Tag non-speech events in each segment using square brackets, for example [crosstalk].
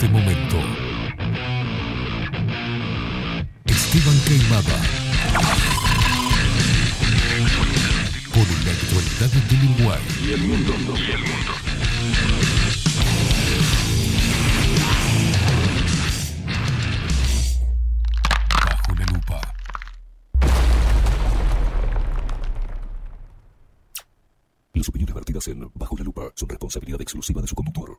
este momento. Esteban Queimada. Por la actualidad del Uruguay. Y el mundo. Y el mundo. Bajo la lupa. Las opiniones vertidas en Bajo la lupa son responsabilidad exclusiva de su conductor.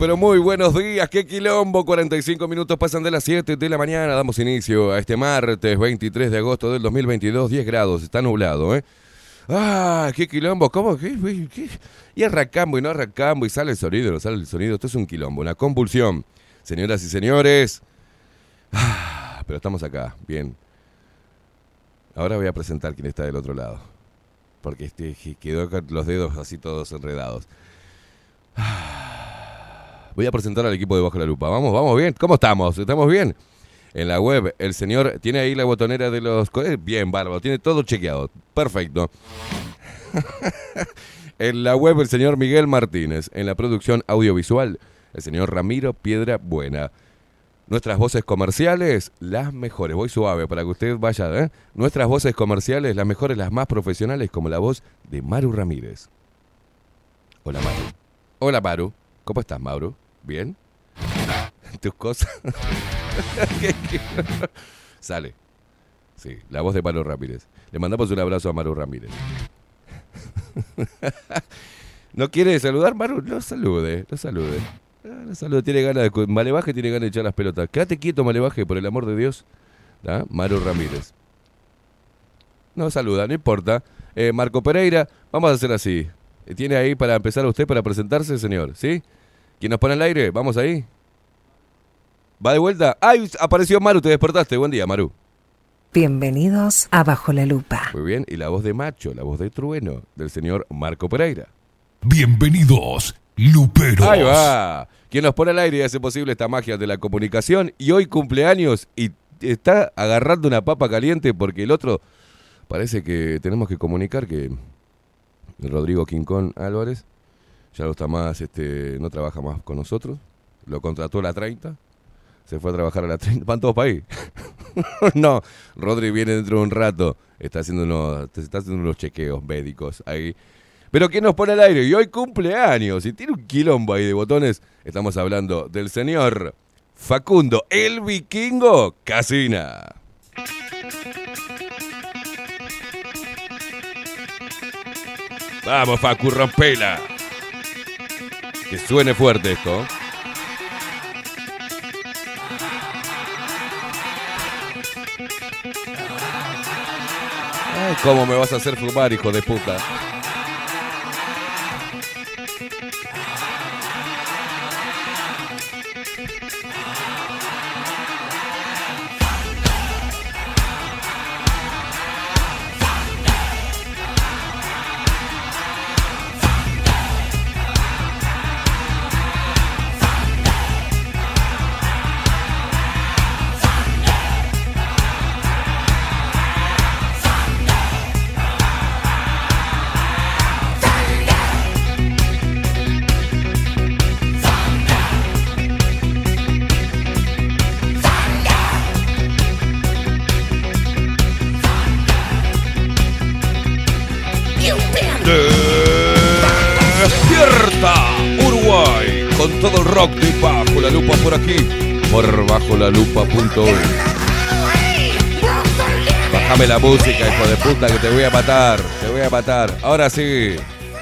Pero muy buenos días. ¡Qué quilombo! 45 minutos pasan de las 7 de la mañana. Damos inicio a este martes 23 de agosto del 2022. 10 grados. Está nublado, ¿eh? ¡Ah! ¡Qué quilombo! ¿Cómo? ¿Qué? ¿Qué? Y arrancamos y no arrancamos y sale el sonido, no sale el sonido. Esto es un quilombo, una convulsión. Señoras y señores. Ah, pero estamos acá. Bien. Ahora voy a presentar quién está del otro lado. Porque este quedó con los dedos así todos enredados. Voy a presentar al equipo de Bajo la Lupa. Vamos, vamos bien. ¿Cómo estamos? ¿Estamos bien? En la web, el señor tiene ahí la botonera de los... eh, Bien, bárbaro, tiene todo chequeado. Perfecto. [laughs] en la web, el señor Miguel Martínez. En la producción audiovisual, el señor Ramiro Piedra Buena. Nuestras voces comerciales, las mejores. Voy suave para que usted vaya. ¿eh? Nuestras voces comerciales, las mejores, las más profesionales, como la voz de Maru Ramírez. Hola, Maru. Hola, Maru. ¿Cómo estás, Maru? ¿Bien? [laughs] ¿Tus cosas? [laughs] Sale. Sí, la voz de Maru Ramírez. Le mandamos un abrazo a Maru Ramírez. [laughs] ¿No quiere saludar, Maru? No salude, no salude. Ah, No salude, tiene ganas de... Malevaje tiene ganas de echar las pelotas. Quédate quieto, Malevaje, por el amor de Dios. ¿Ah? Maru Ramírez. No saluda, no importa. Eh, Marco Pereira, vamos a hacer así. ¿Tiene ahí para empezar usted para presentarse, señor? ¿Sí? ¿Quién nos pone al aire? ¿Vamos ahí? ¿Va de vuelta? ¡Ay! Apareció Maru, te despertaste. Buen día, Maru. Bienvenidos a Bajo la Lupa. Muy bien. Y la voz de Macho, la voz de Trueno, del señor Marco Pereira. Bienvenidos, Luperos. Ahí va. Quien nos pone al aire y hace posible esta magia de la comunicación. Y hoy cumpleaños y está agarrando una papa caliente porque el otro parece que tenemos que comunicar que Rodrigo Quincón Álvarez ya no está más, este, no trabaja más con nosotros. Lo contrató a la 30. Se fue a trabajar a la 30. Van todos para ahí. [laughs] no, Rodri viene dentro de un rato. Está haciendo unos, está haciendo unos chequeos médicos ahí. Pero ¿quién nos pone al aire? Y hoy cumpleaños. Y tiene un quilombo ahí de botones. Estamos hablando del señor Facundo, el vikingo Casina. Vamos, Facu, rompela. Que suene fuerte esto. Ay, ¿Cómo me vas a hacer fumar, hijo de puta? 107.1. Bájame la música, hijo de puta, que te voy a matar. Te voy a matar. Ahora sí,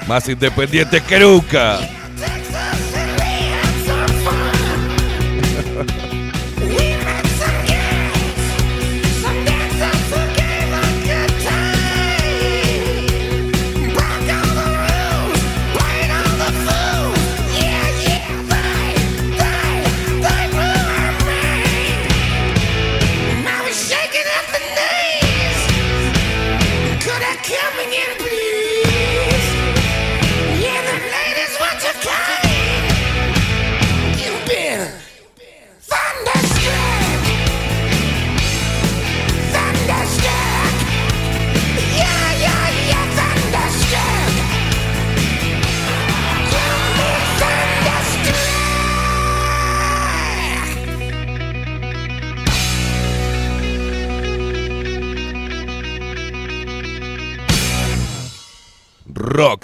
más independientes que nunca.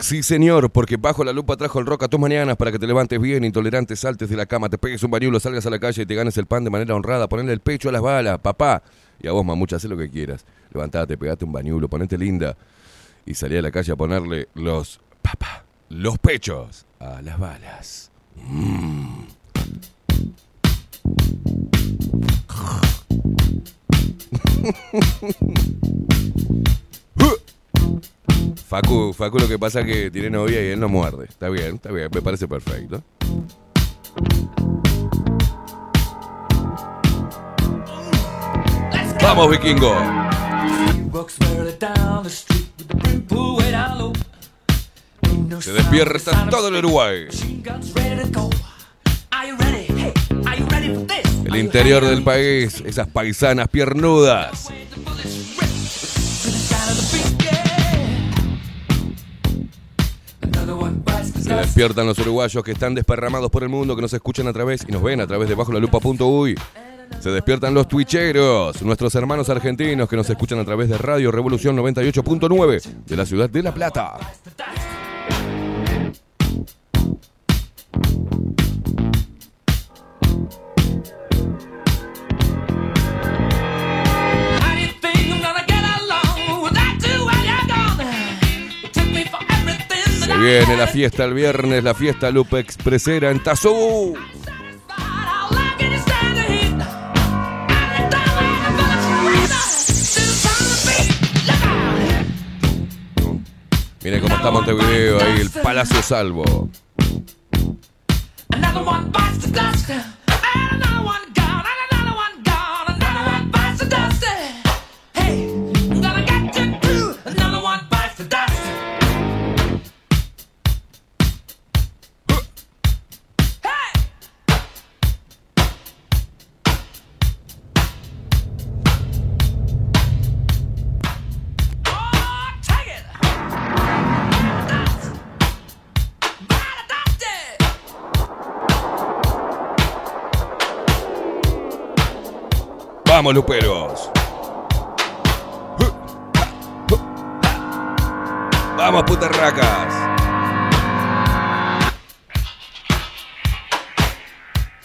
Sí señor, porque bajo la lupa trajo el rock a tus mañanas para que te levantes bien, intolerante, saltes de la cama, te pegues un bañulo, salgas a la calle y te ganes el pan de manera honrada, ponerle el pecho a las balas, papá. Y a vos, mamucha, haz lo que quieras. Levantate, pegate un bañulo, ponete linda y salí a la calle a ponerle los, papá, los pechos a las balas. Mm. [laughs] Facu, Facu lo que pasa es que tiene novia y él no muerde. Está bien, está bien, me parece perfecto. Vamos, vikingo. Se despierta todo el Uruguay. El interior del país, esas paisanas piernudas. Se despiertan los uruguayos que están desparramados por el mundo, que nos escuchan a través y nos ven a través de bajo la lupa.uy. Se despiertan los twitcheros, nuestros hermanos argentinos que nos escuchan a través de Radio Revolución 98.9 de la ciudad de La Plata. Se viene la fiesta el viernes, la fiesta Lupe Expresera en Tazú. Miren cómo está Montevideo ahí, el Palacio Salvo. Vamos, Luperos. Vamos, putarracas.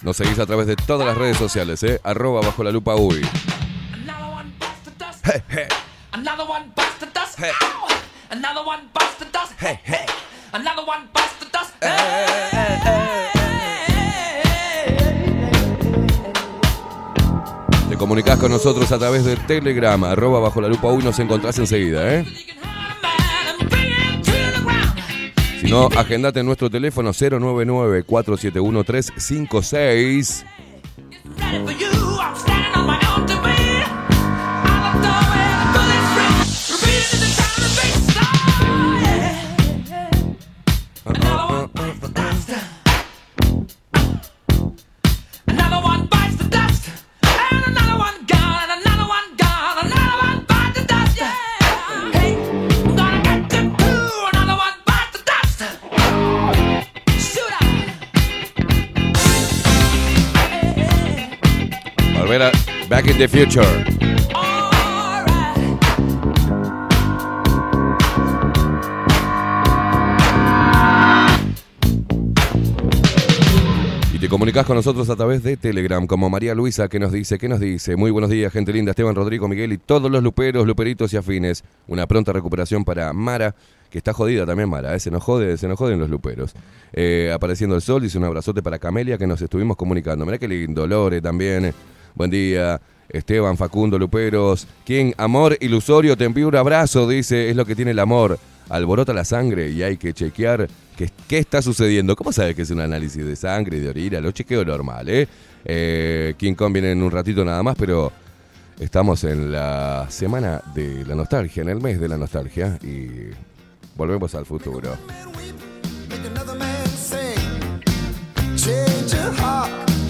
Nos seguís a través de todas las redes sociales, ¿eh? Arroba bajo la lupa uy. Hey, hey, Another one the dust. Hey. Ow! Another one bites the dust. hey, hey. Another one bites the dust. Te comunicás con nosotros a través de Telegram, arroba bajo la lupa uy. Nos encontrás enseguida, ¿eh? Si no, agendate en nuestro teléfono 099-471-356. Back in the Future. Te comunicas con nosotros a través de Telegram, como María Luisa, que nos dice, ¿qué nos dice? Muy buenos días, gente linda, Esteban, Rodrigo, Miguel y todos los luperos, luperitos y afines. Una pronta recuperación para Mara, que está jodida también Mara, ¿eh? se nos jode, se nos joden los luperos. Eh, apareciendo el sol, dice un abrazote para Camelia, que nos estuvimos comunicando. Mirá qué lindo, Lore también, buen día. Esteban, Facundo, Luperos, quien amor ilusorio, te envío un abrazo, dice, es lo que tiene el amor. Alborota la sangre y hay que chequear qué, qué está sucediendo. ¿Cómo sabe que es un análisis de sangre y de orina? Lo chequeo normal, ¿eh? eh King Kong viene en un ratito nada más, pero estamos en la semana de la nostalgia, en el mes de la nostalgia y volvemos al futuro.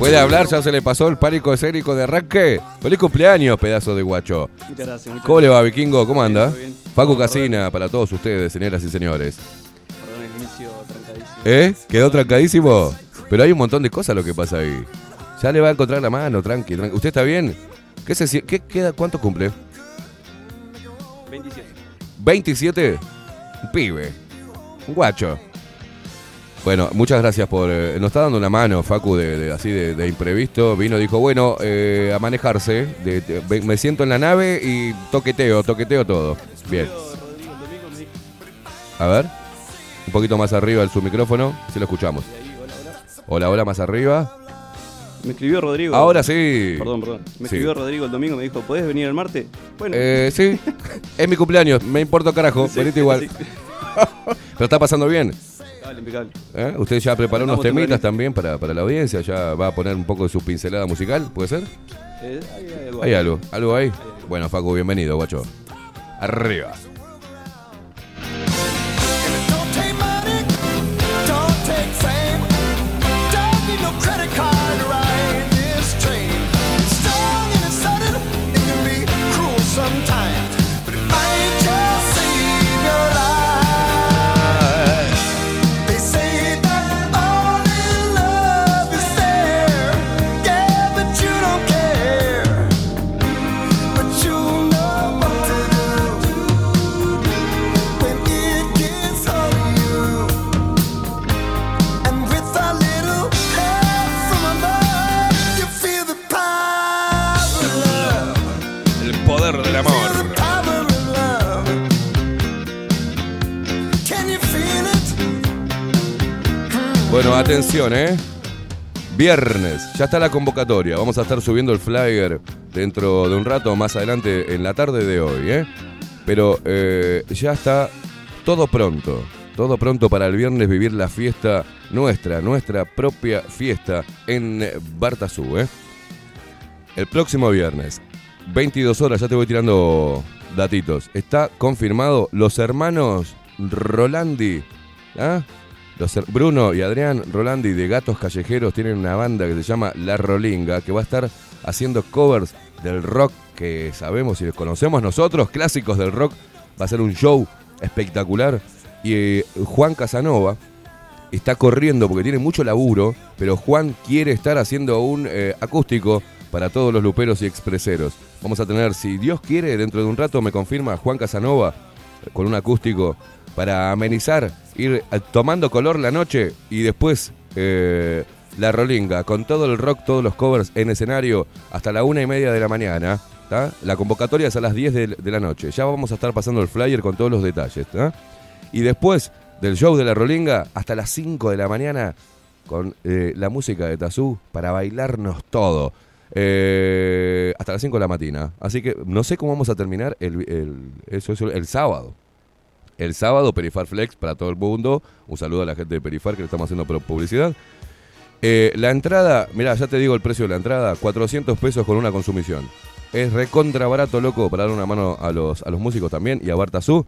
¿Puede hablar? ¿Ya se le pasó el pánico escénico de arranque? ¡Feliz cumpleaños, pedazo de guacho! Muchas gracias. muchas ¿Cómo le va, Vikingo? ¿Cómo anda? Facu Casina, para todos ustedes, señoras y señores. Perdón el inicio trancadísimo. ¿Eh? ¿Quedó trancadísimo? Pero hay un montón de cosas lo que pasa ahí. Ya le va a encontrar la mano, tranqui, tranqui. ¿Usted está bien? ¿Qué se qué queda? ¿Cuánto cumple? 27. ¿27? Un pibe. Un guacho. Bueno, muchas gracias por... eh, nos está dando una mano, Facu, de, de- así de, de imprevisto. Vino, dijo, bueno, eh, a manejarse. de- de- me siento en la nave y toqueteo, toqueteo todo. Bien. A ver. Un poquito más arriba en su micrófono, si lo escuchamos. de hola, hola. Hola, hola, más arriba. Me escribió Rodrigo. Ahora sí. Perdón, perdón. Me Sí. escribió Rodrigo el domingo, me dijo, ¿podés venir el martes? Bueno. Eh, sí, [laughs] es mi cumpleaños, me importa carajo, sí, venite igual. sí. [laughs] Pero está pasando bien. Impecable. ¿eh? Usted ya preparó unos temitas también para, para la audiencia, ya va a poner un poco de su pincelada musical, ¿puede ser? Eh, hay, hay algo. ¿Hay algo? ¿Algo ahí? Bueno, Facu, bienvenido, guacho. Arriba. Bueno, atención, ¿eh? Viernes, ya está la convocatoria. Vamos a estar subiendo el flyer dentro de un rato, más adelante en la tarde de hoy, ¿eh? Pero eh, ya está todo pronto. Todo pronto para el viernes vivir la fiesta nuestra, nuestra propia fiesta en Bartazú, ¿eh? El próximo viernes, 22 horas, ya te voy tirando datitos. Está confirmado los hermanos Rolandi, ¿ah? Bruno y Adrián Rolandi de Gatos Callejeros tienen una banda que se llama La Rolinga, que va a estar haciendo covers del rock que sabemos y conocemos nosotros, clásicos del rock. Va a ser un show espectacular. Y eh, Juan Casanova está corriendo porque tiene mucho laburo, pero Juan quiere estar haciendo un eh, acústico para todos los luperos y expreseros. Vamos a tener, si Dios quiere, dentro de un rato me confirma Juan Casanova eh, con un acústico para amenizar, ir eh, tomando color la noche y después eh, la rolinga con todo el rock, todos los covers en escenario hasta la una y media de la mañana. La convocatoria es a las 10 de, la noche. Ya vamos a estar pasando el flyer con todos los detalles. ¿tá? Y después del show de la Rolinga hasta las 5 de la mañana con eh, la música de Tazú para bailarnos todo. Hasta las 5 de la mañana. Así que no sé cómo vamos a terminar el, el- el sábado. El sábado, Perifar Flex para todo el mundo. Un saludo a la gente de Perifar que le estamos haciendo publicidad. Eh, la entrada, mirá, ya te digo el precio de la entrada, 400 pesos con una consumición. Es recontra barato, loco, para dar una mano a los, a los músicos también y a Bartazú.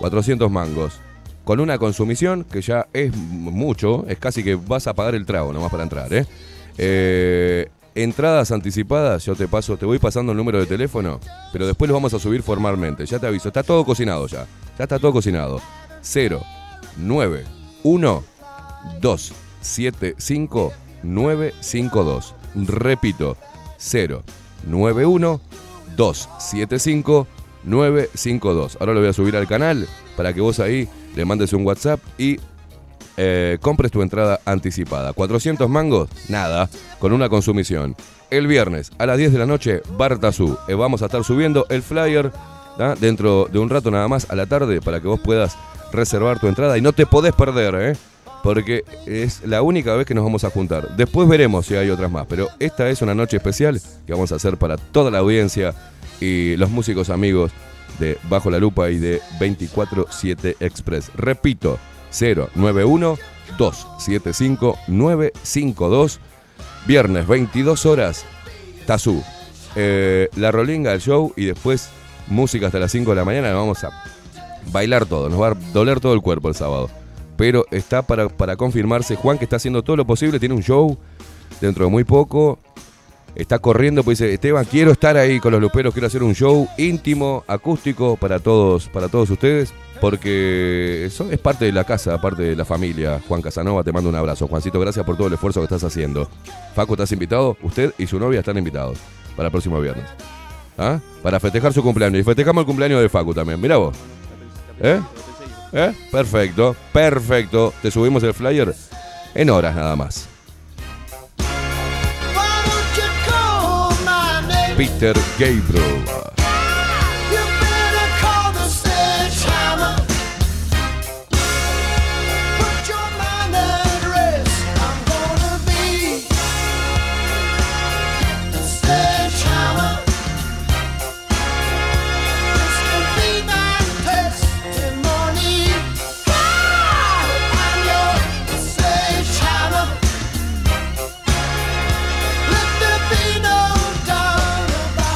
400 mangos. Con una consumición que ya es mucho, es casi que vas a pagar el trago nomás para entrar, ¿eh? Eh, entradas anticipadas, yo te paso, te voy pasando el número de teléfono, pero después lo vamos a subir formalmente, ya te aviso, está todo cocinado ya, ya está todo cocinado. 0, 9, 1, 2, 7, 5, 9, 5, 2. Repito, 0, 9, 1, 2, 7, 5, 9, 5, 2. Ahora lo voy a subir al canal para que vos ahí le mandes un WhatsApp y eh, compres tu entrada anticipada. 400 mangos, nada, con una consumición. El viernes a las 10 de la noche, Bartazú. Eh, vamos a estar subiendo el flyer dentro de un rato nada más a la tarde para que vos puedas reservar tu entrada y no te podés perder, ¿eh? Porque es la única vez que nos vamos a juntar. Después veremos si hay otras más, pero esta es una noche especial que vamos a hacer para toda la audiencia y los músicos amigos de Bajo la Lupa y de 24-7 Express. Repito, 091-275-952. Viernes, 22 horas, Tazú. Eh, la rolinga, el show y después música hasta las 5 de la mañana. Vamos a bailar todo, nos va a doler todo el cuerpo el sábado. Pero está para, para confirmarse Juan que está haciendo todo lo posible, tiene un show dentro de muy poco. Está corriendo, pues dice, Esteban, quiero estar ahí con los luperos, quiero hacer un show íntimo, acústico para todos, para todos ustedes, porque eso es parte de la casa, parte de la familia. Juan Casanova, te mando un abrazo. Juancito, gracias por todo el esfuerzo que estás haciendo. Facu, ¿estás invitado? Usted y su novia están invitados para el próximo viernes. ¿Ah? Para festejar su cumpleaños. Y festejamos el cumpleaños de Facu también. Mira vos. ¿Eh? ¿Eh? Perfecto, perfecto. Te subimos el flyer en horas nada más. Peter Gabriel.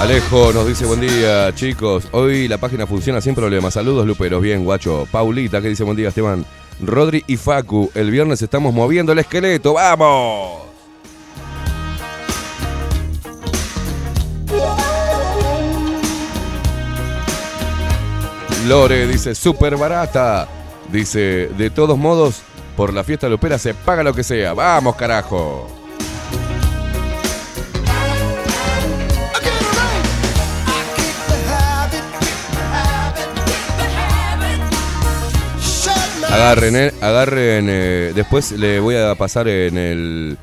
Alejo nos dice buen día, chicos. Hoy la página funciona sin problemas. Saludos, Luperos. Bien, guacho. Paulita, que dice buen día, Esteban. Rodri y Facu, el viernes estamos moviendo el esqueleto. ¡Vamos! Lore dice, súper barata. Dice, de todos modos, por la fiesta lupera se paga lo que sea. ¡Vamos, carajo! Agarren, eh, agarren. eh, después le voy a pasar en el.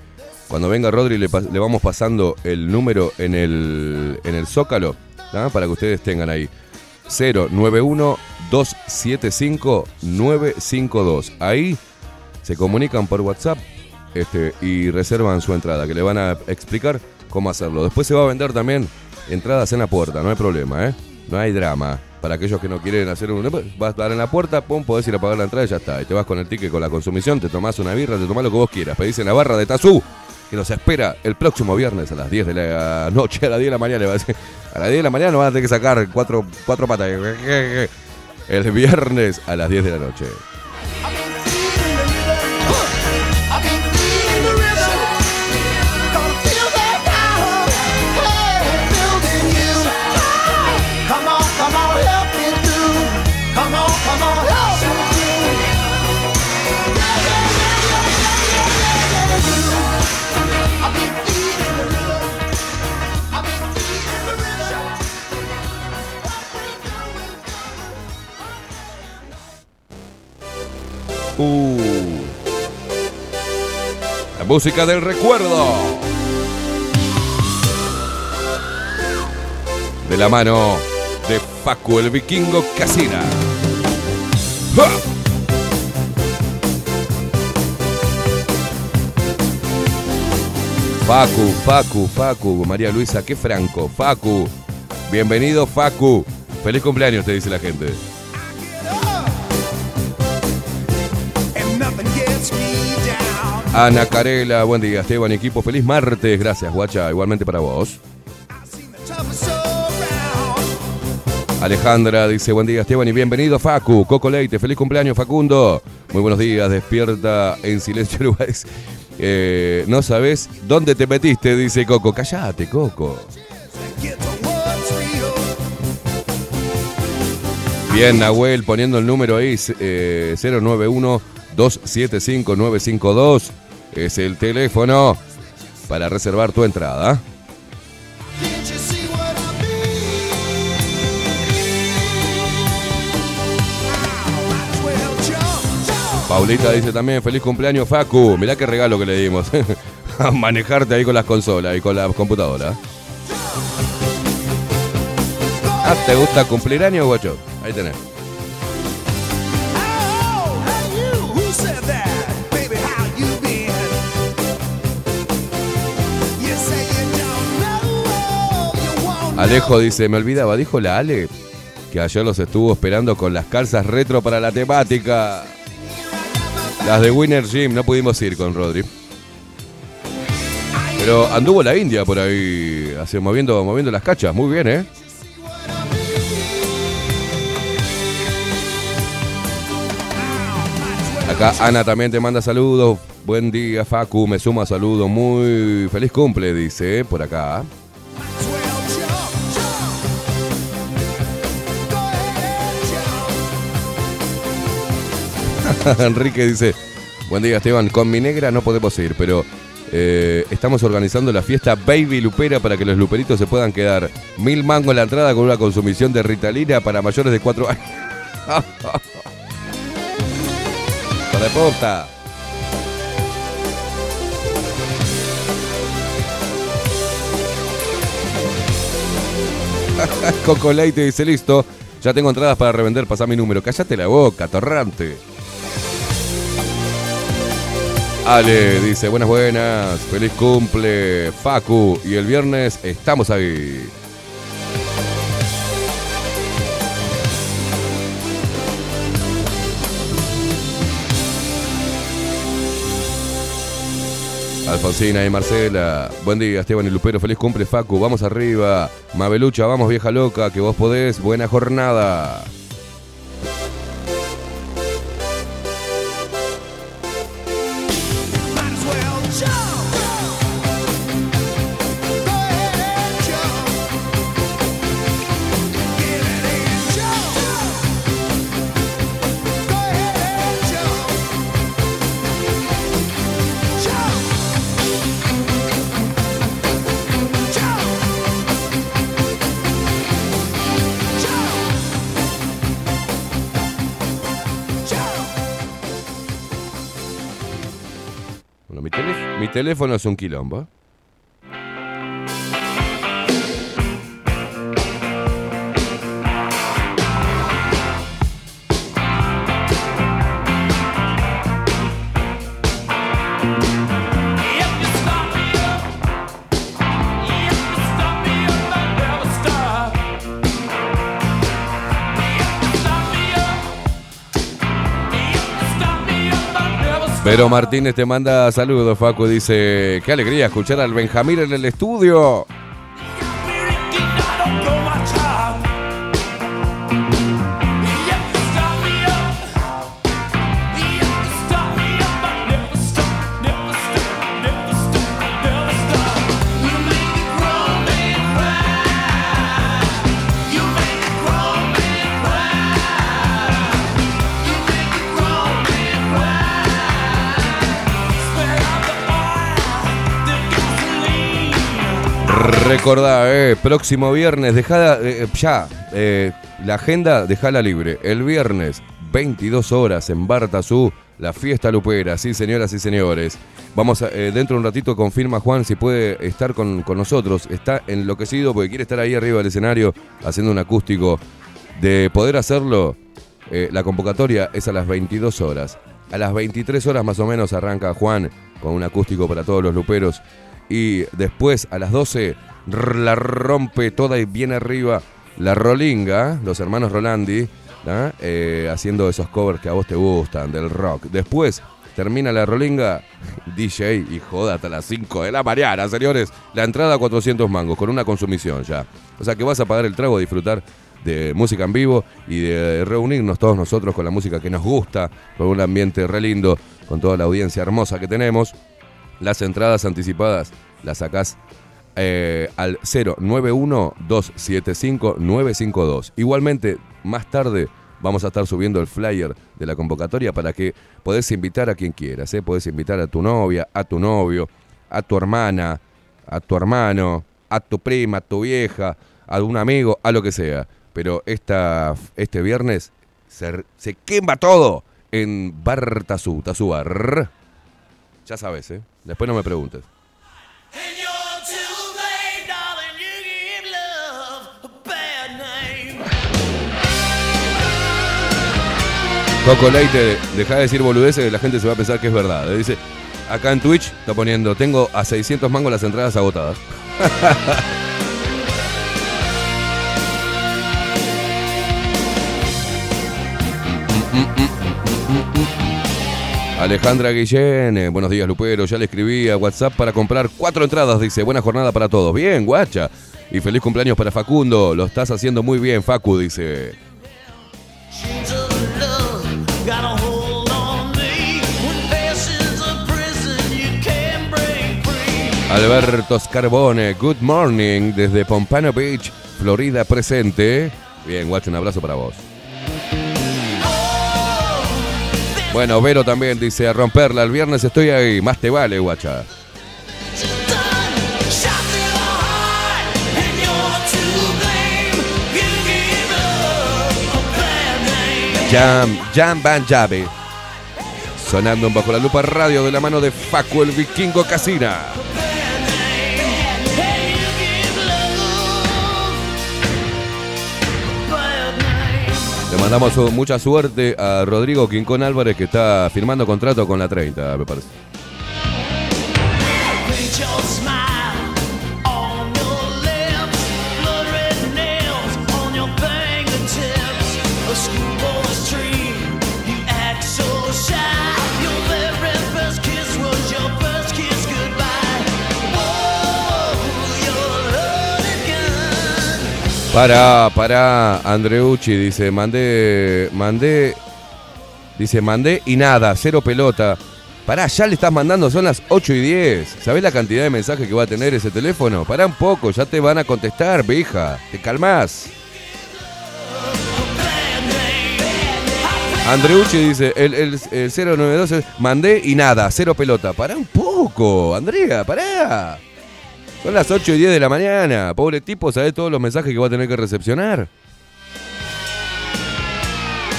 Cuando venga Rodri, le, vamos pasando el número en el, en el Zócalo ¿tá? para que ustedes tengan ahí. 091-275-952. Ahí se comunican por WhatsApp este, y reservan su entrada, que le van a explicar cómo hacerlo. Después se va a vender también entradas en la puerta, no hay problema, ¿eh? No hay drama. Para aquellos que no quieren hacer un... Vas a estar en la puerta, pum, podés ir a pagar la entrada y ya está. Y te vas con el ticket, con la consumición, te tomás una birra, te tomás lo que vos quieras. Pedís en la barra de Tazú, que nos espera el próximo viernes a las 10 de la noche, a las 10 de la mañana. A decir. A las 10 de la mañana nos van a tener que sacar cuatro, cuatro patas. El viernes a las 10 de la noche. Uh. La música del recuerdo. De la mano de Paco el Vikingo Casina. Facu, Facu, Facu, María Luisa, qué franco, Facu. Bienvenido, Facu. Feliz cumpleaños, te dice la gente. Ana Carela, buen día, Esteban, equipo, feliz martes, gracias, guacha, igualmente para vos. Alejandra dice, buen día, Esteban, y bienvenido, Facu, Coco Leite, feliz cumpleaños, Facundo. Muy buenos días, despierta en silencio, [laughs] Uruguay. Eh, no sabes dónde te metiste, dice Coco. Callate, Coco. Bien, Nahuel, poniendo el número ahí, eh, 091-275-952. Es el teléfono para reservar tu entrada. Paulita dice también, feliz cumpleaños, Facu. Mirá qué regalo que le dimos. [laughs] Manejarte ahí con las consolas y con la computadora. Ah, ¿te gusta cumplir años, guacho? Ahí tenés. Alejo dice, me olvidaba, dijo la Ale que ayer los estuvo esperando con las calzas retro para la temática. Las de Winner Gym, no pudimos ir con Rodri. Pero anduvo la India por ahí, así, moviendo, moviendo las cachas. Muy bien, ¿eh? Acá Ana también te manda saludos. Buen día, Facu. Me suma saludos. Muy feliz cumple, dice, por acá. [laughs] Enrique dice, buen día Esteban, con mi negra no podemos ir, pero eh, estamos organizando la fiesta Baby Lupera para que los luperitos se puedan quedar. Mil mangos en la entrada con una consumición de Ritalina para mayores de 4 años. [laughs] ¡Hijo de puta! [laughs] Coco Leite dice, listo, ya tengo entradas para revender, pasá mi número. Cállate la boca, torrante. Ale dice, buenas, buenas, feliz cumple, Facu. Y el viernes estamos ahí. Alfonsina y Marcela, buen día Esteban y Lupero, feliz cumple Facu, vamos arriba. Mabelucha, vamos vieja loca, que vos podés, buena jornada. Teléfono es un quilombo. Pero Martínez te manda saludos, Facu. Dice, qué alegría escuchar al Benjamín en el estudio. Recordá, eh, próximo viernes, dejada, eh, ya, eh, la agenda, dejala libre. El viernes, 22 horas en Bartazú, la fiesta lupera, sí señoras y señores. Vamos dentro de un ratito confirma Juan si puede estar con, nosotros. Está enloquecido porque quiere estar ahí arriba del escenario haciendo un acústico. De poder hacerlo, la convocatoria es a las 22 horas. A las 23 horas más o menos arranca Juan con un acústico para todos los luperos. Y después a las 12 r- la rompe toda y viene arriba la Rolinga, los hermanos Rolandi. Eh, haciendo esos covers que a vos te gustan, del rock. Después termina la Rolinga, [laughs] DJ y joda hasta las 5 de la mañana, señores. La entrada a 400 mangos, con una consumición ya. O sea que vas a pagar el trago, a disfrutar de música en vivo y de reunirnos todos nosotros con la música que nos gusta, con un ambiente re lindo, con toda la audiencia hermosa que tenemos. Las entradas anticipadas las sacás eh, al 091-275-952. Igualmente, más tarde vamos a estar subiendo el flyer de la convocatoria para que podés invitar a quien quieras. ¿eh? Podés invitar a tu novia, a tu novio, a tu hermana, a tu hermano, a tu prima, a tu vieja, a un amigo, a lo que sea. Pero esta, este viernes se, quema todo en Bar Tazú, Tazú Bar. Ya sabes, ¿eh? Después no me preguntes. Coco Leite, deja de decir boludeces, la gente se va a pensar que es verdad. Dice, acá en Twitch está poniendo, tengo a 600 mangos las entradas agotadas. Alejandra Guillén, eh, buenos días Lupero, ya le escribí a WhatsApp para comprar cuatro entradas, dice, buena jornada para todos. Bien, guacha. Y feliz cumpleaños para Facundo, lo estás haciendo muy bien, Facu, dice. Alberto Scarbone, good morning desde Pompano Beach, Florida presente. Bien, guacho, un abrazo para vos. Bueno, Vero también dice, a romperla, el viernes estoy ahí, más te vale, guacha. Jam, Jam Van Jave. Sonando Bajo la Lupa Radio de la mano de Facu el Vikingo Casina. Mandamos mucha suerte a Rodrigo Quincón Álvarez que está firmando contrato con la 30, me parece. Gun. Pará, pará, Andreucci dice, mandé, mandé, dice, mandé y nada, cero pelota. Pará, ya le estás mandando, son las 8 y 10. ¿Sabés la cantidad de mensajes que va a tener ese teléfono? Pará un poco, ya te van a contestar, vieja. Te calmás. Andreucci dice, el, el, el 092 es, mandé y nada, cero pelota. Pará un poco, Andrea, pará. Son las 8 y 10 de la mañana. Pobre tipo, ¿sabés todos los mensajes que va a tener que recepcionar?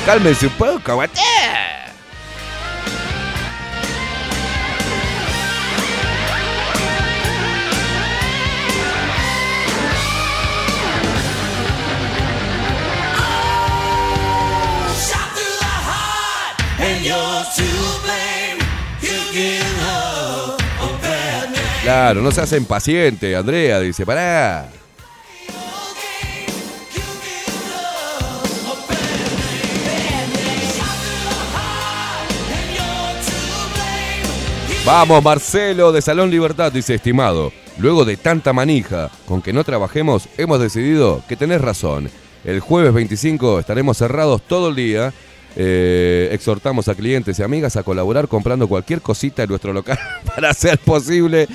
Cálmese un poco, aguanté. And you're to Claro, no se hace impaciente, Andrea dice, pará. Vamos, Marcelo de Salón Libertad, dice estimado. Luego de tanta manija con que no trabajemos, hemos decidido que tenés razón. El jueves 25 estaremos cerrados todo el día. Eh, exhortamos a clientes y amigas a colaborar comprando cualquier cosita en nuestro local [laughs] para hacer posible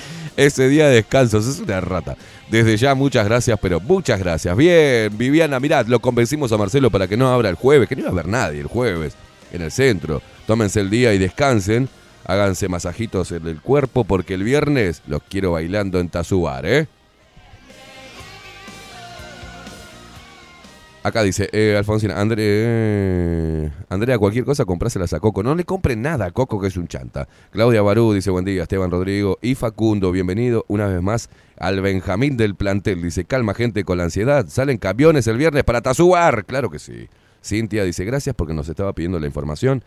ese día de descanso. Es una rata. Desde ya, muchas gracias, pero muchas gracias. Bien, Viviana, mirad, lo convencimos a Marcelo para que no abra el jueves, que no iba a haber nadie el jueves en el centro. Tómense el día y descansen. Háganse masajitos en el cuerpo porque el viernes los quiero bailando en Tazubar, ¿eh? Acá dice, eh, Alfonsina, André, eh, Andrea, cualquier cosa comprásela a Coco. No le compren nada a Coco, que es un chanta. Claudia Barú dice, buen día, Esteban Rodrigo. Y Facundo, bienvenido una vez más al Benjamín del plantel. Dice, calma gente con la ansiedad. Salen camiones el viernes para Tazubar. Claro que sí. Cintia dice, gracias porque nos estaba pidiendo la información.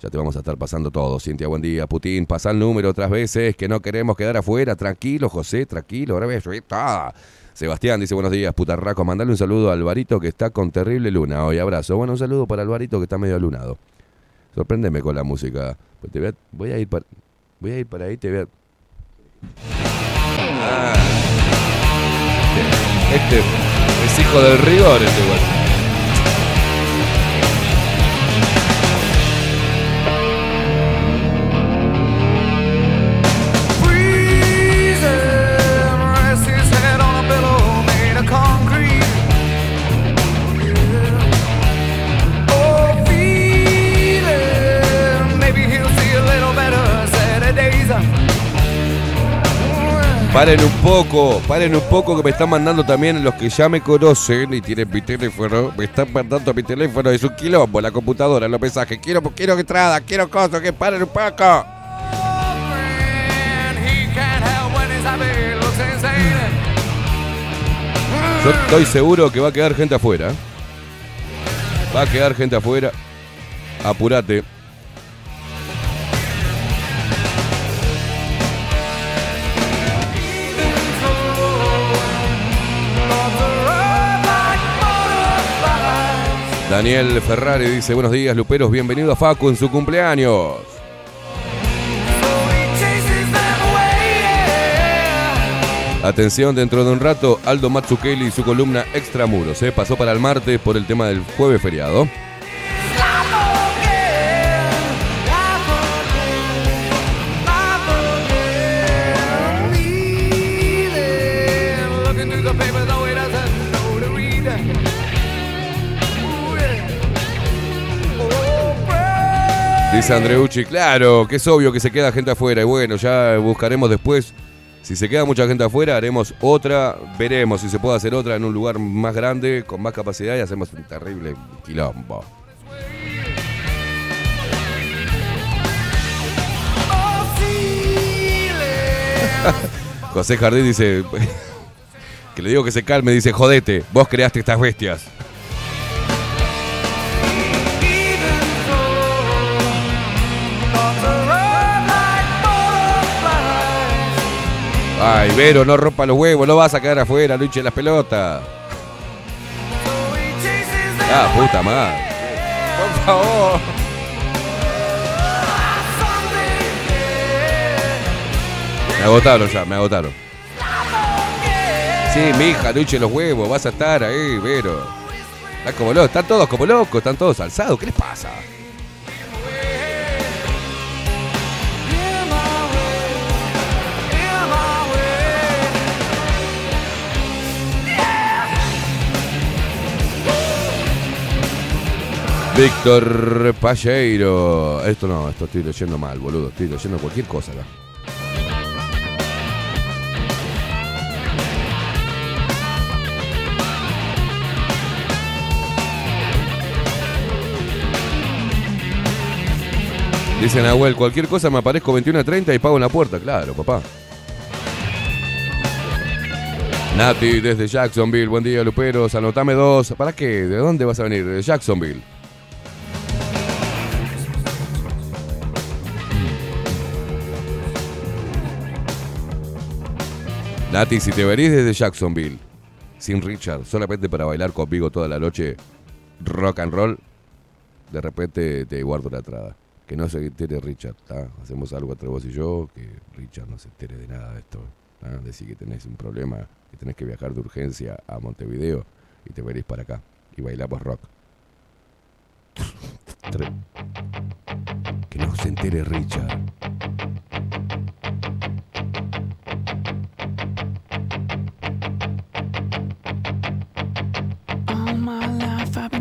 Ya te vamos a estar pasando todo. Cintia, buen día. Putin, pasa el número otras veces, que no queremos quedar afuera. Tranquilo, José, tranquilo. Ahora ves, está. Sebastián dice, buenos días, putarraco. Mandale un saludo a Alvarito que está con terrible luna hoy. Abrazo. Bueno, un saludo para Alvarito que está medio alunado. Sorpréndeme con la música. Pues te voy, a, voy a ir para, voy a ir para ahí, te voy a... Ah. Este es hijo del rigor, este güey. Paren un poco, paren un poco que me están mandando también los que ya me conocen y tienen mi teléfono. Me están mandando mi teléfono, es un quilombo, la computadora, los mensajes. Quiero, quiero entrada, quiero cosas, que paren un poco. Yo estoy seguro que va a quedar gente afuera. Va a quedar gente afuera. Apurate. Daniel Ferrari dice, buenos días, Luperos, bienvenido a Facu en su cumpleaños. Atención, dentro de un rato, Aldo Matsukeli y su columna Extramuros. ¿eh? Pasó para el martes por el tema del jueves feriado. Dice Andreucci, claro, que es obvio que se queda gente afuera. Y bueno, ya buscaremos después. Si se queda mucha gente afuera, haremos otra. Veremos si se puede hacer otra en un lugar más grande, con más capacidad y hacemos un terrible quilombo. [laughs] José Jardín dice [laughs] que le digo que se calme, dice, jodete, vos creaste estas bestias. Ay, Vero, no rompa los huevos, no vas a quedar afuera, hinche las pelotas. Ah, puta madre. Por favor. Me agotaron ya, me agotaron. Sí, mija, hinche los huevos, vas a estar ahí, Vero. Están como locos, están todos como locos, están todos alzados, ¿qué les pasa? Víctor Palleiro. Esto no, esto estoy leyendo mal, boludo. Estoy leyendo cualquier cosa acá. Dice Nahuel, cualquier cosa me aparezco 21 a 30 y pago en la puerta. Claro, papá. Nati desde Jacksonville, buen día Luperos, anotame dos. ¿Para qué? ¿De dónde vas a venir? De Jacksonville. Nati, si te venís desde Jacksonville, sin Richard, solamente para bailar conmigo toda la noche, rock and roll, de repente te guardo la entrada. Que no se entere Richard. Hacemos algo entre vos y yo, que Richard no se entere de nada de esto. ¿tá? Decir que tenés un problema, que tenés que viajar de urgencia a Montevideo y te venís para acá y bailamos rock. [laughs] Que no se entere Richard.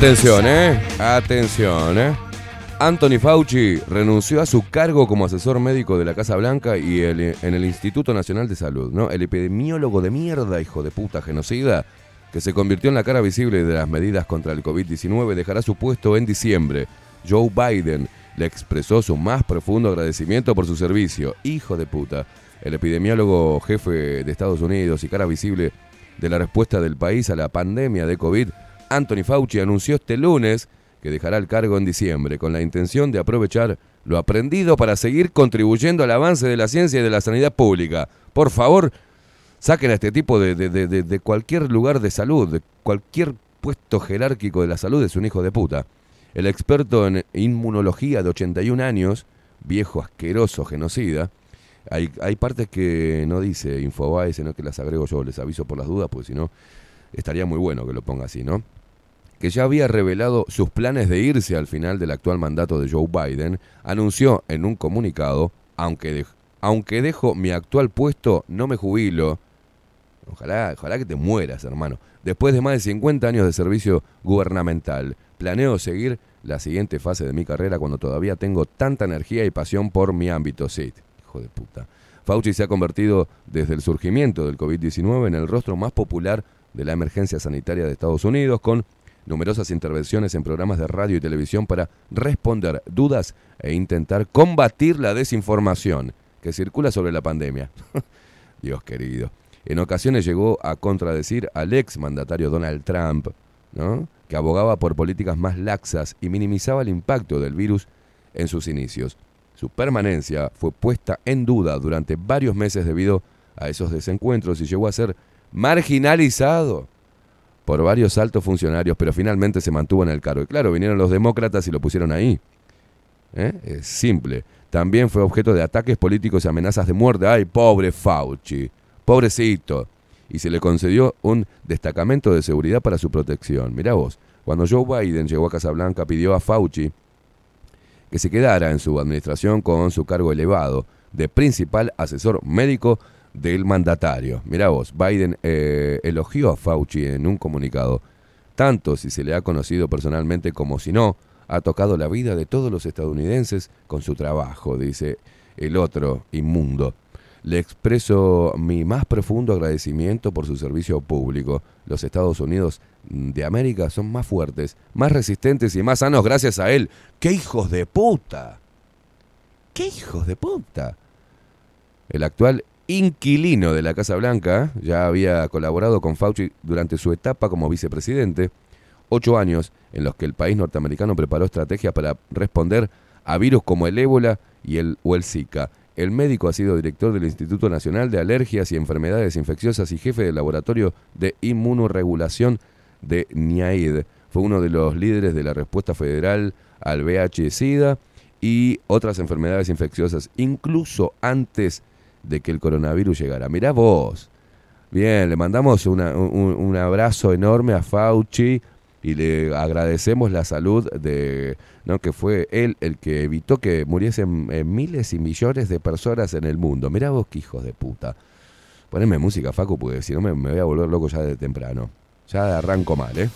Atención, eh. Atención, eh. Anthony Fauci renunció a su cargo como asesor médico de la Casa Blanca y el- en el Instituto Nacional de Salud, ¿no? El epidemiólogo de mierda, hijo de puta genocida, que se convirtió en la cara visible de las medidas contra el COVID-19, dejará su puesto en diciembre. Joe Biden le expresó su más profundo agradecimiento por su servicio. Hijo de puta. El epidemiólogo jefe de Estados Unidos y cara visible de la respuesta del país a la pandemia de COVID, Anthony Fauci anunció este lunes que dejará el cargo en diciembre con la intención de aprovechar lo aprendido para seguir contribuyendo al avance de la ciencia y de la sanidad pública. Por favor, saquen a este tipo de, de- de- de- cualquier lugar de salud, de cualquier puesto jerárquico de la salud, es un hijo de puta. El experto en inmunología de 81 años, viejo asqueroso genocida, hay, hay partes que no dice Infobae, sino que las agrego yo, les aviso por las dudas, porque si no, estaría muy bueno que lo ponga así, ¿no? Que ya había revelado sus planes de irse al final del actual mandato de Joe Biden, anunció en un comunicado, aunque, aunque dejo mi actual puesto, no me jubilo. Ojalá, ojalá que te mueras, hermano. Después de más de 50 años de servicio gubernamental, planeo seguir la siguiente fase de mi carrera cuando todavía tengo tanta energía y pasión por mi ámbito. Sí, hijo de puta. Fauci se ha convertido desde el surgimiento del COVID-19 en el rostro más popular de la emergencia sanitaria de Estados Unidos, con numerosas intervenciones en programas de radio y televisión para responder dudas e intentar combatir la desinformación que circula sobre la pandemia. [laughs] Dios querido. En ocasiones llegó a contradecir al ex mandatario Donald Trump, ¿no? que abogaba por políticas más laxas y minimizaba el impacto del virus en sus inicios. Su permanencia fue puesta en duda durante varios meses debido a esos desencuentros y llegó a ser marginalizado por varios altos funcionarios, pero finalmente se mantuvo en el cargo. Y claro, vinieron los demócratas y lo pusieron ahí. ¿Eh? Es simple. También fue objeto de ataques políticos y amenazas de muerte. ¡Ay, pobre Fauci! Pobrecito. Y se le concedió un destacamento de seguridad para su protección. Mirá vos, cuando Joe Biden llegó a Casablanca pidió a Fauci que se quedara en su administración con su cargo elevado de principal asesor médico del mandatario. Mirá vos, Biden eh, elogió a Fauci en un comunicado. Tanto si se le ha conocido personalmente como si no, ha tocado la vida de todos los estadounidenses con su trabajo, dice el otro inmundo. Le expreso mi más profundo agradecimiento por su servicio público. Los Estados Unidos de América son más fuertes, más resistentes y más sanos gracias a él. ¡Qué hijos de puta! ¡Qué hijos de puta! el actual inquilino de la Casa Blanca, ya había colaborado con Fauci durante su etapa como vicepresidente, ocho años en los que el país norteamericano preparó estrategias para responder a virus como el ébola y el, o el Zika. El médico ha sido director del Instituto Nacional de Alergias y Enfermedades Infecciosas y jefe del Laboratorio de Inmunoregulación de NIAID. Fue uno de los líderes de la respuesta federal al VIH-Sida y otras enfermedades infecciosas, incluso antes de que el coronavirus llegara. Mirá vos. Bien, le mandamos una- un, un abrazo enorme a Fauci y le agradecemos la salud de, ¿no? que fue él el que evitó que muriesen eh, miles y millones de personas en el mundo. Mirá vos qué hijos de puta. Poneme música, Facu, porque si no me, me voy a volver loco ya de temprano. Ya arranco mal, ¿eh?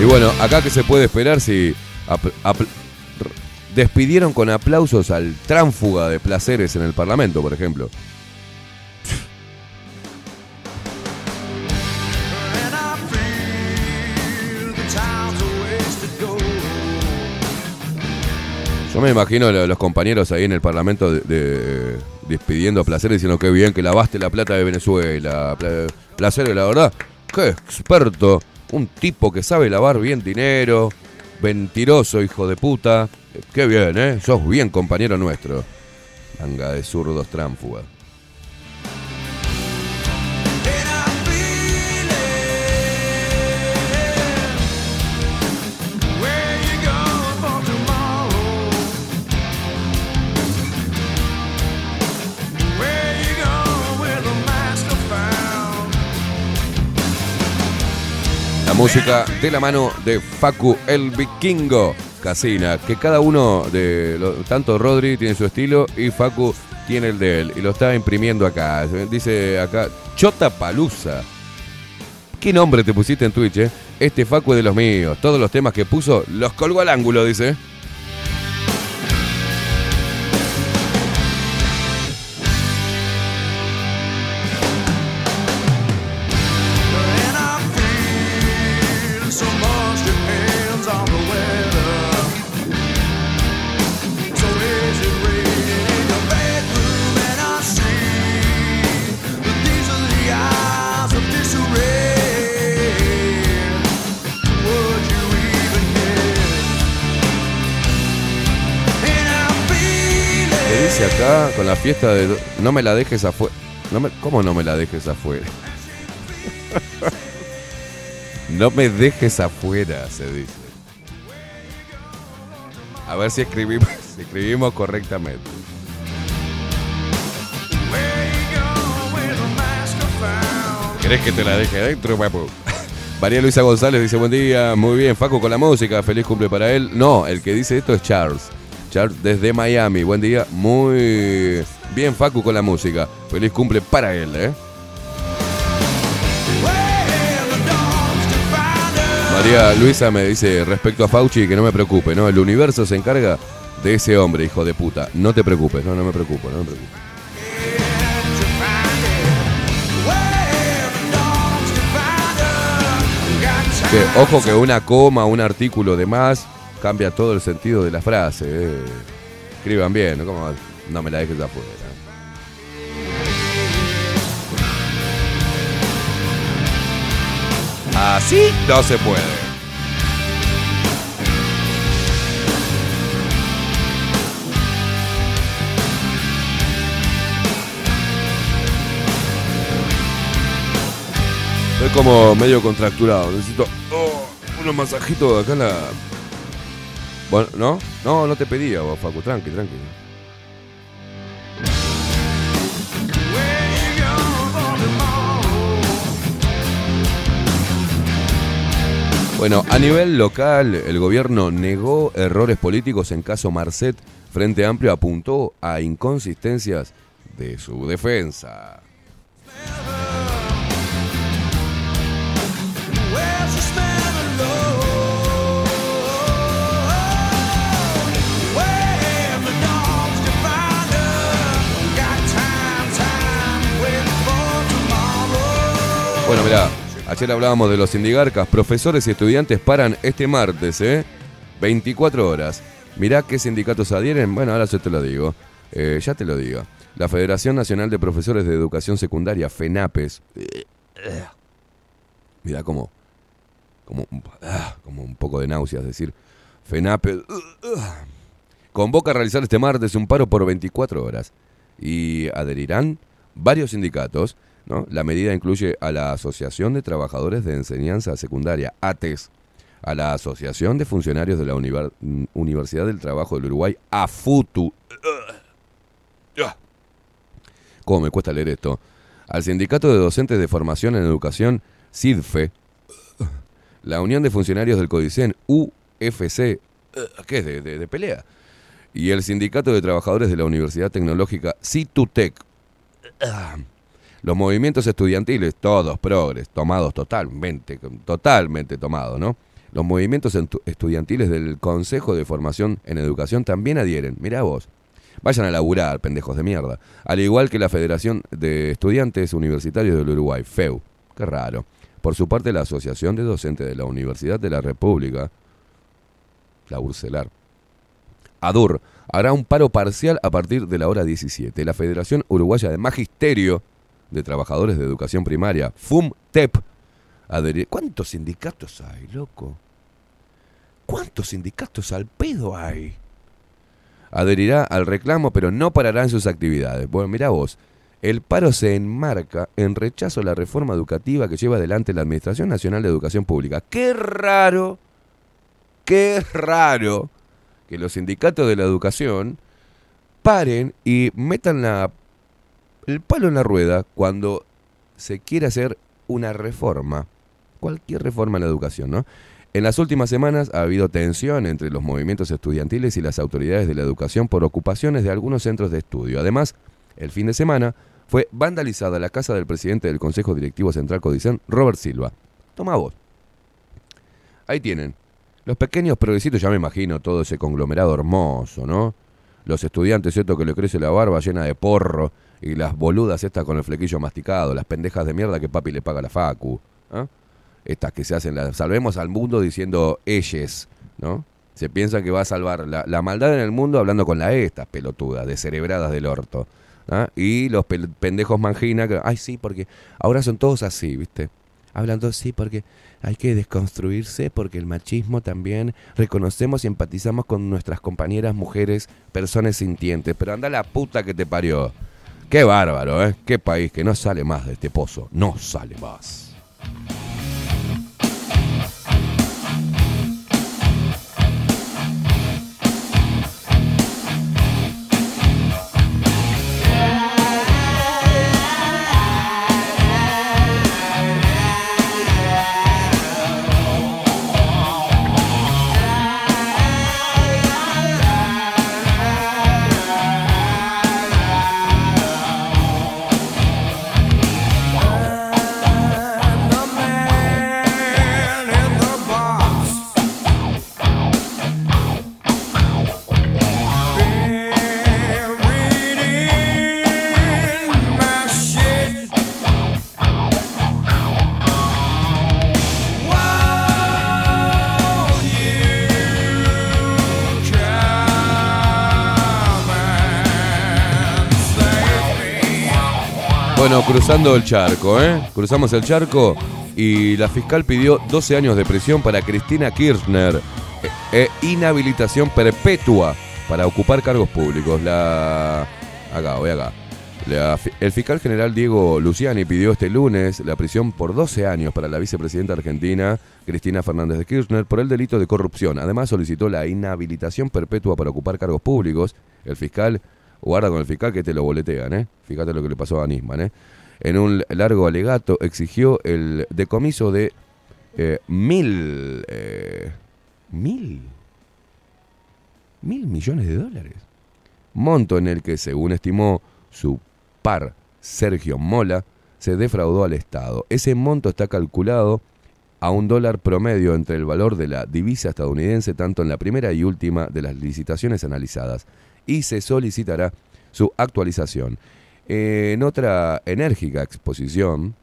Y bueno, acá que se puede esperar si despidieron con aplausos al tránfuga de placeres en el Parlamento, por ejemplo. Yo me imagino lo- los compañeros ahí en el Parlamento de, de- despidiendo a placeres diciendo que bien que lavaste la plata de Venezuela. Pla- Placeres, la verdad, qué experto. Un tipo que sabe lavar bien dinero. Mentiroso, hijo de puta. Qué bien, ¿eh? Sos bien compañero nuestro. Manga de zurdos tránfugas. Música de la mano de Facu el Vikingo Casina, que cada uno de lo- tanto Rodri tiene su estilo y Facu tiene el de él y lo está imprimiendo acá. Dice acá Chota Palusa. ¿Qué nombre te pusiste en Twitch, eh? Este Facu es de los míos. Todos los temas que puso los colgó al ángulo, dice. No me la dejes afuera. No me- ¿Cómo no me la dejes afuera? [laughs] no me dejes afuera, se dice. A ver si escribimos, [laughs] si escribimos correctamente. ¿Querés que te la deje adentro, papu? [laughs] María Luisa González dice, buen día, muy bien, Facu con la música, feliz cumple para él. No, el que dice esto es Charles. Charles desde Miami, buen día, muy bien, Facu con la música. Feliz cumple para él, ¿eh? María Luisa me dice respecto a Fauci que no me preocupe, ¿no? El universo se encarga de ese hombre, hijo de puta. No te preocupes, no, no me preocupo, no me preocupo. ojo que una coma, un artículo de más cambia todo el sentido de la frase. eh. Escriban bien, ¿no? No me la dejes afuera. Así no se puede. Estoy como medio contracturado. Necesito oh, unos masajitos acá en la. Bueno, ¿no? No, no te pedía Facu. Tranqui, tranqui. Bueno, a nivel local, el gobierno negó errores políticos en caso Marcet. Frente Amplio apuntó a inconsistencias de su defensa. Bueno, mirá, ayer hablábamos de los sindigarcas. Profesores y estudiantes paran este martes, ¿eh? 24 horas. Mirá qué sindicatos adhieren. Bueno, ahora yo te lo digo. Eh, ya te lo digo. La Federación Nacional de Profesores de Educación Secundaria, FENAPES. Mirá como, como, ah, como un poco de náuseas, decir, FENAPES. Convoca a realizar este martes un paro por 24 horas. Y adherirán varios sindicatos. ¿No? La medida incluye a la Asociación de Trabajadores de Enseñanza Secundaria, ATES, a la Asociación de Funcionarios de la mm, Universidad del Trabajo del Uruguay, AFUTU. ¿Cómo me cuesta leer esto? Al Sindicato de Docentes de Formación en Educación, SIDFE, la Unión de Funcionarios del Codicen, UFC, ¿qué es? De, de- de pelea. Y el Sindicato de Trabajadores de la Universidad Tecnológica, CITUTEC. Los movimientos estudiantiles, todos progres, tomados totalmente, totalmente tomados, ¿no? Los movimientos estudiantiles del Consejo de Formación en Educación también adhieren. Mirá vos. Vayan a laburar, pendejos de mierda. Al igual que la Federación de Estudiantes Universitarios del Uruguay, FEU. Qué raro. Por su parte, la Asociación de Docentes de la Universidad de la República, la URCELAR, ADUR, hará un paro parcial a partir de la hora 17. La Federación Uruguaya de Magisterio de Trabajadores de Educación Primaria, FUMTEP. ¿Cuántos sindicatos hay, loco? ¿Cuántos sindicatos al pedo hay? Adherirá al reclamo, pero no parará en sus actividades. Bueno, mira vos, el paro se enmarca en rechazo a la reforma educativa que lleva adelante la Administración Nacional de Educación Pública. Qué raro, qué raro que los sindicatos de la educación paren y metan la, el palo en la rueda cuando se quiere hacer una reforma. Cualquier reforma en la educación, ¿no? En las últimas semanas ha habido tensión entre los movimientos estudiantiles y las autoridades de la educación por ocupaciones de algunos centros de estudio. Además, el fin de semana fue vandalizada la casa del presidente del Consejo Directivo Central Codicen, Robert Silva. Toma vos. Ahí tienen. Los pequeños progresitos, ya me imagino todo ese conglomerado hermoso, ¿no? Los estudiantes, esto que le crece la barba llena de porro, y las boludas estas con el flequillo masticado, las pendejas de mierda que papi le paga la facu. ¿ah? Estas que se hacen, las salvemos al mundo diciendo ellos, ¿no? Se piensan que va a salvar la, maldad en el mundo hablando con la estas pelotudas, descerebradas del orto. ¿ah? Y los pendejos mangina, ay sí, porque ahora son todos así, ¿viste? Hablan todos sí, porque hay que desconstruirse, porque el machismo también reconocemos y empatizamos con nuestras compañeras mujeres, personas sintientes. Pero anda la puta que te parió. Qué bárbaro, ¿eh? Qué país que no sale más de este pozo. No sale más. Cruzando el charco, ¿eh? Cruzamos el charco y la fiscal pidió 12 años de prisión para Cristina Kirchner e, e inhabilitación perpetua para ocupar cargos públicos. La... Acá, voy acá. El fiscal general Diego Luciani pidió este lunes la prisión por 12 años para la vicepresidenta argentina Cristina Fernández de Kirchner por el delito de corrupción. Además solicitó la inhabilitación perpetua para ocupar cargos públicos. El fiscal, guarda con el fiscal que te lo boletean, ¿eh? Fíjate lo que le pasó a Nisman, ¿eh? En un largo alegato exigió el decomiso de eh, mil... eh, mil... Mil millones de dólares. Monto en el que, según estimó su par Sergio Mola, se defraudó al Estado. Ese monto está calculado a un dólar promedio entre el valor de la divisa estadounidense tanto en la primera y última de las licitaciones analizadas y se solicitará su actualización. En otra enérgica exposición,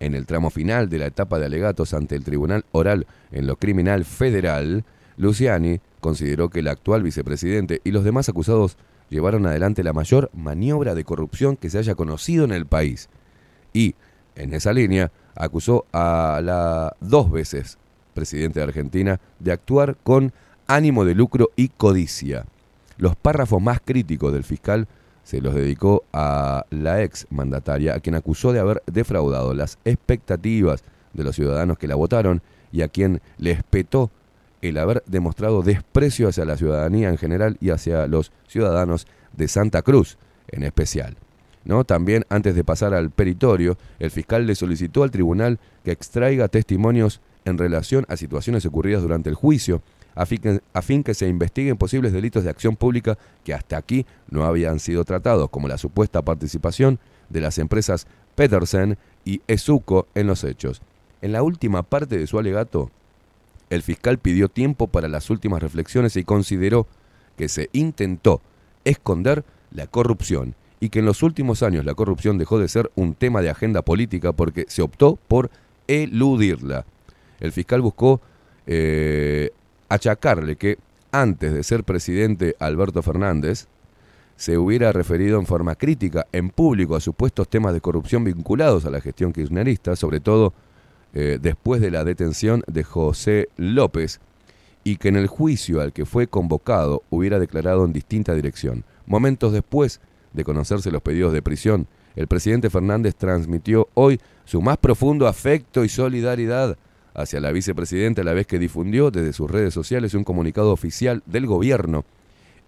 En el tramo final de la etapa de alegatos ante el Tribunal Oral en lo Criminal Federal, Luciani consideró que el actual vicepresidente y los demás acusados llevaron adelante la mayor maniobra de corrupción que se haya conocido en el país. Y, en esa línea, acusó a la dos veces presidente de Argentina de actuar con ánimo de lucro y codicia. Los párrafos más críticos del fiscal se los dedicó a la ex mandataria, a quien acusó de haber defraudado las expectativas de los ciudadanos que la votaron y a quien le espetó el haber demostrado desprecio hacia la ciudadanía en general y hacia los ciudadanos de Santa Cruz en especial. ¿No? También antes de pasar al peritorio, el fiscal le solicitó al tribunal que extraiga testimonios en relación a situaciones ocurridas durante el juicio, a fin, que, que se investiguen posibles delitos de acción pública que hasta aquí no habían sido tratados, como la supuesta participación de las empresas Petersen y Esuco en los hechos. En la última parte de su alegato, el fiscal pidió tiempo para las últimas reflexiones y consideró que se intentó esconder la corrupción y que en los últimos años la corrupción dejó de ser un tema de agenda política porque se optó por eludirla. El fiscal buscó eh, achacarle que antes de ser presidente Alberto Fernández se hubiera referido en forma crítica en público a supuestos temas de corrupción vinculados a la gestión kirchnerista, sobre todo eh, después de la detención de José López, y que en el juicio al que fue convocado hubiera declarado en distinta dirección. Momentos después de conocerse los pedidos de prisión, el presidente Fernández transmitió hoy su más profundo afecto y solidaridad hacia la vicepresidenta a la vez que difundió desde sus redes sociales un comunicado oficial del gobierno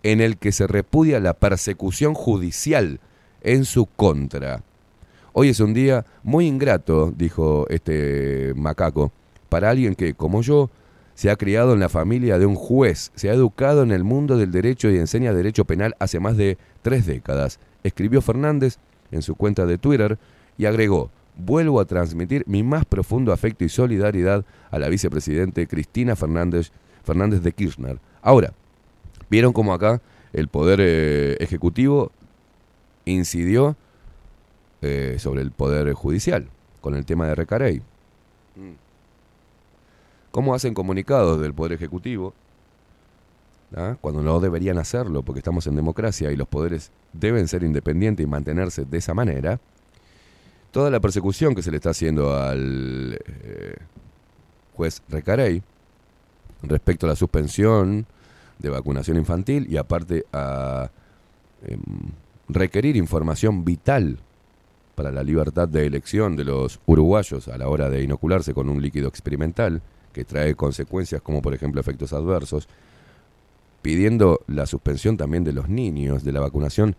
en el que se repudia la persecución judicial en su contra. Hoy es un día muy ingrato, dijo este macaco, para alguien que, como yo, se ha criado en la familia de un juez, se ha educado en el mundo del derecho y enseña derecho penal hace más de tres décadas, escribió Fernández en su cuenta de Twitter y agregó, vuelvo a transmitir mi más profundo afecto y solidaridad a la vicepresidente Cristina Fernández, Fernández de Kirchner. Ahora, vieron cómo acá el Poder eh, Ejecutivo incidió eh, sobre el Poder Judicial con el tema de Recarey. ¿Cómo hacen comunicados del Poder Ejecutivo? ¿Ah? Cuando no deberían hacerlo, porque estamos en democracia y los poderes deben ser independientes y mantenerse de esa manera. Toda la persecución que se le está haciendo al eh, juez Recarey respecto a la suspensión de vacunación infantil y aparte a em, requerir información vital para la libertad de elección de los uruguayos a la hora de inocularse con un líquido experimental que trae consecuencias como por ejemplo efectos adversos, pidiendo la suspensión también de los niños, de la vacunación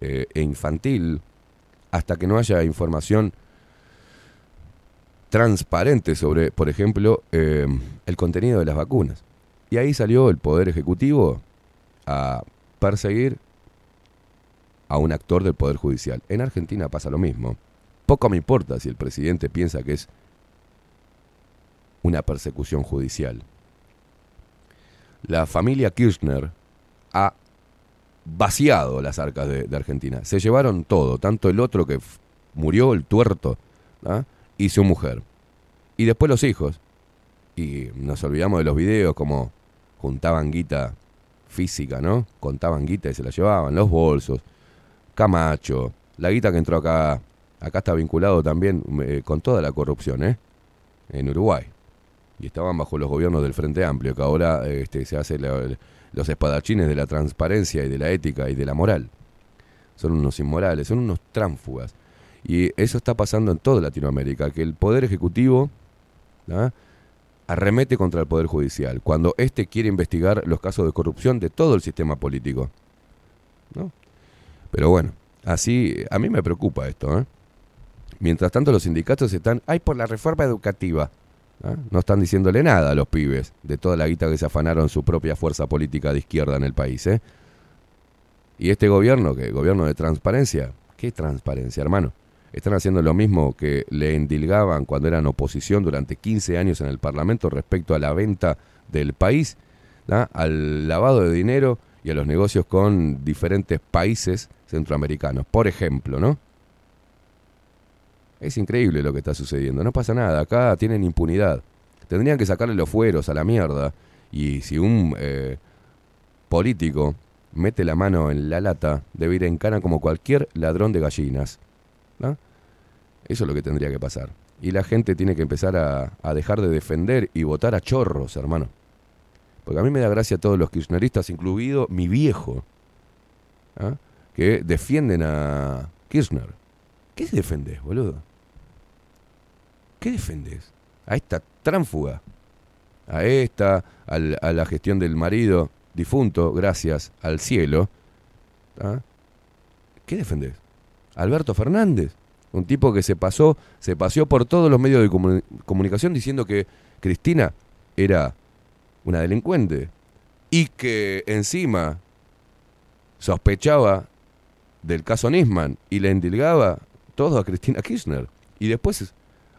eh, e infantil, hasta que no haya información transparente sobre, por ejemplo, eh, el contenido de las vacunas. Y ahí salió el Poder Ejecutivo a perseguir a un actor del Poder Judicial. En Argentina pasa lo mismo. Poco me importa si el presidente piensa que es una persecución judicial. La familia Kirchner ha vaciado las arcas de, Argentina. Se llevaron todo, tanto el otro que murió, el tuerto, ¿ah? y su mujer. Y después los hijos. Y nos olvidamos de los videos como juntaban guita física, ¿no? Contaban guita y se la llevaban, los bolsos, Camacho, la guita que entró acá, acá está vinculado también eh, con toda la corrupción, ¿eh? En Uruguay. Y estaban bajo los gobiernos del Frente Amplio, que ahora este, se hace la- los espadachines de la transparencia y de la ética y de la moral. Son unos inmorales, son unos tránfugas. Y eso está pasando en toda Latinoamérica, que el Poder Ejecutivo ¿ah? arremete contra el Poder Judicial, cuando éste quiere investigar los casos de corrupción de todo el sistema político. ¿no? Pero bueno, así a mí me preocupa esto. ¿eh? Mientras tanto los sindicatos están, ay, por la reforma educativa. No están diciéndole nada a los pibes de toda la guita que se afanaron su propia fuerza política de izquierda en el país. ¿eh? Y este gobierno, que gobierno de transparencia, ¿qué transparencia, hermano? Están haciendo lo mismo que le endilgaban cuando eran oposición durante 15 años en el Parlamento respecto a la venta del país, al lavado de dinero y a los negocios con diferentes países centroamericanos. Por ejemplo, ¿no? Es increíble lo que está sucediendo. No pasa nada. Acá tienen impunidad. Tendrían que sacarle los fueros a la mierda. Y si un eh, político mete la mano en la lata, debe ir en cana como cualquier ladrón de gallinas. ¿no? Eso es lo que tendría que pasar. Y la gente tiene que empezar a, a dejar de defender y votar a chorros, hermano. Porque a mí me da gracia todos los kirchneristas, incluido mi viejo, ¿ah? que defienden a Kirchner. ¿Qué defendés, boludo? ¿Qué defendés? A esta tránfuga. A esta, a la gestión del marido difunto, gracias al cielo. ¿ah? ¿Qué defendés? Alberto Fernández, un tipo que se pasó, se paseó por todos los medios de comu- comunicación diciendo que Cristina era una delincuente y que encima sospechaba del caso Nisman y le endilgaba todo a Cristina Kirchner. Y después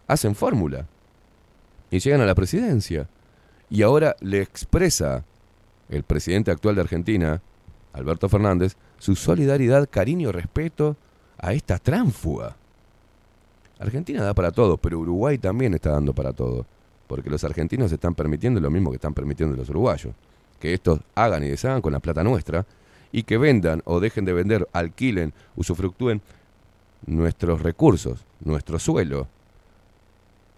hacen fórmula y llegan a la presidencia. Y ahora le expresa el presidente actual de Argentina, Alberto Fernández, su solidaridad, cariño, respeto a esta tránfuga. Argentina da para todo, pero Uruguay también está dando para todo. Porque los argentinos están permitiendo lo mismo que están permitiendo los uruguayos. Que estos hagan y deshagan con la plata nuestra y que vendan o dejen de vender, alquilen, usufructúen nuestros recursos, nuestro suelo,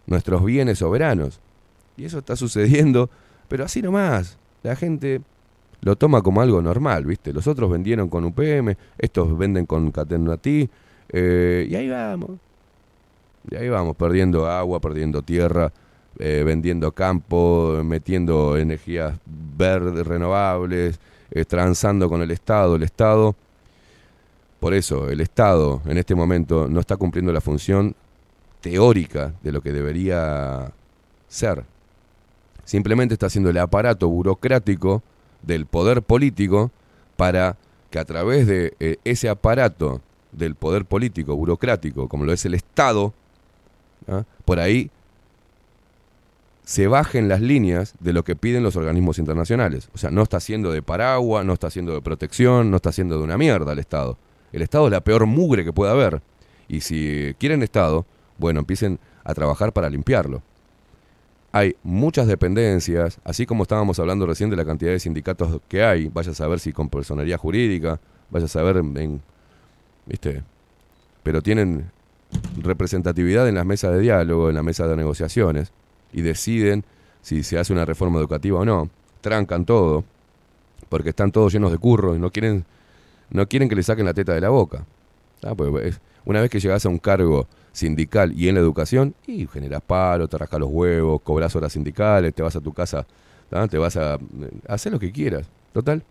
nuestros bienes soberanos. Y eso está sucediendo, pero así nomás. La gente lo toma como algo normal, ¿viste? Los otros vendieron con UPM, estos venden con Catenatí, eh, y ahí vamos. Y ahí vamos, perdiendo agua, perdiendo tierra, eh, vendiendo campo, metiendo energías verdes, renovables, eh, transando con el Estado. El Estado, por eso, el Estado en este momento no está cumpliendo la función teórica de lo que debería ser. Simplemente está haciendo el aparato burocrático del poder político para que a través de eh, ese aparato del poder político burocrático, como lo es el Estado, ¿ah? por ahí se bajen las líneas de lo que piden los organismos internacionales. O sea, no está haciendo de paraguas, no está haciendo de protección, no está haciendo de una mierda el Estado. El Estado es la peor mugre que puede haber. Y si quieren Estado, bueno, empiecen a trabajar para limpiarlo. Hay muchas dependencias, así como estábamos hablando recién de la cantidad de sindicatos que hay, vaya a saber si con personería jurídica, vaya a saber en, ¿viste? Pero tienen representatividad en las mesas de diálogo, en las mesas de negociaciones, y deciden si se hace una reforma educativa o no. Trancan todo, porque están todos llenos de curro y no quieren, no quieren que le saquen la teta de la boca. Ah, pues, es- una vez que llegas a un cargo sindical y en la educación, y generas palo, te rascas los huevos, cobras horas sindicales, te vas a tu casa, te vas a hacer lo que quieras, total.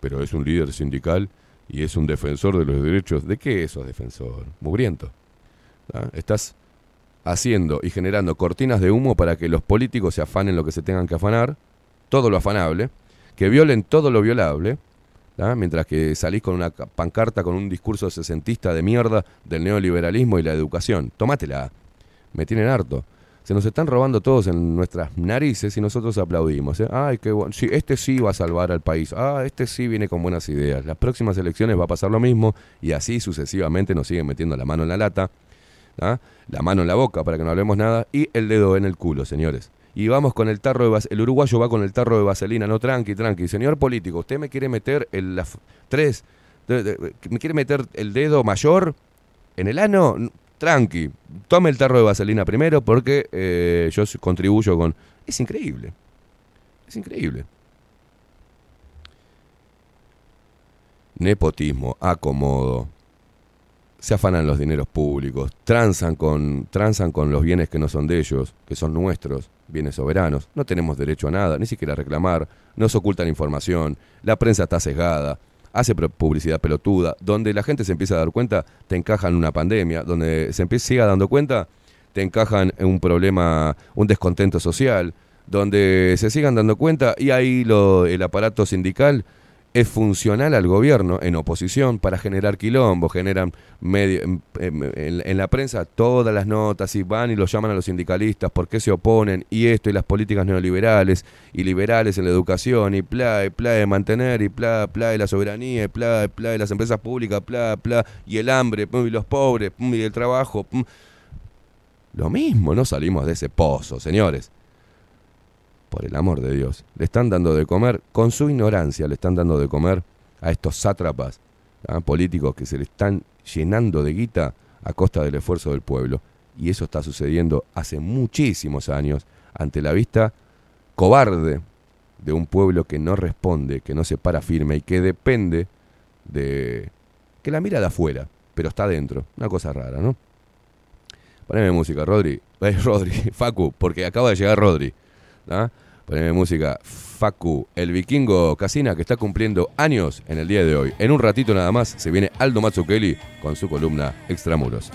Pero es un líder sindical y es un defensor de los derechos. ¿De qué sos defensor? Mugriento. ¿tá? Estás haciendo y generando cortinas de humo para que los políticos se afanen lo que se tengan que afanar, todo lo afanable, que violen todo lo violable, mientras que salís con una ca- pancarta con un discurso sesentista de mierda del neoliberalismo y la educación. Tómatela. Me tienen harto. Se nos están robando todos en nuestras narices y nosotros aplaudimos. ¿eh? Ay, qué bueno. Sí, este sí va a salvar al país. Ah, este sí viene con buenas ideas. Las próximas elecciones va a pasar lo mismo y así sucesivamente nos siguen metiendo la mano en la lata, la mano en la boca para que no hablemos nada y el dedo en el culo, señores. Y vamos con el tarro de vas el uruguayo va con el tarro de vaselina, no tranqui, tranqui. Señor político, usted me quiere meter el tres me quiere meter el dedo mayor en el ano, tranqui. Tome el tarro de vaselina primero porque eh, yo contribuyo con es increíble. Es increíble. Nepotismo, acomodo, se afanan los dineros públicos, transan con, transan con los bienes que no son de ellos, que son nuestros, bienes soberanos. No tenemos derecho a nada, ni siquiera a reclamar, nos ocultan información, la prensa está sesgada, hace publicidad pelotuda, donde la gente se empieza a dar cuenta, te encajan en una pandemia, donde se empieza, siga dando cuenta, te encajan en un problema, un descontento social, donde se sigan dando cuenta y ahí lo, el aparato sindical es funcional al gobierno en oposición para generar quilombo, generan medio, en, la prensa todas las notas y van y los llaman a los sindicalistas, por qué se oponen y esto y las políticas neoliberales y liberales en la educación y pla, y pla de mantener y pla, pla de la soberanía y pla, y de las empresas públicas, pla, pla y el hambre y los pobres y el trabajo. Lo mismo, no salimos de ese pozo, señores. Por el amor de Dios. Le están dando de comer, con su ignorancia, le están dando de comer a estos sátrapas ¿ah? políticos que se le están llenando de guita a costa del esfuerzo del pueblo. Y eso está sucediendo hace muchísimos años ante la vista cobarde de un pueblo que no responde, que no se para firme y que depende de... que la mira de afuera, pero está dentro. Una cosa rara, ¿no? Poneme música, Rodri. [laughs] Eh, Rodri, Facu, porque acaba de llegar Rodri. ¿Ah? Poneme música, Facu, el vikingo Casina que está cumpliendo años en el día de hoy. En un ratito nada más se viene Aldo Mazzucchelli con su columna Extramuros.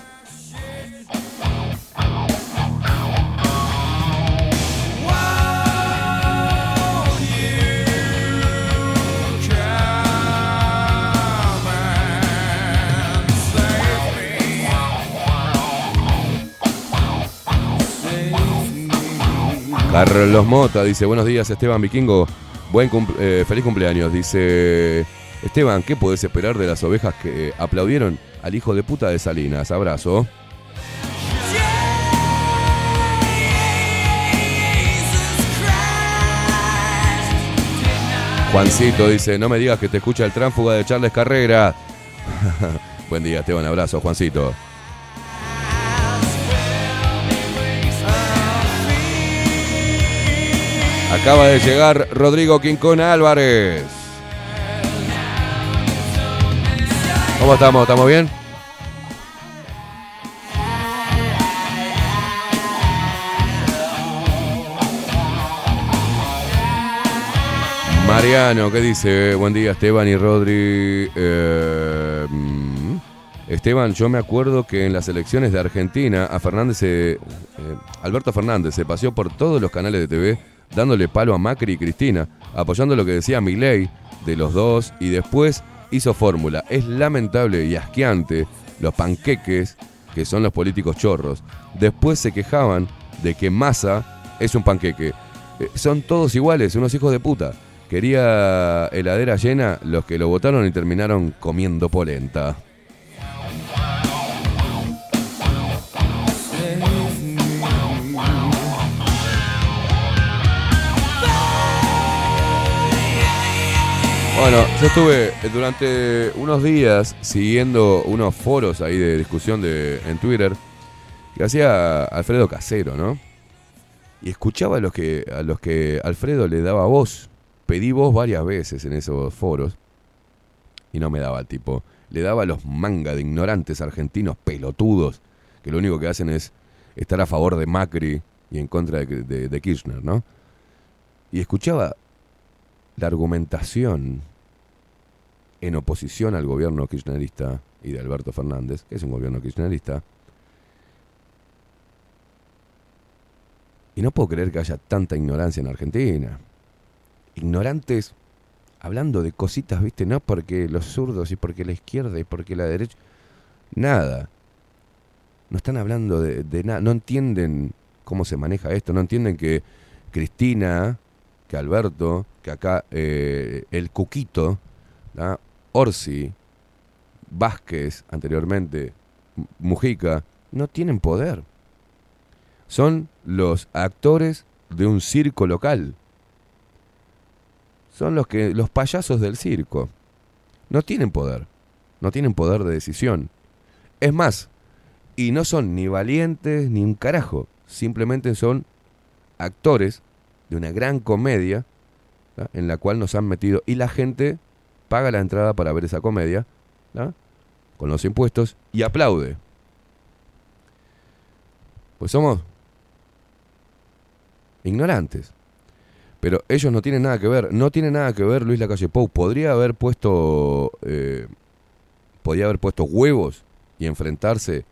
Carlos Mota dice, buenos días Esteban Vikingo, buen eh, feliz cumpleaños. Dice, Esteban, ¿qué podés esperar de las ovejas que aplaudieron al hijo de puta de Salinas? Abrazo. Juancito dice, no me digas que te escucha el tránsfuga de Charles Carrera. [laughs] Buen día, Esteban, abrazo, Juancito. Acaba de llegar Rodrigo Quincón Álvarez. ¿Cómo estamos? ¿Estamos bien? Mariano, ¿qué dice? Buen día, Esteban y Rodri. Eh, Esteban, yo me acuerdo que en las elecciones de Argentina a Fernández eh, Alberto Fernández se paseó por todos los canales de TV dándole palo a Macri y Cristina, apoyando lo que decía Milei de los dos y después hizo fórmula. Es lamentable y asqueante los panqueques que son los políticos chorros. Después se quejaban de que Massa es un panqueque. Eh, son todos iguales, unos hijos de puta. Quería heladera llena los que lo votaron y terminaron comiendo polenta. Bueno, yo estuve durante unos días siguiendo unos foros ahí de discusión de, en Twitter que hacía Alfredo Casero, ¿no? Y escuchaba a los que, a los que Alfredo le daba voz. Pedí voz varias veces en esos foros y no me daba el tipo. Le daba los manga de ignorantes argentinos pelotudos que lo único que hacen es estar a favor de Macri y en contra de, de- de Kirchner, ¿no? Y escuchaba la argumentación en oposición al gobierno kirchnerista y de Alberto Fernández, que es un gobierno kirchnerista, y no puedo creer que haya tanta ignorancia en Argentina. Ignorantes hablando de cositas, ¿viste? No porque los zurdos y porque la izquierda y porque la derecha. Nada. No están hablando de, de nada. No entienden cómo se maneja esto. No entienden que Cristina, que Alberto, que acá eh, el Cuquito. Orsi, Vázquez anteriormente, Mujica, no tienen poder. Son los actores de un circo local. Son los que los payasos del circo. No tienen poder. No tienen poder de decisión. Es más, y no son ni valientes ni un carajo. Simplemente son actores de una gran comedia en la cual nos han metido y la gente paga la entrada para ver esa comedia con los impuestos y aplaude. Pues somos ignorantes. Pero ellos no tienen nada que ver. No tiene nada que ver Luis Lacalle Pou. Podría haber puesto. eh, podría haber puesto huevos y enfrentarse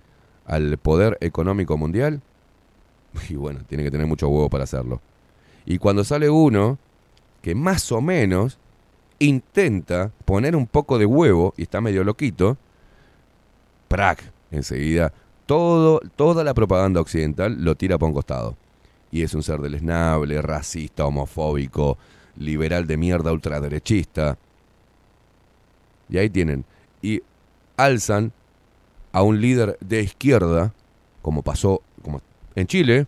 al poder económico mundial. [laughs] Y bueno, tiene que tener mucho huevo para hacerlo. Y cuando sale uno que más o menos intenta poner un poco de huevo y está medio loquito, ¡prac! Enseguida, todo, toda la propaganda occidental lo tira por un costado. Y es un ser deleznable, racista, homofóbico, liberal de mierda, ultraderechista. Y ahí tienen. Y alzan a un líder de izquierda, como pasó, como en Chile,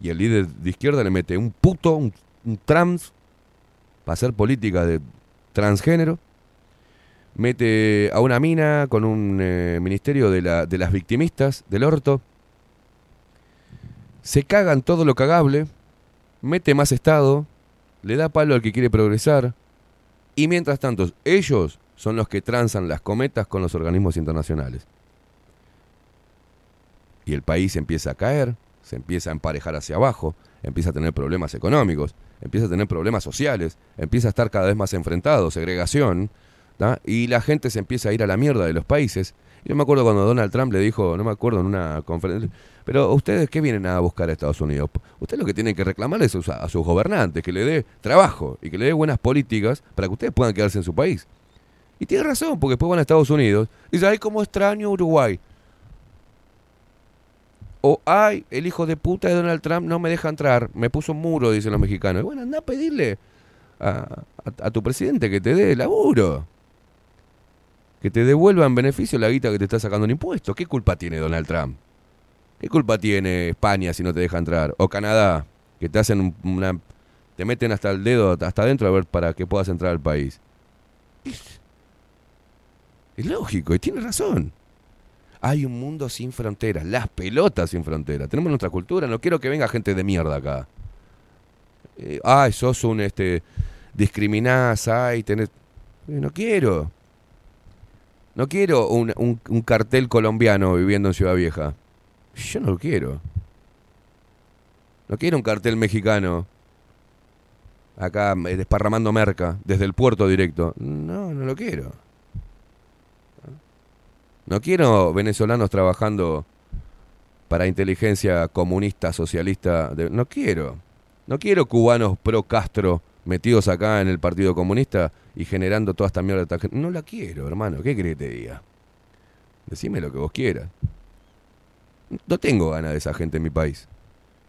y el líder de izquierda le mete un puto, un, un trans, hacer política de transgénero, mete a una mina con un eh, ministerio de, la- de las victimistas del orto, se cagan todo lo cagable, mete más Estado, le da palo al que quiere progresar, y mientras tanto ellos son los que transan las cometas con los organismos internacionales. Y el país empieza a caer, se empieza a emparejar hacia abajo, empieza a tener problemas económicos, empieza a tener problemas sociales, empieza a estar cada vez más enfrentado, segregación, y la gente se empieza a ir a la mierda de los países. Yo me acuerdo cuando Donald Trump le dijo, no me acuerdo en una conferencia, pero ustedes qué vienen a buscar a Estados Unidos? Ustedes lo que tienen que reclamar es a sus gobernantes, que le dé trabajo y que le dé buenas políticas para que ustedes puedan quedarse en su país. Y tiene razón, porque después van a Estados Unidos y dicen, ay, cómo extraño Uruguay. O, ay, el hijo de puta de Donald Trump no me deja entrar, me puso un muro, dicen los mexicanos. Y bueno, anda a pedirle a, a- tu presidente que te dé laburo. Que te devuelva en beneficio la guita que te está sacando en impuestos. ¿Qué culpa tiene Donald Trump? ¿Qué culpa tiene España si no te deja entrar? O Canadá, que te hacen un- una... te meten hasta el dedo, hasta adentro a ver para que puedas entrar al país. Es lógico, y tiene razón. Hay un mundo sin fronteras, las pelotas sin fronteras. Tenemos nuestra cultura, no quiero que venga gente de mierda acá. Eh, ay, sos un este discriminás, ay, tenés. Eh, No quiero. No quiero un, un- un cartel colombiano viviendo en Ciudad Vieja. Yo no lo quiero. No quiero un cartel mexicano acá eh, desparramando merca desde el puerto directo. No, no lo quiero. No quiero venezolanos trabajando para inteligencia comunista, socialista. de- no quiero. No quiero cubanos pro Castro metidos acá en el Partido Comunista y generando toda esta mierda. No la quiero, hermano. ¿Qué querés que te diga? Decime lo que vos quieras. No tengo ganas de esa gente en mi país.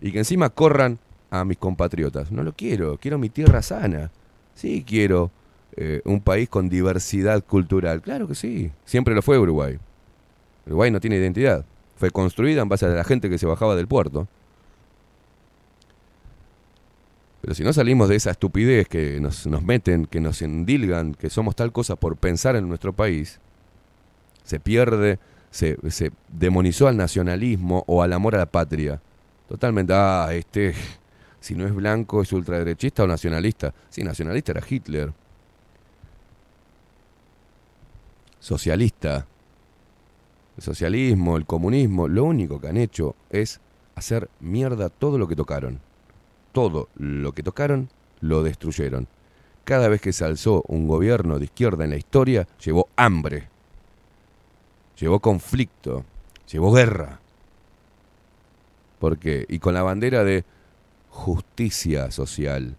Y que encima corran a mis compatriotas. No lo quiero. Quiero mi tierra sana. Sí, quiero eh, un país con diversidad cultural. Claro que sí. Siempre lo fue Uruguay. Uruguay no tiene identidad. Fue construida en base a la gente que se bajaba del puerto. Pero si no salimos de esa estupidez que nos, meten, que nos endilgan, que somos tal cosa por pensar en nuestro país, se pierde, se, se demonizó al nacionalismo o al amor a la patria. Totalmente, ah, este, [laughs] si no es blanco es ultraderechista o nacionalista. Sí, nacionalista era Hitler. Socialista. El socialismo, el comunismo, lo único que han hecho es hacer mierda todo lo que tocaron. Todo lo que tocaron lo destruyeron. Cada vez que se alzó un gobierno de izquierda en la historia, llevó hambre, llevó conflicto, llevó guerra. ¿Por qué? Y con la bandera de justicia social,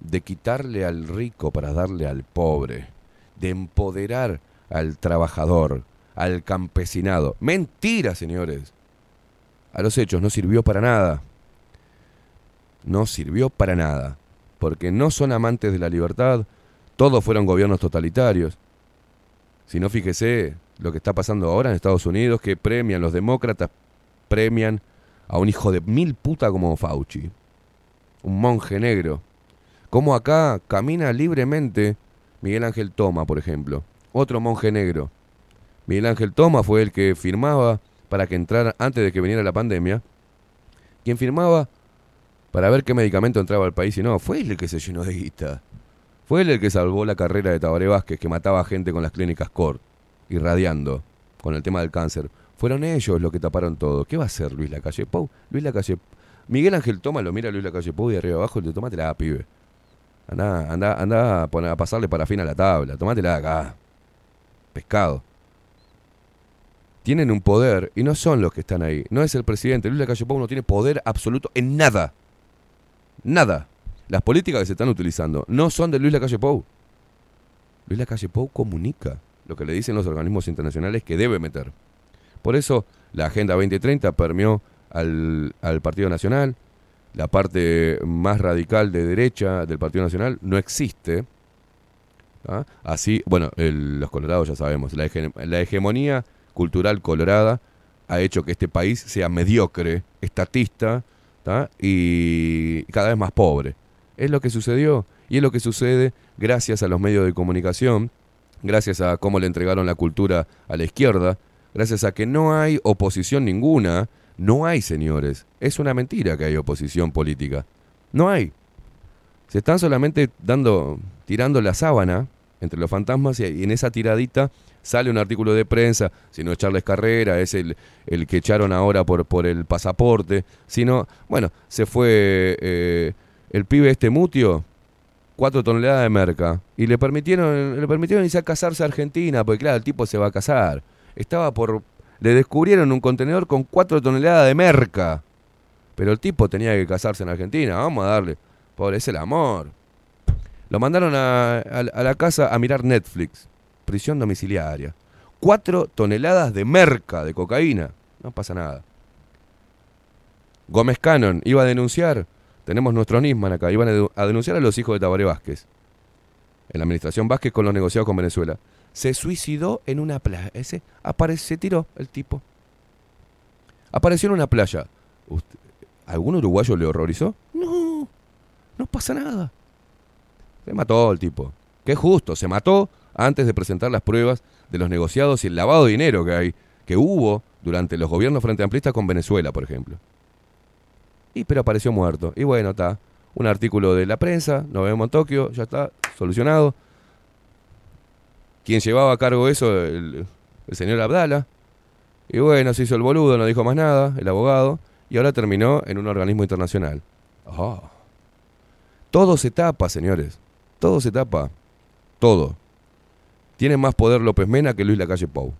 de quitarle al rico para darle al pobre, de empoderar al trabajador, al campesinado. Mentira, señores. A los hechos no sirvió para nada. No sirvió para nada. Porque no son amantes de la libertad. Todos fueron gobiernos totalitarios. Si no, fíjese lo que está pasando ahora en Estados Unidos, que premian, los demócratas premian a un hijo de mil puta como Fauci. Un monje negro. Como acá camina libremente Miguel Ángel Toma, por ejemplo. Otro monje negro. Miguel Ángel Toma fue el que firmaba para que entrara, antes de que viniera la pandemia, quien firmaba para ver qué medicamento entraba al país y no, fue él el que se llenó de guita. Fue él el que salvó la carrera de Tabaré Vázquez, que mataba gente con las clínicas CORT, irradiando con el tema del cáncer. Fueron ellos los que taparon todo. ¿Qué va a hacer Luis Lacalle Pou? Luis Lacalle Miguel Ángel Toma lo mira a Luis Lacalle Pou y arriba abajo le tomátela, pibe. Anda, anda, anda a, poner- a pasarle parafina a la tabla, tomátela acá. Pescado. Tienen un poder y no son los que están ahí. No es el presidente. Luis Lacalle Pou no tiene poder absoluto en nada. Nada. Las políticas que se están utilizando no son de Luis Lacalle Pou. Luis Lacalle Pou comunica lo que le dicen los organismos internacionales que debe meter. Por eso la Agenda 2030 permeó al, al Partido Nacional. La parte más radical de derecha del Partido Nacional no existe. ¿ah? Así, bueno, el- los colorados ya sabemos, la, hege- la hegemonía cultural colorada ha hecho que este país sea mediocre, estatista y cada vez más pobre. Es lo que sucedió y es lo que sucede gracias a los medios de comunicación, gracias a cómo le entregaron la cultura a la izquierda, gracias a que no hay oposición ninguna. No hay, señores. Es una mentira que hay oposición política. No hay. Se están solamente dando, tirando la sábana entre los fantasmas y en esa tiradita sale un artículo de prensa, si no es Charles Carrera, es el, el que echaron ahora por, por el pasaporte, sino, bueno, se fue eh, el pibe este mutio, cuatro toneladas de merca, y le permitieron, le permitieron irse a casarse a Argentina, porque claro, el tipo se va a casar. Estaba por, le descubrieron un contenedor con cuatro toneladas de merca, pero el tipo tenía que casarse en Argentina, vamos a darle, pobre, es el amor. Lo mandaron a, a- a la casa a mirar Netflix. Prisión domiciliaria. Cuatro toneladas de merca de cocaína. No pasa nada. Gómez Cannon iba a denunciar. Tenemos nuestro Nisman acá. Iban a de- a denunciar a los hijos de Tabaré Vázquez. En la administración Vázquez con los negociados con Venezuela. Se suicidó en una playa. Ese aparece, se tiró el tipo. Apareció en una playa. Usted- ¿Algún uruguayo le horrorizó? No. No pasa nada. Se mató el tipo. Qué justo, se mató antes de presentar las pruebas de los negociados y el lavado de dinero que hay, que hubo durante los gobiernos frente amplistas con Venezuela, por ejemplo. Y pero apareció muerto. Y bueno, está. Un artículo de la prensa, nos vemos en Tokio, ya está, solucionado. Quien llevaba a cargo eso, el, señor Abdala. Y bueno, se hizo el boludo, no dijo más nada, el abogado. Y ahora terminó en un organismo internacional. Ah. Todo se tapa, señores. Todo se tapa. Todo. Tiene más poder López Mena que Luis Lacalle Pou.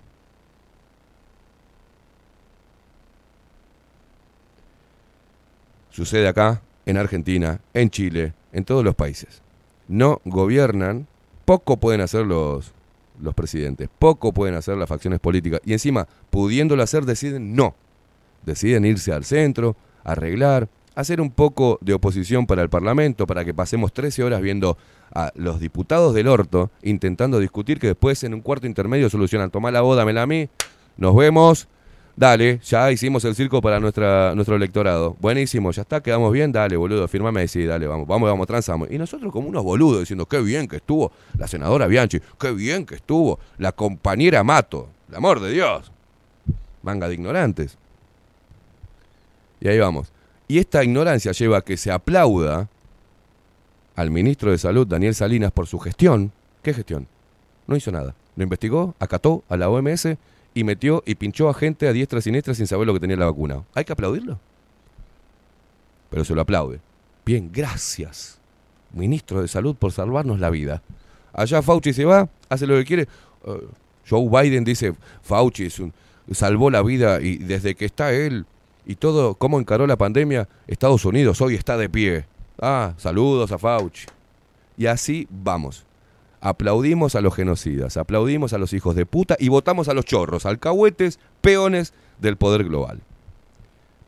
Sucede acá, en Argentina, en Chile, en todos los países. No gobiernan, poco pueden hacer los, los presidentes, poco pueden hacer las facciones políticas. Y encima, pudiéndolo hacer, deciden no. Deciden irse al centro, arreglar, hacer un poco de oposición para el Parlamento, para que pasemos 13 horas viendo a los diputados del orto intentando discutir que después en un cuarto intermedio solucionan, tomá la boda, dámela a mí, nos vemos, dale, ya hicimos el circo para nuestra, nuestro electorado, buenísimo, ya está, quedamos bien, dale, boludo, firmame ahí, sí, dale, vamos, vamos, vamos, transamos. Y nosotros como unos boludos diciendo, qué bien que estuvo la senadora Bianchi, qué bien que estuvo la compañera Mato, el amor de Dios, manga de ignorantes. Y ahí vamos. Y esta ignorancia lleva a que se aplauda al ministro de Salud, Daniel Salinas, por su gestión. ¿Qué gestión? No hizo nada. Lo investigó, acató a la OMS y metió y pinchó a gente a diestra y siniestra sin saber lo que tenía la vacuna. ¿Hay que aplaudirlo? Pero se lo aplaude. Bien, gracias, ministro de Salud, por salvarnos la vida. Allá Fauci se va, hace lo que quiere. Eh, Joe Biden dice, Fauci es un- salvó la vida y desde que está él y todo, cómo encaró la pandemia, Estados Unidos hoy está de pie. Ah, saludos a Fauci. Y así vamos. Aplaudimos a los genocidas, aplaudimos a los hijos de puta y votamos a los chorros, alcahuetes, peones del poder global.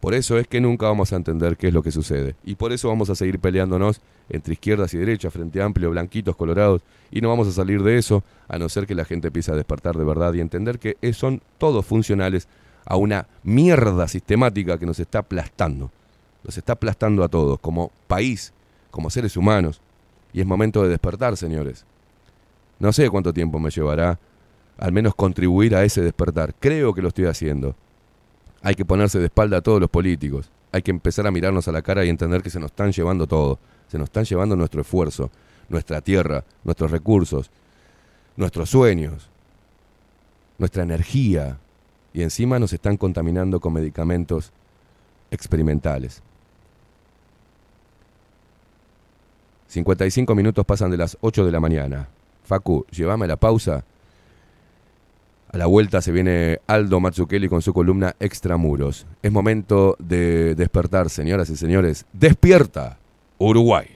Por eso es que nunca vamos a entender qué es lo que sucede. Y por eso vamos a seguir peleándonos entre izquierdas y derechas, frente amplio, blanquitos, colorados. Y no vamos a salir de eso a no ser que la gente empiece a despertar de verdad y entender que son todos funcionales a una mierda sistemática que nos está aplastando. Nos está aplastando a todos, como país, como seres humanos. Y es momento de despertar, señores. No sé cuánto tiempo me llevará al menos contribuir a ese despertar. Creo que lo estoy haciendo. Hay que ponerse de espalda a todos los políticos. Hay que empezar a mirarnos a la cara y entender que se nos están llevando todo. Se nos están llevando nuestro esfuerzo, nuestra tierra, nuestros recursos, nuestros sueños, nuestra energía. Y encima nos están contaminando con medicamentos experimentales. 55 minutos pasan de las 8 de la mañana. Facu, llévame la pausa. A la vuelta se viene Aldo Mazzucchelli con su columna Extramuros. Es momento de despertar, señoras y señores. Despierta, Uruguay.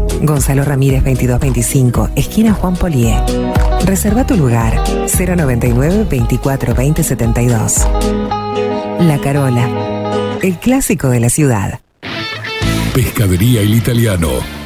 Gonzalo Ramírez 2225, esquina Juan Polié. Reserva tu lugar 099 24 20 72. La Carola, el clásico de la ciudad. Pescadería El Italiano.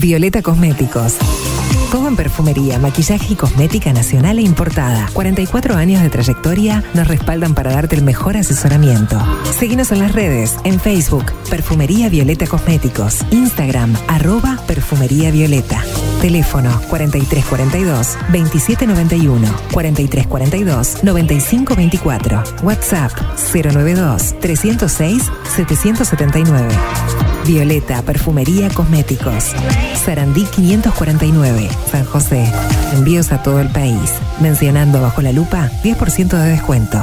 Violeta Cosméticos. Todo en perfumería, maquillaje y cosmética nacional e importada. 44 años de trayectoria nos respaldan para darte el mejor asesoramiento. Seguinos en las redes, en Facebook, Perfumería Violeta Cosméticos, Instagram, arroba Perfumería Violeta. Teléfono 4342-2791, 4342-9524, WhatsApp 092-306-779. Violeta Perfumería Cosméticos. Sarandí 549, San José. Envíos a todo el país. Mencionando bajo la lupa 10% de descuento.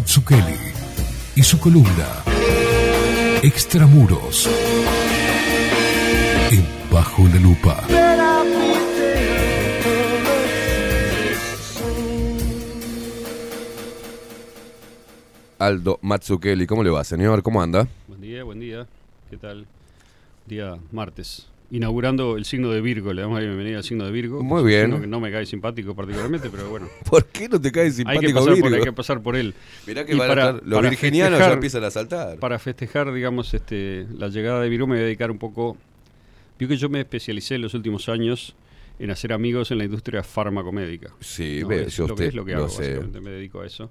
Aldo Mazzucchelli y su columna Extramuros. En Bajo la Lupa. Aldo Mazzucchelli, ¿cómo le va, señor? ¿Cómo anda? Buen día, buen día. ¿Qué tal? Día martes. Inaugurando el signo de Virgo. Le damos la bienvenida al signo de Virgo. Muy bien. signo que no me cae simpático particularmente, pero bueno. [laughs] ¿Por qué no te cae Hay simpático que, pasar por, Virgo? hay que pasar por él. Mirá que van a estar- los virginianos ya empiezan a saltar. Para festejar, digamos, este, la llegada de Virgo me voy a dedicar un poco... Vio que yo me especialicé en los últimos años en hacer amigos en la industria farmacomédica. Sí, ¿no? ve, es yo lo que usted es lo que hago, básicamente me dedico a eso.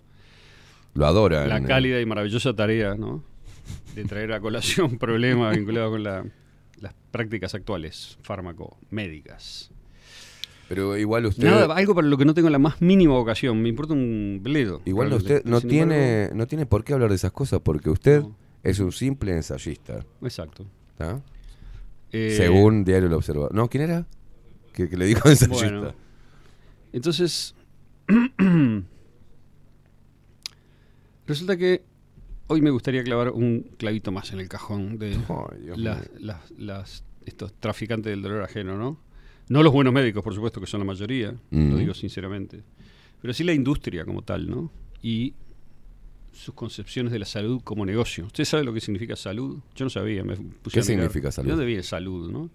Lo adoran. La cálida y maravillosa tarea, ¿no? De traer a colación [laughs] problemas vinculados con la- las prácticas actuales fármaco-médicas. Pero igual usted... Nada, algo para lo que no tengo la más mínima vocación. Me importa un bledo. Igual usted no tiene, embargo, no tiene por qué hablar de esas cosas porque usted es un simple ensayista. Exacto. ¿tá? Eh, Según Diario El Observador. ¿No? ¿Quién era? Que, que le dijo [laughs] ensayista. Bueno, entonces, [clears throat] resulta que hoy me gustaría clavar un clavito más en el cajón de las- las- las- estos traficantes del dolor ajeno, ¿no? No los buenos médicos, por supuesto, que son la mayoría, Mm. lo digo sinceramente. Pero sí la industria como tal, ¿no? Y sus concepciones de la salud como negocio. ¿Usted sabe lo que significa salud? Yo no sabía. Me puse ¿Qué a significa salud? ¿De dónde viene salud, no?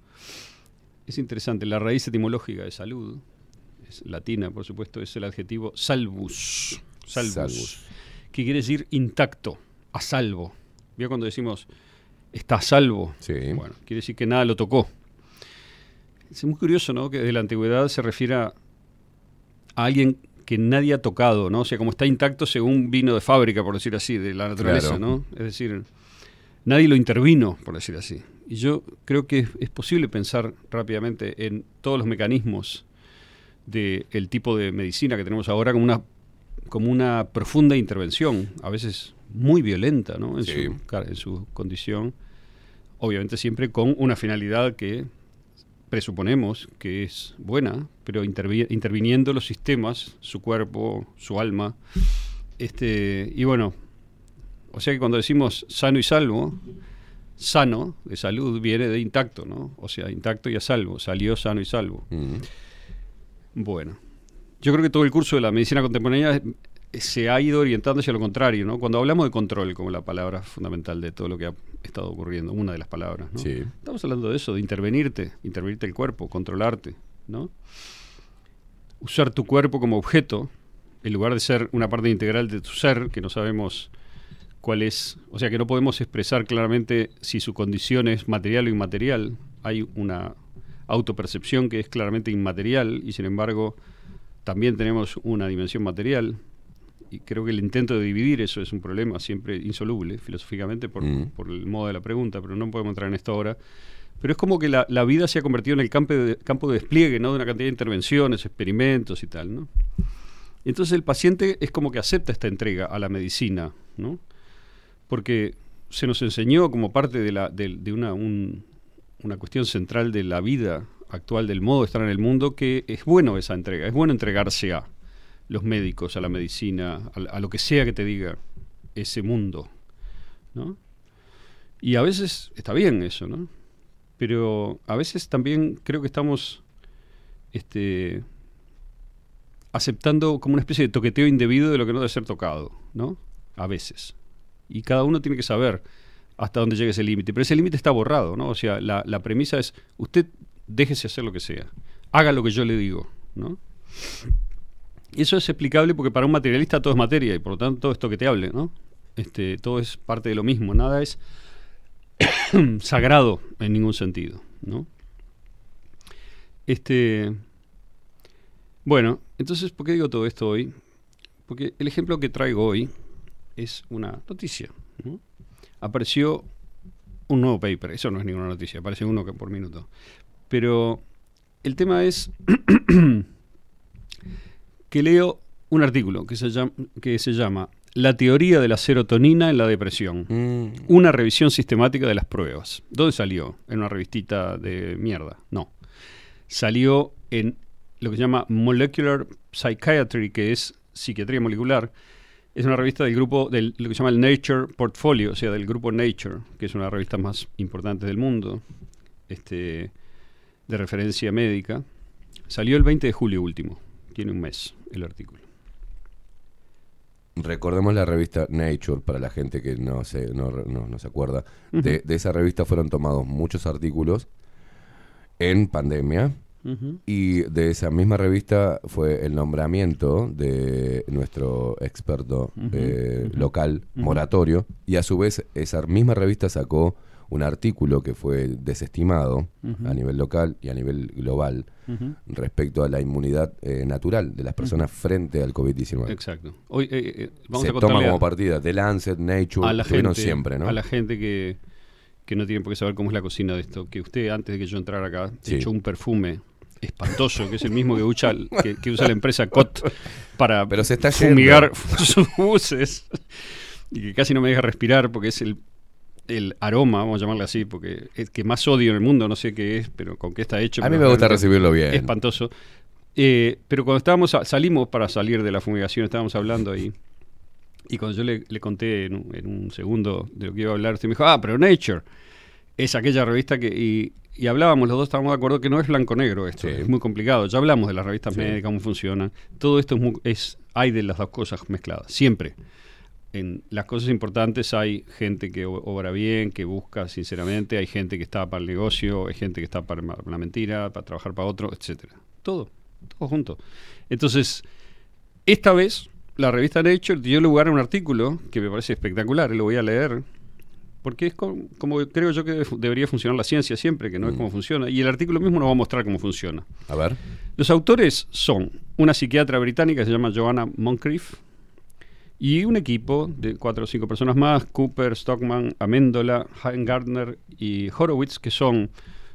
Es interesante. La raíz etimológica de salud, es latina, por supuesto, es el adjetivo salvus. Salvus. Salvus. Que quiere decir intacto, a salvo. ¿Vio cuando decimos está a salvo? Sí. Bueno, quiere decir que nada lo tocó. Es muy curioso, ¿no? Que desde la antigüedad se refiere a alguien que nadie ha tocado, ¿no? O sea, como está intacto según vino de fábrica, por decir así, de la naturaleza, Claro. ¿no? Es decir, nadie lo intervino, por decir así. Y yo creo que es, es posible pensar rápidamente en todos los mecanismos del tipo de medicina que tenemos ahora como una, como una profunda intervención, a veces muy violenta, ¿no? En, Sí. su, en su condición, obviamente siempre con una finalidad que presuponemos que es buena, pero intervi- interviniendo los sistemas, su cuerpo, su alma. Este, y bueno, o sea que cuando decimos sano y salvo, sano de salud viene de intacto, ¿no? O sea, intacto y a salvo, salió sano y salvo. Bueno, yo creo que todo el curso de la medicina contemporánea se ha ido orientando hacia lo contrario, ¿no? Cuando hablamos de control como la palabra fundamental de todo lo que ha estado ocurriendo, una de las palabras, ¿no? Sí. Estamos hablando de eso, de intervenirte, intervenirte el cuerpo, controlarte, ¿no? Usar tu cuerpo como objeto, en lugar de ser una parte integral de tu ser, que no sabemos cuál es, o sea que no podemos expresar claramente si su condición es material o inmaterial. Hay una autopercepción que es claramente inmaterial y sin embargo también tenemos una dimensión material. Y creo que el intento de dividir eso es un problema siempre insoluble, filosóficamente, por, Mm. por el modo de la pregunta, pero no podemos entrar en esto ahora. Pero es como que la, la vida se ha convertido en el campo de, campo de despliegue, ¿no? De una cantidad de intervenciones, experimentos y tal, ¿no? Entonces el paciente es como que acepta esta entrega a la medicina, ¿no? Porque se nos enseñó como parte de, la, de, de una, un- una cuestión central de la vida actual, del modo de estar en el mundo, que es bueno esa entrega, es bueno entregarse a los médicos, a la medicina, a, lo que sea que te diga ese mundo, ¿no? Y a veces está bien eso, ¿no? Pero a veces también creo que estamos este, aceptando como una especie de toqueteo indebido de lo que no debe ser tocado, ¿no? A veces. Y cada uno tiene que saber hasta dónde llega ese límite. Pero ese límite está borrado, ¿no? O sea, la premisa es, usted déjese hacer lo que sea, haga lo que yo le digo, ¿no? Eso es explicable porque para un materialista todo es materia y por lo tanto todo es toqueteable, ¿no? Este, todo es parte de lo mismo, nada es [coughs] sagrado en ningún sentido, ¿no? Este, bueno, entonces, ¿por qué digo todo esto hoy? Porque el ejemplo que traigo hoy es una noticia. ¿no? Apareció un nuevo paper, eso no es ninguna noticia, aparece uno que por minuto. Pero el tema es [coughs] que leo un artículo que se llama, que se llama La teoría de la serotonina en la depresión. Mm. Una revisión sistemática de las pruebas. ¿Dónde salió? ¿En una revistita de mierda? No. Salió en lo que se llama Molecular Psychiatry, que es psiquiatría molecular. Es una revista del grupo, del, lo que se llama el Nature Portfolio, o sea, del grupo Nature, que es una revista más importante del mundo, este, de referencia médica. Salió el 20 de julio último. Tiene un mes el artículo. Recordemos la revista Nature para la gente que no se, no, no- no se acuerda. de, de esa revista fueron tomados muchos artículos en pandemia. Y de esa misma revista fue el nombramiento de nuestro experto eh, local. Moratorio, y a su vez esa misma revista sacó un artículo que fue desestimado a nivel local y a nivel global respecto a la inmunidad eh, natural de las personas frente al COVID-19. Exacto. Hoy, eh, eh, vamos Se a toma como partida The Lancet, Nature, a la gente, siempre, ¿no? A la gente que, que no tiene por qué saber cómo es la cocina de esto. Que usted, antes de que yo entrara acá, Sí. echó un perfume espantoso, que es el mismo que usa, que, que usa la empresa COT para Pero se está fumigar yendo. [laughs] sus buses. Y que casi no me deja respirar porque es el, el aroma, vamos a llamarle así, porque es que más odio en el mundo, no sé qué es, pero con qué está hecho. A mí me gusta recibirlo bien. Espantoso. Eh, pero cuando estábamos, a- salimos para salir de la fumigación, estábamos hablando ahí. Y cuando yo le, le conté en un, en un segundo de lo que iba a hablar, usted me dijo, ah, pero Nature. Es aquella revista que. Y, y hablábamos, los dos estábamos de acuerdo que no es blanco-negro esto, Sí. es muy complicado. Ya hablamos de las revistas Sí. médicas, cómo funcionan. Todo esto es, muy- es hay de las dos cosas mezcladas, siempre. En las cosas importantes hay gente que obra bien, que busca sinceramente, hay gente que está para el negocio, hay gente que está para la mentira, para trabajar para otro, etcétera. Todo, todo junto. Entonces, esta vez, la revista Nature dio lugar a un artículo que me parece espectacular, lo voy a leer, porque es co- como, creo yo que debe debería funcionar la ciencia siempre, que no es como funciona, y el artículo mismo nos va a mostrar cómo funciona. A ver. Los autores son una psiquiatra británica que se llama Joanna Moncrief y un equipo de cuatro o cinco personas más, Cooper, Stockman, Amendola, Gardner y Horowitz, que son,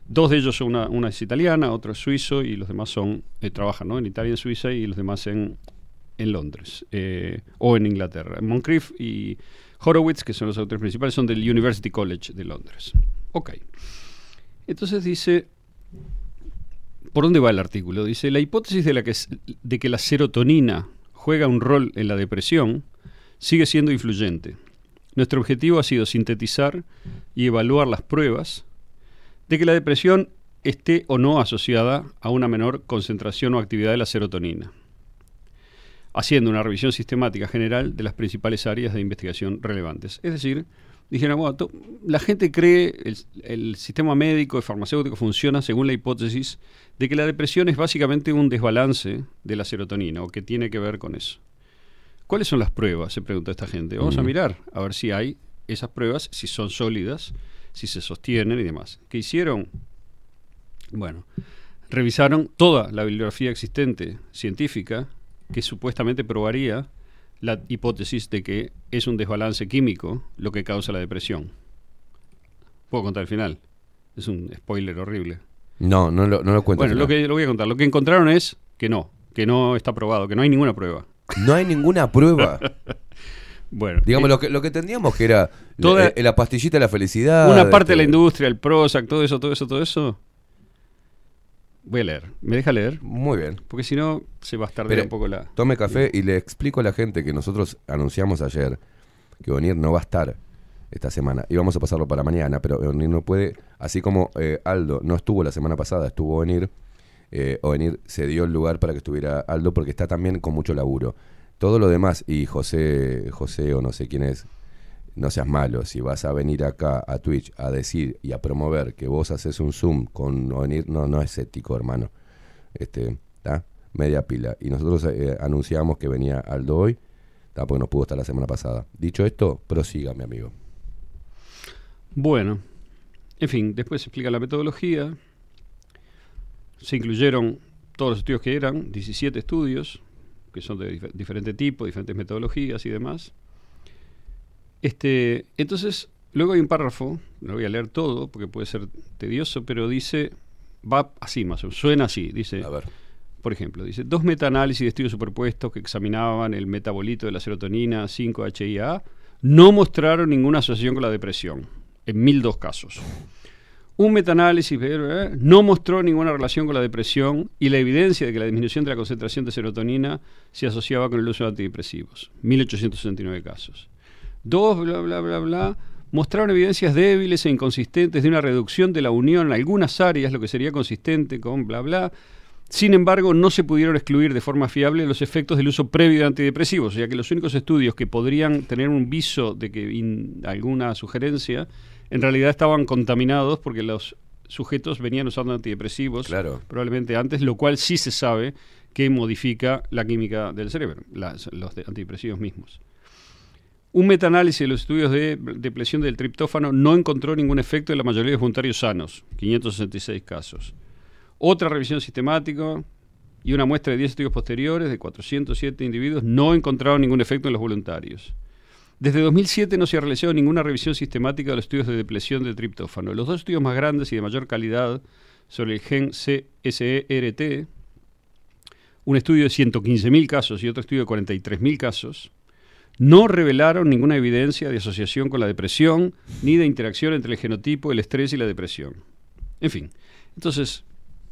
dos de ellos una, una es italiana, otro es suizo y los demás son, eh, trabajan ¿no? en Italia en Suiza y los demás en, en Londres eh, o en Inglaterra. Moncrief y Horowitz, que son los autores principales, son del University College de Londres. Ok. Entonces dice, ¿Por dónde va el artículo? Dice, la hipótesis de, la que, de que la serotonina juega un rol en la depresión sigue siendo influyente. Nuestro objetivo ha sido sintetizar y evaluar las pruebas de que la depresión esté o no asociada a una menor concentración o actividad de la serotonina, haciendo una revisión sistemática general de las principales áreas de investigación relevantes. Es decir, dijeron, bueno, la gente cree, el, el sistema médico y farmacéutico funciona según la hipótesis de que la depresión es básicamente un desbalance de la serotonina o que tiene que ver con eso. ¿Cuáles son las pruebas? Se pregunta esta gente. Vamos a mirar a ver si hay esas pruebas, si son sólidas, si se sostienen y demás. ¿Qué hicieron? Bueno, revisaron toda la bibliografía existente científica que supuestamente probaría la hipótesis de que es un desbalance químico lo que causa la depresión. Puedo contar el final. Es un spoiler horrible. No, no lo, no lo cuento. Bueno, lo que lo voy a contar. Lo que encontraron es que no, que no está probado, que no hay ninguna prueba. No hay ninguna prueba. [laughs] Bueno, Digamos, eh, lo que, lo que entendíamos que era Toda- la, la pastillita de la felicidad. una parte de la este, industria, el Prozac, todo eso, todo eso, todo eso. Voy a leer. ¿Me deja leer? Muy bien. Porque si no, se va a estar un poco la. Tome café y le explico a la gente que nosotros anunciamos ayer que Onir no va a estar esta semana. Íbamos a pasarlo para mañana, pero Onir no puede. Así como eh, Aldo no estuvo la semana pasada, estuvo Onir. Eh, Onir se dio el lugar para que estuviera Aldo porque está también con mucho laburo. Todo lo demás, y José, José o no sé quién es, no seas malo, si vas a venir acá a Twitch a decir y a promover que vos haces un Zoom con Onir, no, no es ético, hermano. Este, ¿tá? Media pila. Y nosotros eh, anunciamos que venía Aldo hoy, ¿tá? porque no pudo estar la semana pasada. Dicho esto, prosiga, mi amigo. Bueno, en fin, después se explica la metodología. Se incluyeron todos los estudios que eran, 17 estudios, que son de dif- diferente tipo, diferentes metodologías y demás. Este, entonces, luego hay un párrafo, no lo voy a leer todo porque puede ser tedioso, pero dice, va así más o menos, suena así, dice, A ver. por ejemplo, dice, dos metaanálisis de estudios superpuestos que examinaban el metabolito de la serotonina 5-HIA no mostraron ninguna asociación con la depresión, en 1002 casos. Un metaanálisis eh, no mostró ninguna relación con la depresión y la evidencia de que la disminución de la concentración de serotonina se asociaba con el uso de antidepresivos, 1869 casos. Dos, bla, bla, bla, bla, mostraron evidencias débiles e inconsistentes de una reducción de la unión en algunas áreas, lo que sería consistente con bla, bla. Sin embargo, no se pudieron excluir de forma fiable los efectos del uso previo de antidepresivos, ya que los únicos estudios que podrían tener un viso de que in- alguna sugerencia, en realidad estaban contaminados porque los sujetos venían usando antidepresivos Claro. probablemente antes, lo cual sí se sabe que modifica la química del cerebro, las- los de- antidepresivos mismos. Un metaanálisis de los estudios de depresión del triptófano no encontró ningún efecto en la mayoría de los voluntarios sanos, 566 casos. Otra revisión sistemática y una muestra de 10 estudios posteriores de 407 individuos no encontraron ningún efecto en los voluntarios. Desde 2007 no se ha realizado ninguna revisión sistemática de los estudios de depresión del triptófano. Los dos estudios más grandes y de mayor calidad sobre el gen CSERT, un estudio de 115.000 casos y otro estudio de 43.000 casos, no revelaron ninguna evidencia de asociación con la depresión ni de interacción entre el genotipo, el estrés y la depresión. En fin, entonces,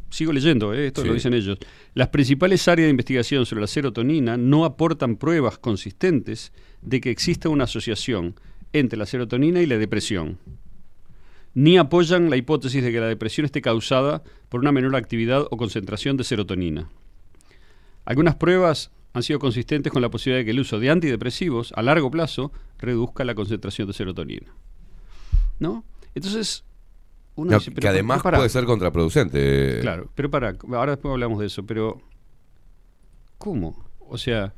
sigo leyendo, ¿eh? esto Sí. lo dicen ellos. Las principales áreas de investigación sobre la serotonina no aportan pruebas consistentes de que exista una asociación entre la serotonina y la depresión. ni apoyan la hipótesis de que la depresión esté causada por una menor actividad o concentración de serotonina. Algunas pruebas han sido consistentes con la posibilidad de que el uso de antidepresivos a largo plazo reduzca la concentración de serotonina. ¿No? Entonces, uno No, dice, que además puede ser contraproducente. Claro, pero para, ahora después hablamos de eso, pero ¿cómo? O sea,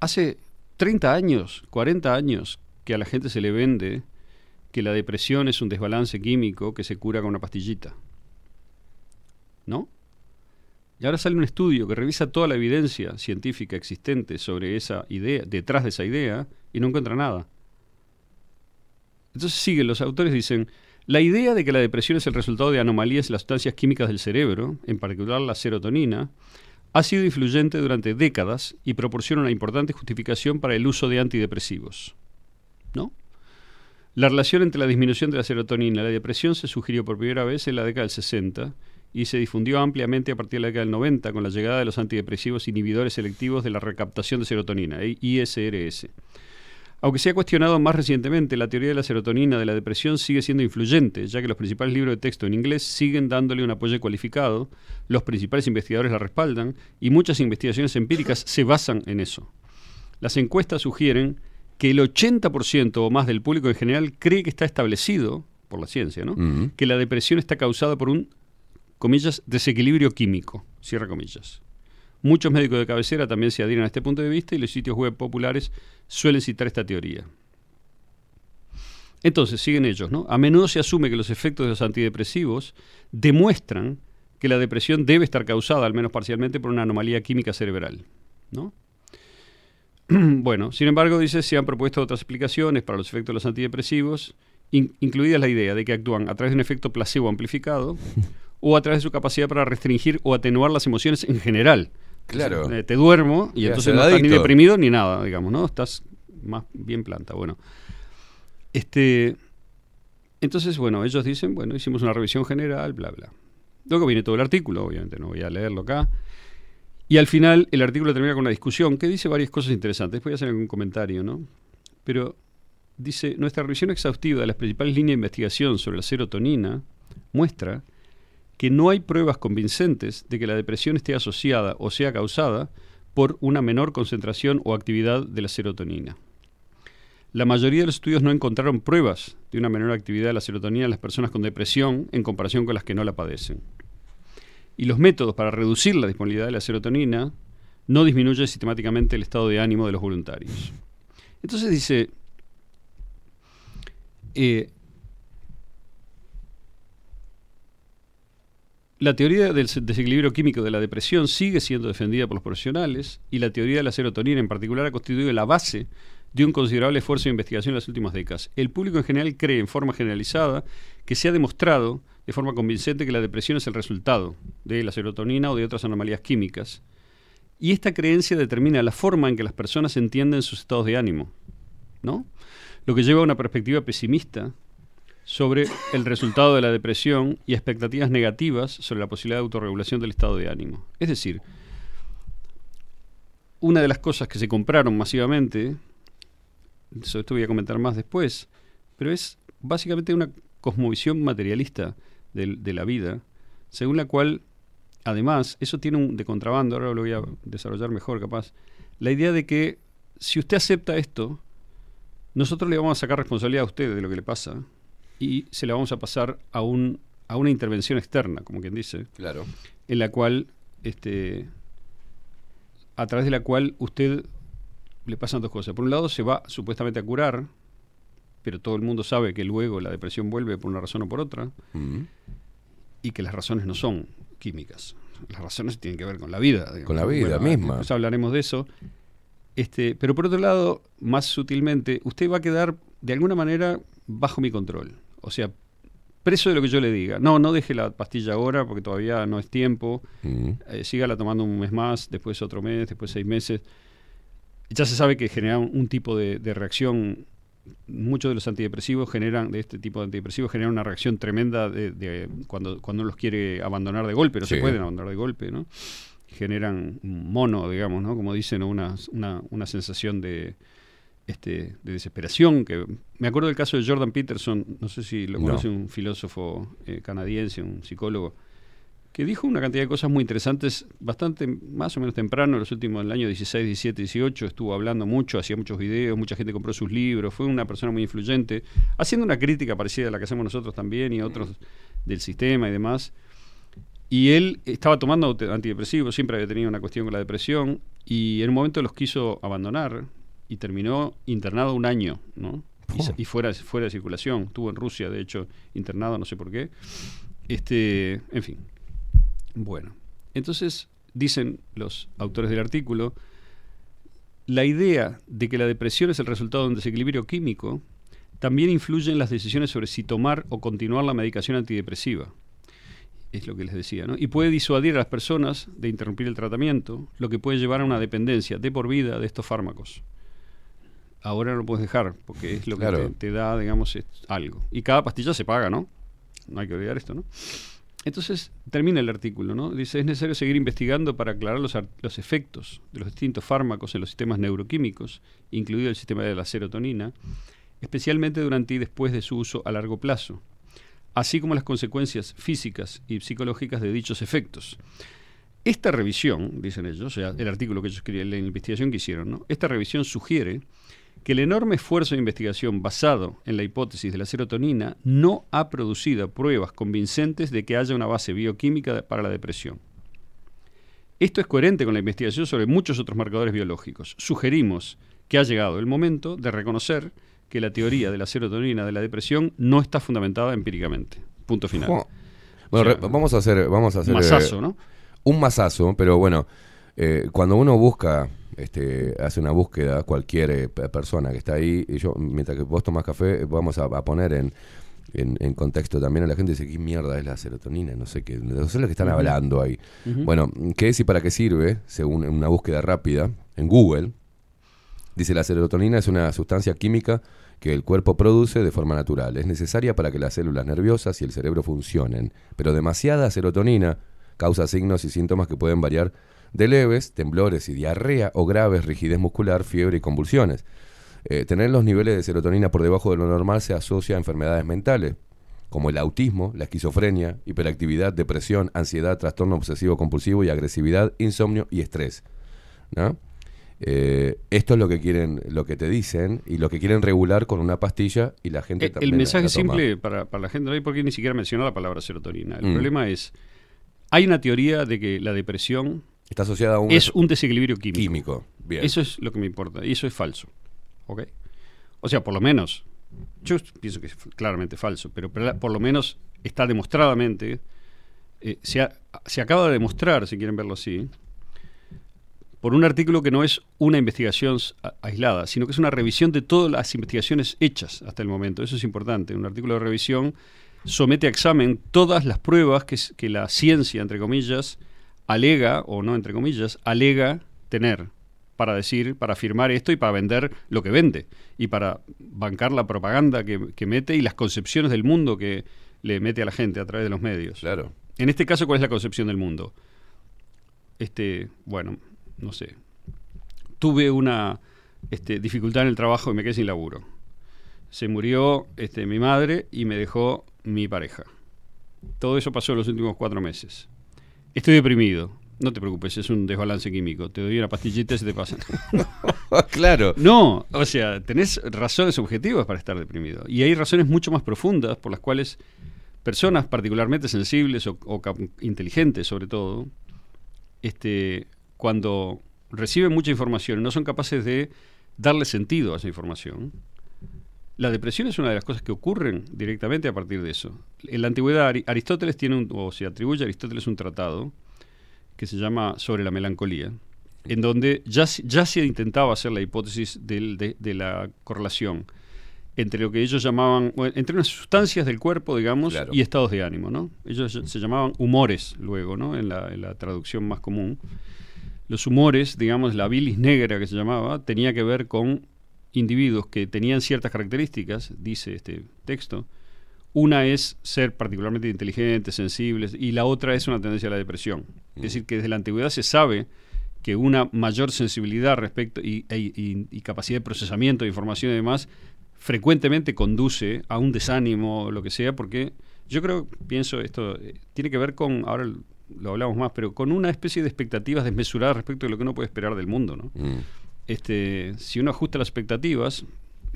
hace 30 años, 40 años que a la gente se le vende que la depresión es un desbalance químico que se cura con una pastillita. ¿No? Y ahora sale un estudio que revisa toda la evidencia científica existente sobre esa idea, detrás de esa idea, y no encuentra nada. Entonces siguen, los autores dicen, la idea de que la depresión es el resultado de anomalías en las sustancias químicas del cerebro, en particular la serotonina, ha sido influyente durante décadas y proporciona una importante justificación para el uso de antidepresivos. ¿No? La relación entre la disminución de la serotonina y la depresión se sugirió por primera vez en la década del 60 y se difundió ampliamente a partir de la década del 90 con la llegada de los antidepresivos inhibidores selectivos de la recaptación de serotonina, ISRS. Aunque se ha cuestionado más recientemente, la teoría de la serotonina de la depresión sigue siendo influyente, ya que los principales libros de texto en inglés siguen dándole un apoyo cualificado, los principales investigadores la respaldan y muchas investigaciones empíricas se basan en eso. Las encuestas sugieren que el 80% o más del público en general cree que está establecido, por la ciencia, ¿no? Que la depresión está causada por un, comillas, desequilibrio químico, cierra comillas. Muchos médicos de cabecera también se adhieren a este punto de vista y los sitios web populares suelen citar esta teoría. Entonces, siguen ellos, ¿no? A menudo se asume que los efectos de los antidepresivos demuestran que la depresión debe estar causada, al menos parcialmente, por una anomalía química cerebral, ¿no? [clears throat] bueno, sin embargo, dice, se han propuesto otras explicaciones para los efectos de los antidepresivos, in- incluida la idea de que actúan a través de un efecto placebo amplificado o a través de su capacidad para restringir o atenuar las emociones en general. Claro. Eh, te duermo y entonces no estás ni deprimido ni nada, digamos, ¿no? Estás más bien planta. Bueno, este, entonces, bueno, ellos dicen, bueno, hicimos una revisión general, bla, bla. Luego viene todo el artículo, obviamente, no voy a leerlo acá. Y al final el artículo termina con una discusión que dice varias cosas interesantes. Voy a hacer algún comentario, ¿no? Pero dice, nuestra revisión exhaustiva de las principales líneas de investigación sobre la serotonina muestra que no hay pruebas convincentes de que la depresión esté asociada o sea causada por una menor concentración o actividad de la serotonina. La mayoría de los estudios no encontraron pruebas de una menor actividad de la serotonina en las personas con depresión en comparación con las que no la padecen. Y los métodos para reducir la disponibilidad de la serotonina no disminuyen sistemáticamente el estado de ánimo de los voluntarios. Entonces dice, eh, La teoría del se- desequilibrio químico de la depresión sigue siendo defendida por los profesionales y la teoría de la serotonina en particular ha constituido la base de un considerable esfuerzo de investigación en las últimas décadas. El público en general cree en forma generalizada que se ha demostrado de forma convincente que la depresión es el resultado de la serotonina o de otras anomalías químicas. Y esta creencia determina la forma en que las personas entienden sus estados de ánimo, ¿no? Lo que lleva a una perspectiva pesimista sobre el resultado de la depresión y expectativas negativas sobre la posibilidad de autorregulación del estado de ánimo. Es decir, una de las cosas que se compraron masivamente, sobre esto voy a comentar más después, pero es básicamente una cosmovisión materialista del- de, la vida, según la cual, además, eso tiene un de contrabando, ahora lo voy a desarrollar mejor capaz, la idea de que si usted acepta esto, nosotros le vamos a sacar responsabilidad a usted de lo que le pasa y se la vamos a pasar a, un, a una intervención externa, como quien dice, Claro. en la cual, este, a través de la cual usted le pasan dos cosas. Por un lado, se va supuestamente a curar, pero todo el mundo sabe que luego la depresión vuelve por una razón o por otra, Mm. y que las razones no son químicas. Las razones tienen que ver con la vida. digamos. Con la vida Bueno, misma. Hablaremos de eso. Este, pero por otro lado, más sutilmente, usted va a quedar de alguna manera bajo mi control. O sea, preso de lo que yo le diga. No, no deje la pastilla ahora porque todavía no es tiempo. Mm. Eh, sígala tomando un mes más, después otro mes, después seis meses. Ya se sabe que genera un, un tipo de, de reacción. Muchos de los antidepresivos generan, de este tipo de antidepresivos, generan una reacción tremenda de, de cuando, cuando uno los quiere abandonar de golpe, no se pueden abandonar de golpe, ¿no? Generan un mono, digamos, ¿no? Como dicen, una, una, una sensación de, este, de desesperación. Que, me acuerdo del caso de Jordan Peterson, no sé si lo No. conoce, un filósofo eh, canadiense, un psicólogo, que dijo una cantidad de cosas muy interesantes, bastante más o menos temprano, en los últimos, en el año 16, 17, 18, estuvo hablando mucho, hacía muchos videos, mucha gente compró sus libros, fue una persona muy influyente, haciendo una crítica parecida a la que hacemos nosotros también y otros del sistema y demás. Y él estaba tomando antidepresivos, siempre había tenido una cuestión con la depresión, y en un momento los quiso abandonar y terminó internado un año, ¿no? Y, fuera, fuera de circulación. Estuvo en Rusia, de hecho, internado, no sé por qué. Este, en fin. Bueno, entonces dicen los autores del artículo, la idea de que la depresión es el resultado de un desequilibrio químico también influye en las decisiones sobre si tomar o continuar la medicación antidepresiva. Es lo que les decía, ¿no? Y puede disuadir a las personas de interrumpir el tratamiento, lo que puede llevar a una dependencia de por vida de estos fármacos. Ahora no lo puedes dejar, porque es lo que Claro. te, te da, digamos, algo. Y cada pastilla se paga, ¿no? No hay que olvidar esto, ¿no? Entonces termina el artículo, ¿no? Dice, es necesario seguir investigando para aclarar los, los efectos de los distintos fármacos en los sistemas neuroquímicos, incluido el sistema de la serotonina, especialmente durante y después de su uso a largo plazo, así como las consecuencias físicas y psicológicas de dichos efectos. Esta revisión, dicen ellos, o sea, el artículo que ellos escribieron, la investigación que hicieron, ¿no? esta revisión sugiere que el enorme esfuerzo de investigación basado en la hipótesis de la serotonina no ha producido pruebas convincentes de que haya una base bioquímica para la depresión. Esto es coherente con la investigación sobre muchos otros marcadores biológicos. Sugerimos que ha llegado el momento de reconocer que la teoría de la serotonina de la depresión no está fundamentada empíricamente. Punto final. Bueno, O sea, re- vamos a hacer, vamos a hacer masazo, eh, ¿no? Un masazo, pero bueno, eh, cuando uno busca, este, hace una búsqueda, cualquier eh, pe- persona que está ahí, y yo, mientras que vos tomás café, vamos a, a poner en, en, en contexto también a la gente dice, ¿qué mierda es la serotonina? No sé qué, no sé lo que están hablando ahí. Bueno, ¿qué es y para qué sirve? Según una búsqueda rápida en Google, dice la serotonina es una sustancia química que el cuerpo produce de forma natural. Es necesaria para que las células nerviosas y el cerebro funcionen, pero demasiada serotonina causa signos y síntomas que pueden variar de leves, temblores y diarrea, o graves, rigidez muscular, fiebre y convulsiones. Eh, tener los niveles de serotonina por debajo de lo normal se asocia a enfermedades mentales, como el autismo, la esquizofrenia, hiperactividad, depresión, ansiedad, trastorno obsesivo compulsivo y agresividad, insomnio y estrés. ¿no? Eh, esto es lo que quieren, lo que te dicen y lo que quieren regular con una pastilla y la gente Eh, también el mensaje la simple para, para la gente, no hay por qué ni siquiera mencionar la palabra serotonina. El Mm. problema es, hay una teoría de que la depresión Está asociada a un es un desequilibrio químico. químico. Bien. Eso es lo que me importa, y eso es falso. ¿Ok? O sea, por lo menos, yo pienso que es claramente falso, pero por lo menos está demostradamente, eh, se, ha- se acaba de demostrar, si quieren verlo así, por un artículo que no es una investigación aislada, sino que es una revisión de todas las investigaciones hechas hasta el momento. Eso es importante. Un artículo de revisión somete a examen todas las pruebas que, que la ciencia, entre comillas, alega, o no entre comillas, alega tener para decir, para afirmar esto y para vender lo que vende y para bancar la propaganda que, que mete y las concepciones del mundo que le mete a la gente a través de los medios. Claro. En este caso, ¿cuál es la concepción del mundo? Este, bueno, no sé. Tuve una este, dificultad en el trabajo y me quedé sin laburo. Se murió este, mi madre y me dejó mi pareja. Todo eso pasó en los últimos cuatro meses. Estoy deprimido. No te preocupes, es un desbalance químico. Te doy una pastillita y se te pasa. [laughs] claro. No, o sea, tenés razones objetivas para estar deprimido. Y hay razones mucho más profundas por las cuales personas particularmente sensibles o, inteligentes, sobre todo, este, cuando reciben mucha información y no son capaces de darle sentido a esa información, la depresión es una de las cosas que ocurren directamente a partir de eso. En la antigüedad, Ari- Aristóteles tiene un, o se atribuye a Aristóteles un tratado que se llama Sobre la melancolía, en donde ya, se- ya se intentaba hacer la hipótesis del- de, de la correlación entre lo que ellos llamaban, entre unas sustancias del cuerpo, digamos, Claro. y estados de ánimo, ¿no? Ellos se llamaban humores luego, ¿no? En la, en la traducción más común. Los humores, digamos, la bilis negra que se llamaba, tenía que ver con individuos que tenían ciertas características, dice este texto. Una es ser particularmente inteligentes, sensibles, y la otra es una tendencia a la depresión. Es decir, que desde la antigüedad se sabe que una mayor sensibilidad respecto y, e- y- y capacidad de procesamiento de información y demás frecuentemente conduce a un desánimo o lo que sea, porque yo creo, pienso, esto eh, tiene que ver con, ahora lo hablamos más, pero con una especie de expectativas desmesuradas respecto de lo que uno puede esperar del mundo, ¿no? Mm. Este, si uno ajusta las expectativas,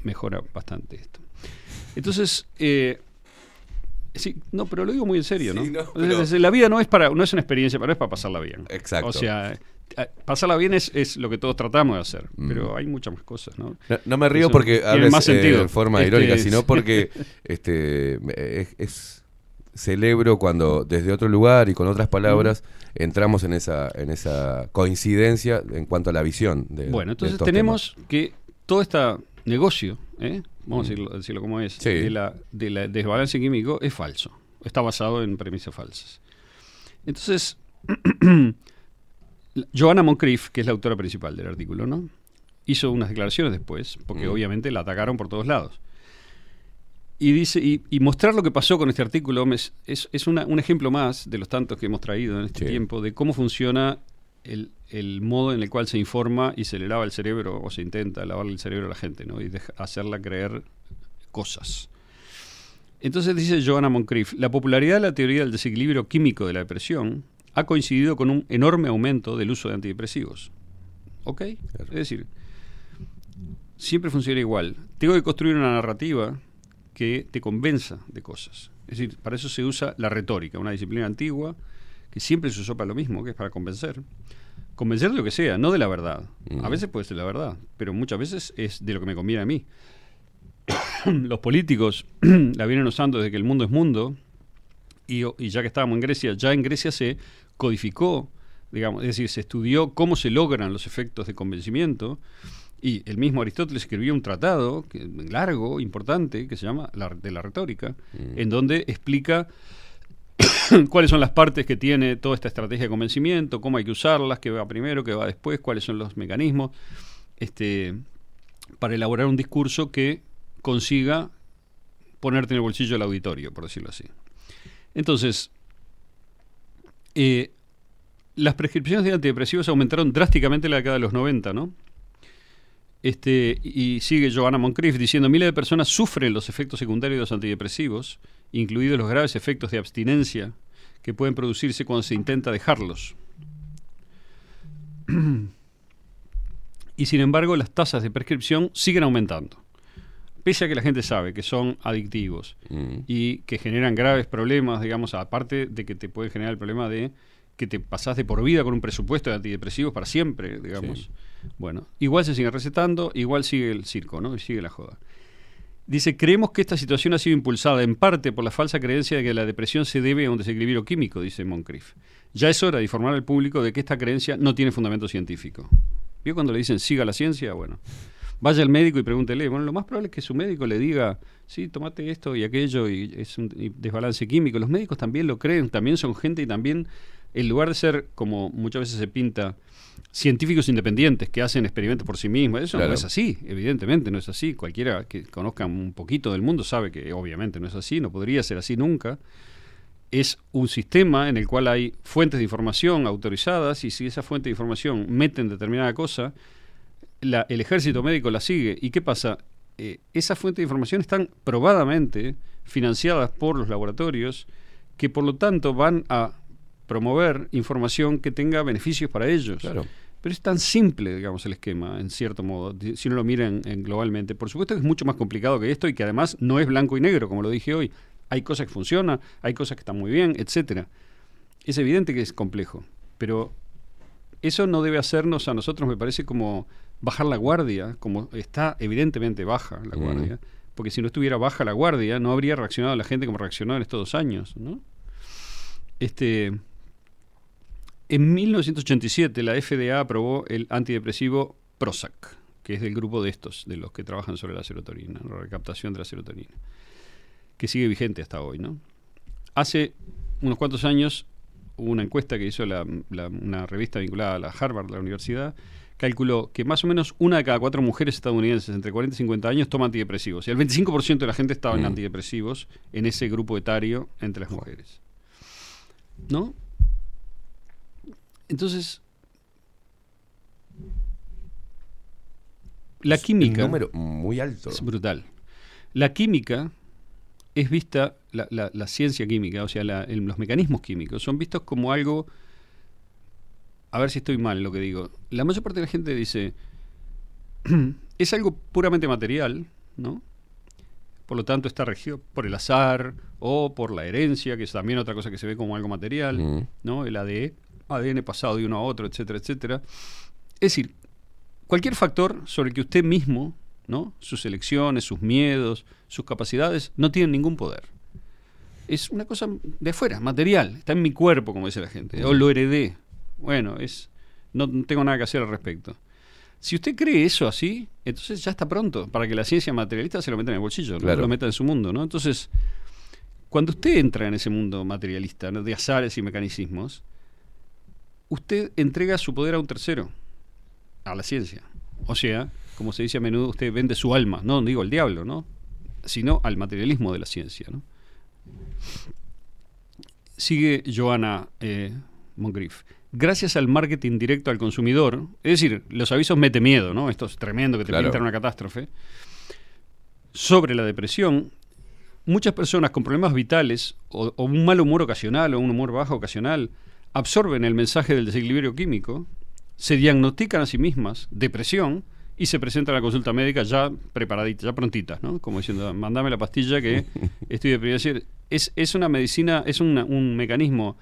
mejora bastante esto. Entonces, eh, sí, no, pero lo digo muy en serio, ¿no? Sí, La vida no es para, no es una experiencia, pero es para pasarla bien. Exacto. O sea, eh, pasarla bien es, es lo que todos tratamos de hacer, Mm. pero hay muchas más cosas, ¿no? No, no me río Eso porque hables más eh, sentido. forma Este, irónica, sino porque [laughs] este, es, es- celebro cuando desde otro lugar y con otras palabras entramos en esa, en esa coincidencia en cuanto a la visión. De, Bueno, entonces tenemos que todo este negocio, ¿eh? vamos a decirlo, decirlo como es, Sí. de la, de la desbalance químico es falso. Está basado en premisas falsas. Entonces, [clears throat] Joanna Moncrief, que es la autora principal del artículo, ¿no? hizo unas declaraciones después, porque Mm. obviamente la atacaron por todos lados. Y dice, y, y mostrar lo que pasó con este artículo es, es, es una- un ejemplo más de los tantos que hemos traído en este Sí. tiempo de cómo funciona el, el modo en el cual se informa y se le lava el cerebro o se intenta lavarle el cerebro a la gente, ¿no? Y deja- hacerla creer cosas. Entonces dice Joanna Moncrief, la popularidad de la teoría del desequilibrio químico de la depresión ha coincidido con un enorme aumento del uso de antidepresivos. ¿Ok? Es decir, siempre funciona igual. Tengo que construir una narrativa que te convenza de cosas. Es decir, para eso se usa la retórica, una disciplina antigua que siempre se usó para lo mismo, que es para convencer. Convencer de lo que sea, no de la verdad. A veces puede ser la verdad, pero muchas veces es de lo que me conviene a mí. [coughs] Los políticos [coughs] la vienen usando desde que el mundo es mundo, y, y ya que estábamos en Grecia, ya en Grecia se codificó, digamos, es decir, se estudió cómo se logran los efectos de convencimiento, y el mismo Aristóteles escribió un tratado que- largo, importante, que se llama la, de la retórica, en donde explica [coughs] cuáles son las partes que tiene toda esta estrategia de convencimiento, cómo hay que usarlas, qué va primero, qué va después, cuáles son los mecanismos, este, para elaborar un discurso que consiga ponerte en el bolsillo del auditorio, por decirlo así. Entonces, eh, las prescripciones de antidepresivos aumentaron drásticamente en la década de los 90, ¿no? Este, y sigue Joanna Moncrief diciendo, miles de personas sufren los efectos secundarios de los antidepresivos, incluidos los graves efectos de abstinencia que pueden producirse cuando se intenta dejarlos. [clears throat] y sin embargo, las tasas de prescripción siguen aumentando. Pese a que la gente sabe que son adictivos Mm. y que generan graves problemas, digamos, aparte de que te pueden generar el problema de que te pasás de por vida con un presupuesto de antidepresivos para siempre, digamos. Bueno, igual se sigue recetando, igual sigue el circo, ¿no? Y sigue la joda. Dice, creemos que esta situación ha sido impulsada en parte por la falsa creencia de que la depresión se debe a un desequilibrio químico, dice Moncrief. Ya es hora de informar al público de que esta creencia no tiene fundamento científico. ¿Vio cuando le dicen siga la ciencia? Bueno, vaya al médico y pregúntele. Bueno, lo más probable es que su médico le diga, sí, tomate esto y aquello y es un desbalance químico. Los médicos también lo creen, también son gente y también, en lugar de ser, como muchas veces se pinta, científicos independientes que hacen experimentos por sí mismos, eso Claro. no es así, evidentemente no es así. Cualquiera que conozca un poquito del mundo sabe que obviamente no es así, no podría ser así nunca es un sistema en el cual hay fuentes de información autorizadas y si esa fuente de información meten determinada cosa, la- el ejército médico la sigue. ¿Y qué pasa? Eh, esas fuentes de información están probadamente financiadas por los laboratorios que por lo tanto van a promover información que tenga beneficios para ellos. Claro. Pero es tan simple, digamos, el esquema, en cierto modo, si uno lo mira en- en globalmente. Por supuesto que es mucho más complicado que esto y que además no es blanco y negro, como lo dije hoy. Hay cosas que funcionan, hay cosas que están muy bien, etcétera. Es evidente que es complejo, pero eso no debe hacernos a nosotros, me parece, como bajar la guardia, como está evidentemente baja la Mm. guardia, porque si no estuviera baja la guardia, no habría reaccionado la gente como reaccionó en estos dos años, ¿no? Este, en 1987 la FDA aprobó el antidepresivo Prozac, que es del grupo de estos, de los que trabajan sobre la serotonina, la recaptación de la serotonina, que sigue vigente hasta hoy, ¿no? Hace unos cuantos años hubo una encuesta que hizo la- la- una revista vinculada a la Harvard, la universidad, calculó que más o menos una de cada cuatro mujeres estadounidenses entre 40 y 50 años toma antidepresivos. Y el 25% de la gente estaba en Mm. antidepresivos en ese grupo etario entre las mujeres. ¿No? Entonces, La química. Un número muy alto. Es brutal. La química es vista, la, la- la ciencia química, o sea, la- el- los mecanismos químicos, son vistos como algo. A ver si estoy mal en lo que digo. La mayor parte de la gente dice. [clears throat] es algo puramente material, ¿no? Por lo tanto, está regido por el azar o por la herencia, que es también otra cosa que se ve como algo material, Mm. ¿no? El ADN, ADN pasado de uno a otro, etcétera, etcétera. Es decir, cualquier factor sobre el que usted mismo, ¿no? Sus elecciones, sus miedos, sus capacidades, no tienen ningún poder. Es una cosa de afuera, material, está en mi cuerpo, como dice la gente, o lo heredé. Bueno, es no tengo nada que hacer al respecto. Si usted cree eso así, entonces ya está pronto para que la ciencia materialista se lo meta en el bolsillo, ¿no? Lo meta en su mundo, ¿no? Entonces, cuando usted entra en ese mundo materialista, ¿no? de azares y mecanismos, usted entrega su poder a un tercero, a la ciencia. O sea, como se dice a menudo, usted vende su alma, no digo al diablo, ¿no? Sino al materialismo de la ciencia, ¿no? Sigue Joana eh, Moncrief. Gracias al marketing directo al consumidor, es decir, los avisos mete miedo, ¿no? Esto es tremendo que te Claro. pintan una catástrofe. Sobre la depresión, muchas personas con problemas vitales o, o un mal humor ocasional o un humor bajo ocasional absorben el mensaje del desequilibrio químico, se diagnostican a sí mismas depresión y se presentan a la consulta médica ya preparaditas, ya prontitas, ¿no? Como diciendo, mandame la pastilla que [laughs] estoy deprimido. Es decir, es, es una medicina, es una- un mecanismo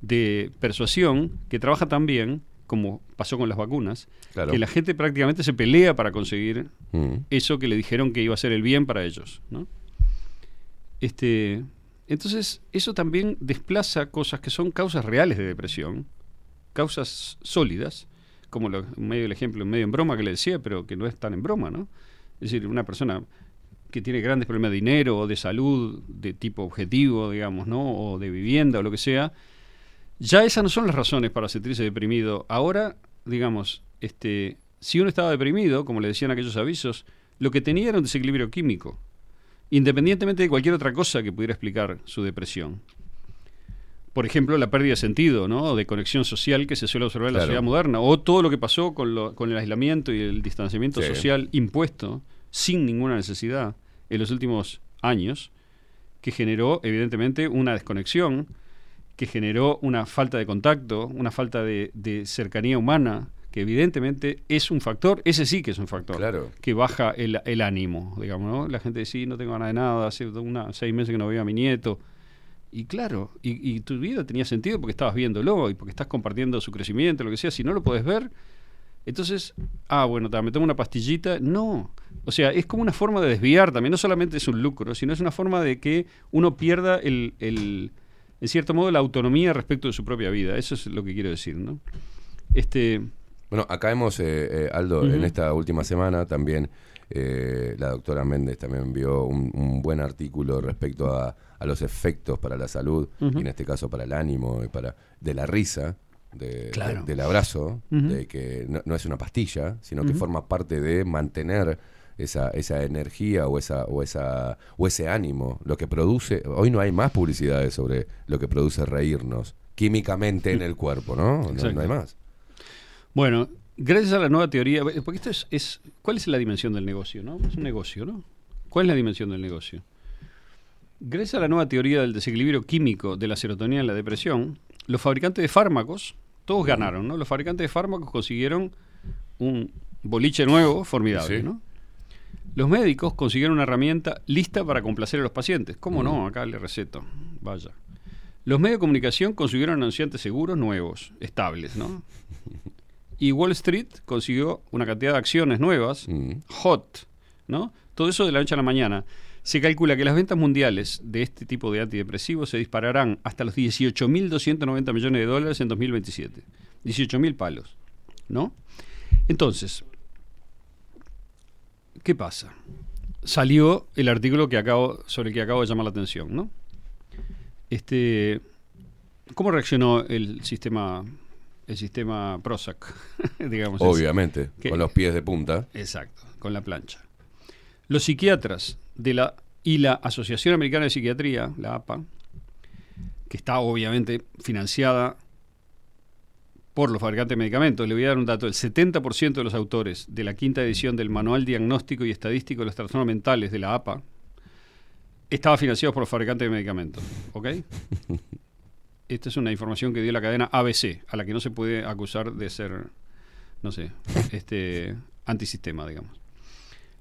de persuasión que trabaja tan bien, como pasó con las vacunas, Claro. que la gente prácticamente se pelea para conseguir Mm. eso que le dijeron que iba a ser el bien para ellos, ¿no? Este, entonces, eso también desplaza cosas que son causas reales de depresión, causas sólidas, como lo, medio el ejemplo, medio en broma que le decía, pero que no es tan en broma, ¿no? Es decir, una persona que tiene grandes problemas de dinero o de salud de tipo objetivo, digamos, ¿no? O de vivienda o lo que sea, ya esas no son las razones para sentirse deprimido. Ahora, digamos, este, si uno estaba deprimido, como le decían aquellos avisos, lo que tenía era un desequilibrio químico, independientemente de cualquier otra cosa que pudiera explicar su depresión. Por ejemplo, la pérdida de sentido, ¿no? De conexión social que se suele observar en la sociedad moderna, o todo lo que pasó con, lo- con el aislamiento y el distanciamiento Sí. social impuesto sin ninguna necesidad en los últimos años, que generó evidentemente una desconexión, que generó una falta de contacto, una falta de, de cercanía humana, que evidentemente es un factor, ese sí que es un factor, Claro. que baja el, el ánimo, digamos, ¿no? La gente dice, sí, no tengo ganas de nada, hace una, seis meses que no veo a mi nieto. Y claro, y, y tu vida tenía sentido porque estabas viéndolo y porque estás compartiendo su crecimiento, lo que sea. Si no lo puedes ver, entonces, ah, bueno, me tomo una pastillita. No. O sea, es como una forma de desviar también. No solamente es un lucro, sino es una forma de que uno pierda el, el- en cierto modo, la autonomía respecto de su propia vida. Eso es lo que quiero decir, ¿no? Este, Bueno, acá hemos, eh, eh, Aldo, en esta última semana también eh, la doctora Méndez también envió un, un buen artículo respecto a, a los efectos para la salud, y en este caso para el ánimo y para de la risa, de- Claro. de- del abrazo, de que no, no es una pastilla, sino que forma parte de mantener esa, esa energía o esa, o esa o ese ánimo, lo que produce, hoy no hay más publicidades sobre lo que produce reírnos químicamente en el cuerpo, ¿no? No hay más. Bueno, gracias a la nueva teoría, porque esto es, es- ¿cuál es la dimensión del negocio? ¿no? Es un negocio, ¿no? ¿Cuál es la dimensión del negocio? Gracias a la nueva teoría del desequilibrio químico de la serotonina en la depresión, los fabricantes de fármacos, todos ganaron, ¿no? Los fabricantes de fármacos consiguieron un boliche nuevo, formidable, Sí. ¿no? Los médicos consiguieron una herramienta lista para complacer a los pacientes. ¿Cómo no? Acá le receto. Vaya. Los medios de comunicación consiguieron anunciantes seguros nuevos, estables, ¿no? Y Wall Street consiguió una cantidad de acciones nuevas, Mm. hot, ¿no? Todo eso de la noche a la mañana. Se calcula que las ventas mundiales de este tipo de antidepresivos se dispararán hasta los 18.290 millones de dólares en 2027. 18.000 palos, ¿no? Entonces, ¿qué pasa? Salió el artículo que acabo, sobre el que acabo de llamar la atención, ¿no? Este, ¿Cómo reaccionó el sistema, el sistema Prozac? [laughs] digamos así? Obviamente, Que- con los pies de punta. Exacto, con la plancha. Los psiquiatras de la y la Asociación Americana de Psiquiatría, la APA, que está obviamente financiada por los fabricantes de medicamentos. Le voy a dar un dato. El 70% de los autores de la quinta edición del Manual Diagnóstico y Estadístico de los Trastornos Mentales de la APA estaba financiado por los fabricantes de medicamentos. ¿Ok? [laughs] Esta es una información que dio la cadena ABC, a la que no se puede acusar de ser, no sé, [laughs] este antisistema, digamos.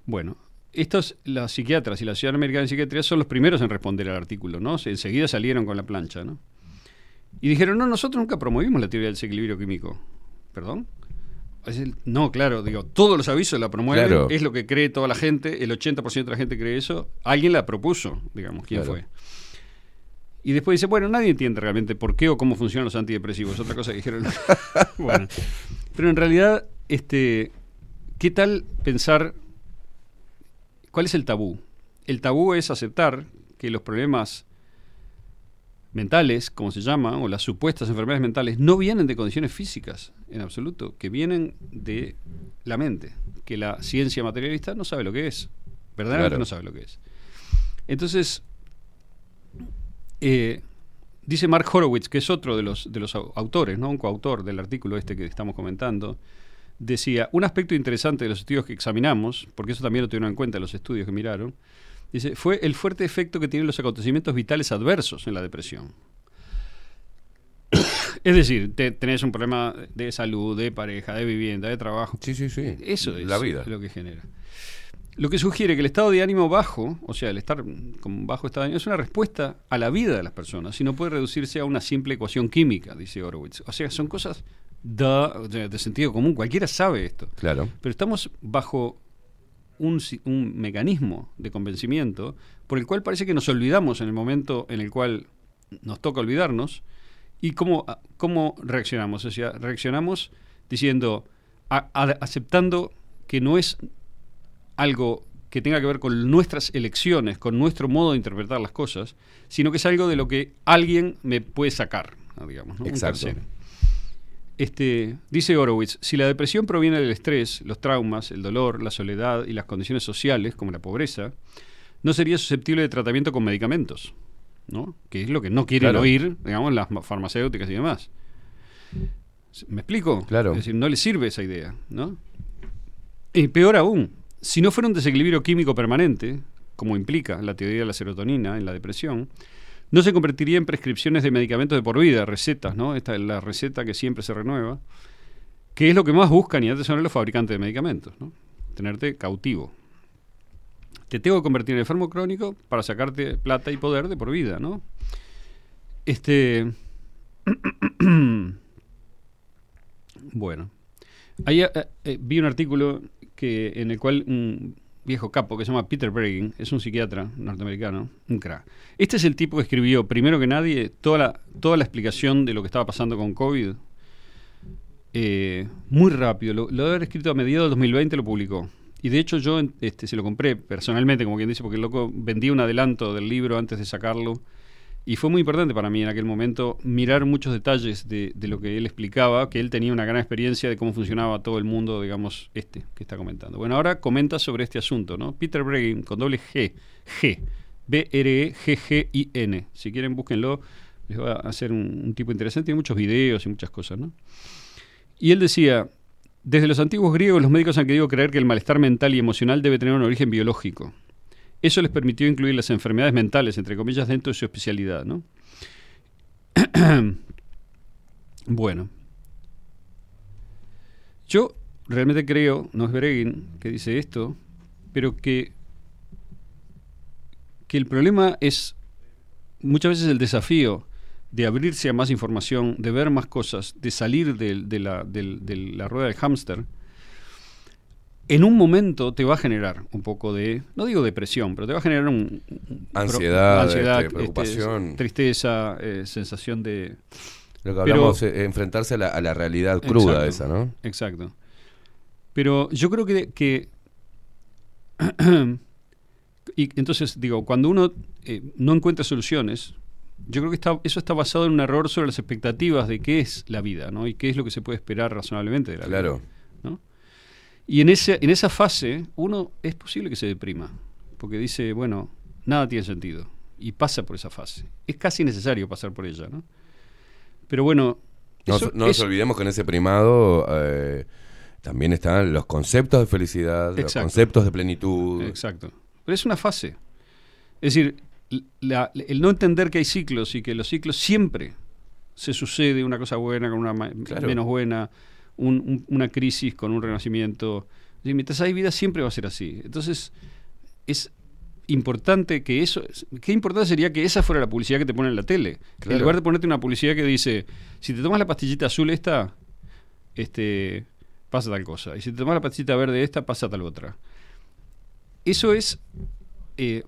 Bueno, estos, las psiquiatras y la Sociedad Americana de Psiquiatría son los primeros en responder al artículo, ¿no? Se- Enseguida salieron con la plancha, ¿no? Y dijeron, no, nosotros nunca promovimos la teoría del desequilibrio químico. ¿Perdón? No, claro, digo, todos los avisos la promueven, Claro. es lo que cree toda la gente, el 80% de la gente cree eso, alguien la propuso, digamos, ¿quién Claro. fue? Y después dice, bueno, nadie entiende realmente por qué o cómo funcionan los antidepresivos, otra cosa que dijeron. [laughs] [laughs] bueno, pero en realidad, este, ¿qué tal pensar cuál es el tabú? El tabú es aceptar que los problemas mentales, como se llama, o las supuestas enfermedades mentales, no vienen de condiciones físicas en absoluto, que vienen de la mente, que la ciencia materialista no sabe lo que es, verdaderamente Claro. no sabe lo que es. Entonces, eh, dice Mark Horowitz, que es otro de los, de los au- autores, ¿no? un coautor del artículo este que estamos comentando, decía, un aspecto interesante de los estudios que examinamos, porque eso también lo tuvieron en cuenta los estudios que miraron, dice, fue el fuerte efecto que tienen los acontecimientos vitales adversos en la depresión. [coughs] Es decir, te- tenés un problema de salud, de pareja, de vivienda, de trabajo. Sí, sí, sí. Eso es La vida. lo que genera. Lo que sugiere que el estado de ánimo bajo, o sea, el estar con bajo estado de ánimo, es una respuesta a la vida de las personas y no puede reducirse a una simple ecuación química, dice Horowitz. O sea, son cosas de, de sentido común, cualquiera sabe esto. Claro. Pero estamos bajo un, mecanismo de convencimiento por el cual parece que nos olvidamos en el momento en el cual nos toca olvidarnos y cómo, cómo reaccionamos. O sea, reaccionamos diciendo, a- a- aceptando que no es algo que tenga que ver con nuestras elecciones, con nuestro modo de interpretar las cosas, sino que es algo de lo que alguien me puede sacar, digamos. ¿no? Exacto. Este, dice Horowitz, si la depresión proviene del estrés, los traumas, el dolor, la soledad y las condiciones sociales, como la pobreza, no sería susceptible de tratamiento con medicamentos, ¿no? que es lo que no quieren Claro. oír, digamos, las ma- farmacéuticas y demás. ¿Me explico? Claro. Es decir, no les sirve esa idea, ¿no? Y peor aún, si no fuera un desequilibrio químico permanente, como implica la teoría de la serotonina en la depresión, no se convertiría en prescripciones de medicamentos de por vida, recetas, ¿no? Esta es la receta que siempre se renueva, que es lo que más buscan y antes son los fabricantes de medicamentos, ¿no? Tenerte cautivo. Te tengo que convertir en enfermo crónico para sacarte plata y poder de por vida, ¿no? Este. [clears throat] bueno. Ahí eh, eh, vi un artículo que, en el cual un viejo capo que se llama Peter Breggin, es un psiquiatra norteamericano, un crack. Este es el tipo que escribió, primero que nadie, toda la, toda la explicación de lo que estaba pasando con COVID. eh, muy rápido. Lo, lo debe haber escrito a mediados del 2020, lo publicó. Y de hecho yo este, se lo compré personalmente, como quien dice, porque el loco vendí un adelanto del libro antes de sacarlo. Y fue muy importante para mí en aquel momento mirar muchos detalles de, lo que él explicaba, que él tenía una gran experiencia de cómo funcionaba todo el mundo, digamos, este que está comentando. Bueno, ahora comenta sobre este asunto, ¿no? Peter Breggin, con doble G, G, B-R-E-G-G-I-N. Si quieren, búsquenlo, les va a hacer un, un tipo interesante, tiene muchos videos y muchas cosas, ¿no? Y él decía, desde los antiguos griegos los médicos han querido creer que el malestar mental y emocional debe tener un origen biológico. Eso les permitió incluir las enfermedades mentales, entre comillas, dentro de su especialidad, ¿no? [clears throat] bueno. Yo realmente creo, no es Breggin que dice esto, pero que, que el problema es muchas veces el desafío de abrirse a más información, de ver más cosas, de salir de, la, de la rueda del hámster, en un momento te va a generar un poco de, no digo depresión, pero te va a generar un... un- pro- Ansiedad, este, preocupación. tristeza, eh, sensación de... Lo que Pero- hablamos, eh, enfrentarse a la, a la realidad cruda Exacto, esa, ¿no? Exacto. Pero yo creo que... que [clears throat] y entonces, digo, cuando uno eh, no encuentra soluciones, yo creo que está, eso está basado en un error sobre las expectativas de qué es la vida, ¿no? Y qué es lo que se puede esperar razonablemente de la Claro. vida. ¿no? Y en, ese, en esa fase, uno es posible que se deprima, porque dice, bueno, nada tiene sentido, y pasa por esa fase. Es casi necesario pasar por ella, ¿no? Pero bueno, No, Eso no nos olvidemos que en ese primado eh, también están los conceptos de felicidad, los conceptos de plenitud. Exacto. Pero es una fase. Es decir, la- el no entender que hay ciclos y que los ciclos siempre se sucede una cosa buena con una Claro. menos buena, un- un- una crisis con un renacimiento. Decir, mientras hay vida siempre va a ser así. Entonces, es importante que eso... Qué importante sería que esa fuera la publicidad que te pone en la tele. Claro. En lugar de ponerte una publicidad que dice, si te tomas la pastillita azul esta, este, pasa tal cosa. Y si te tomas la pastillita verde esta, pasa tal otra. Eso es, eh,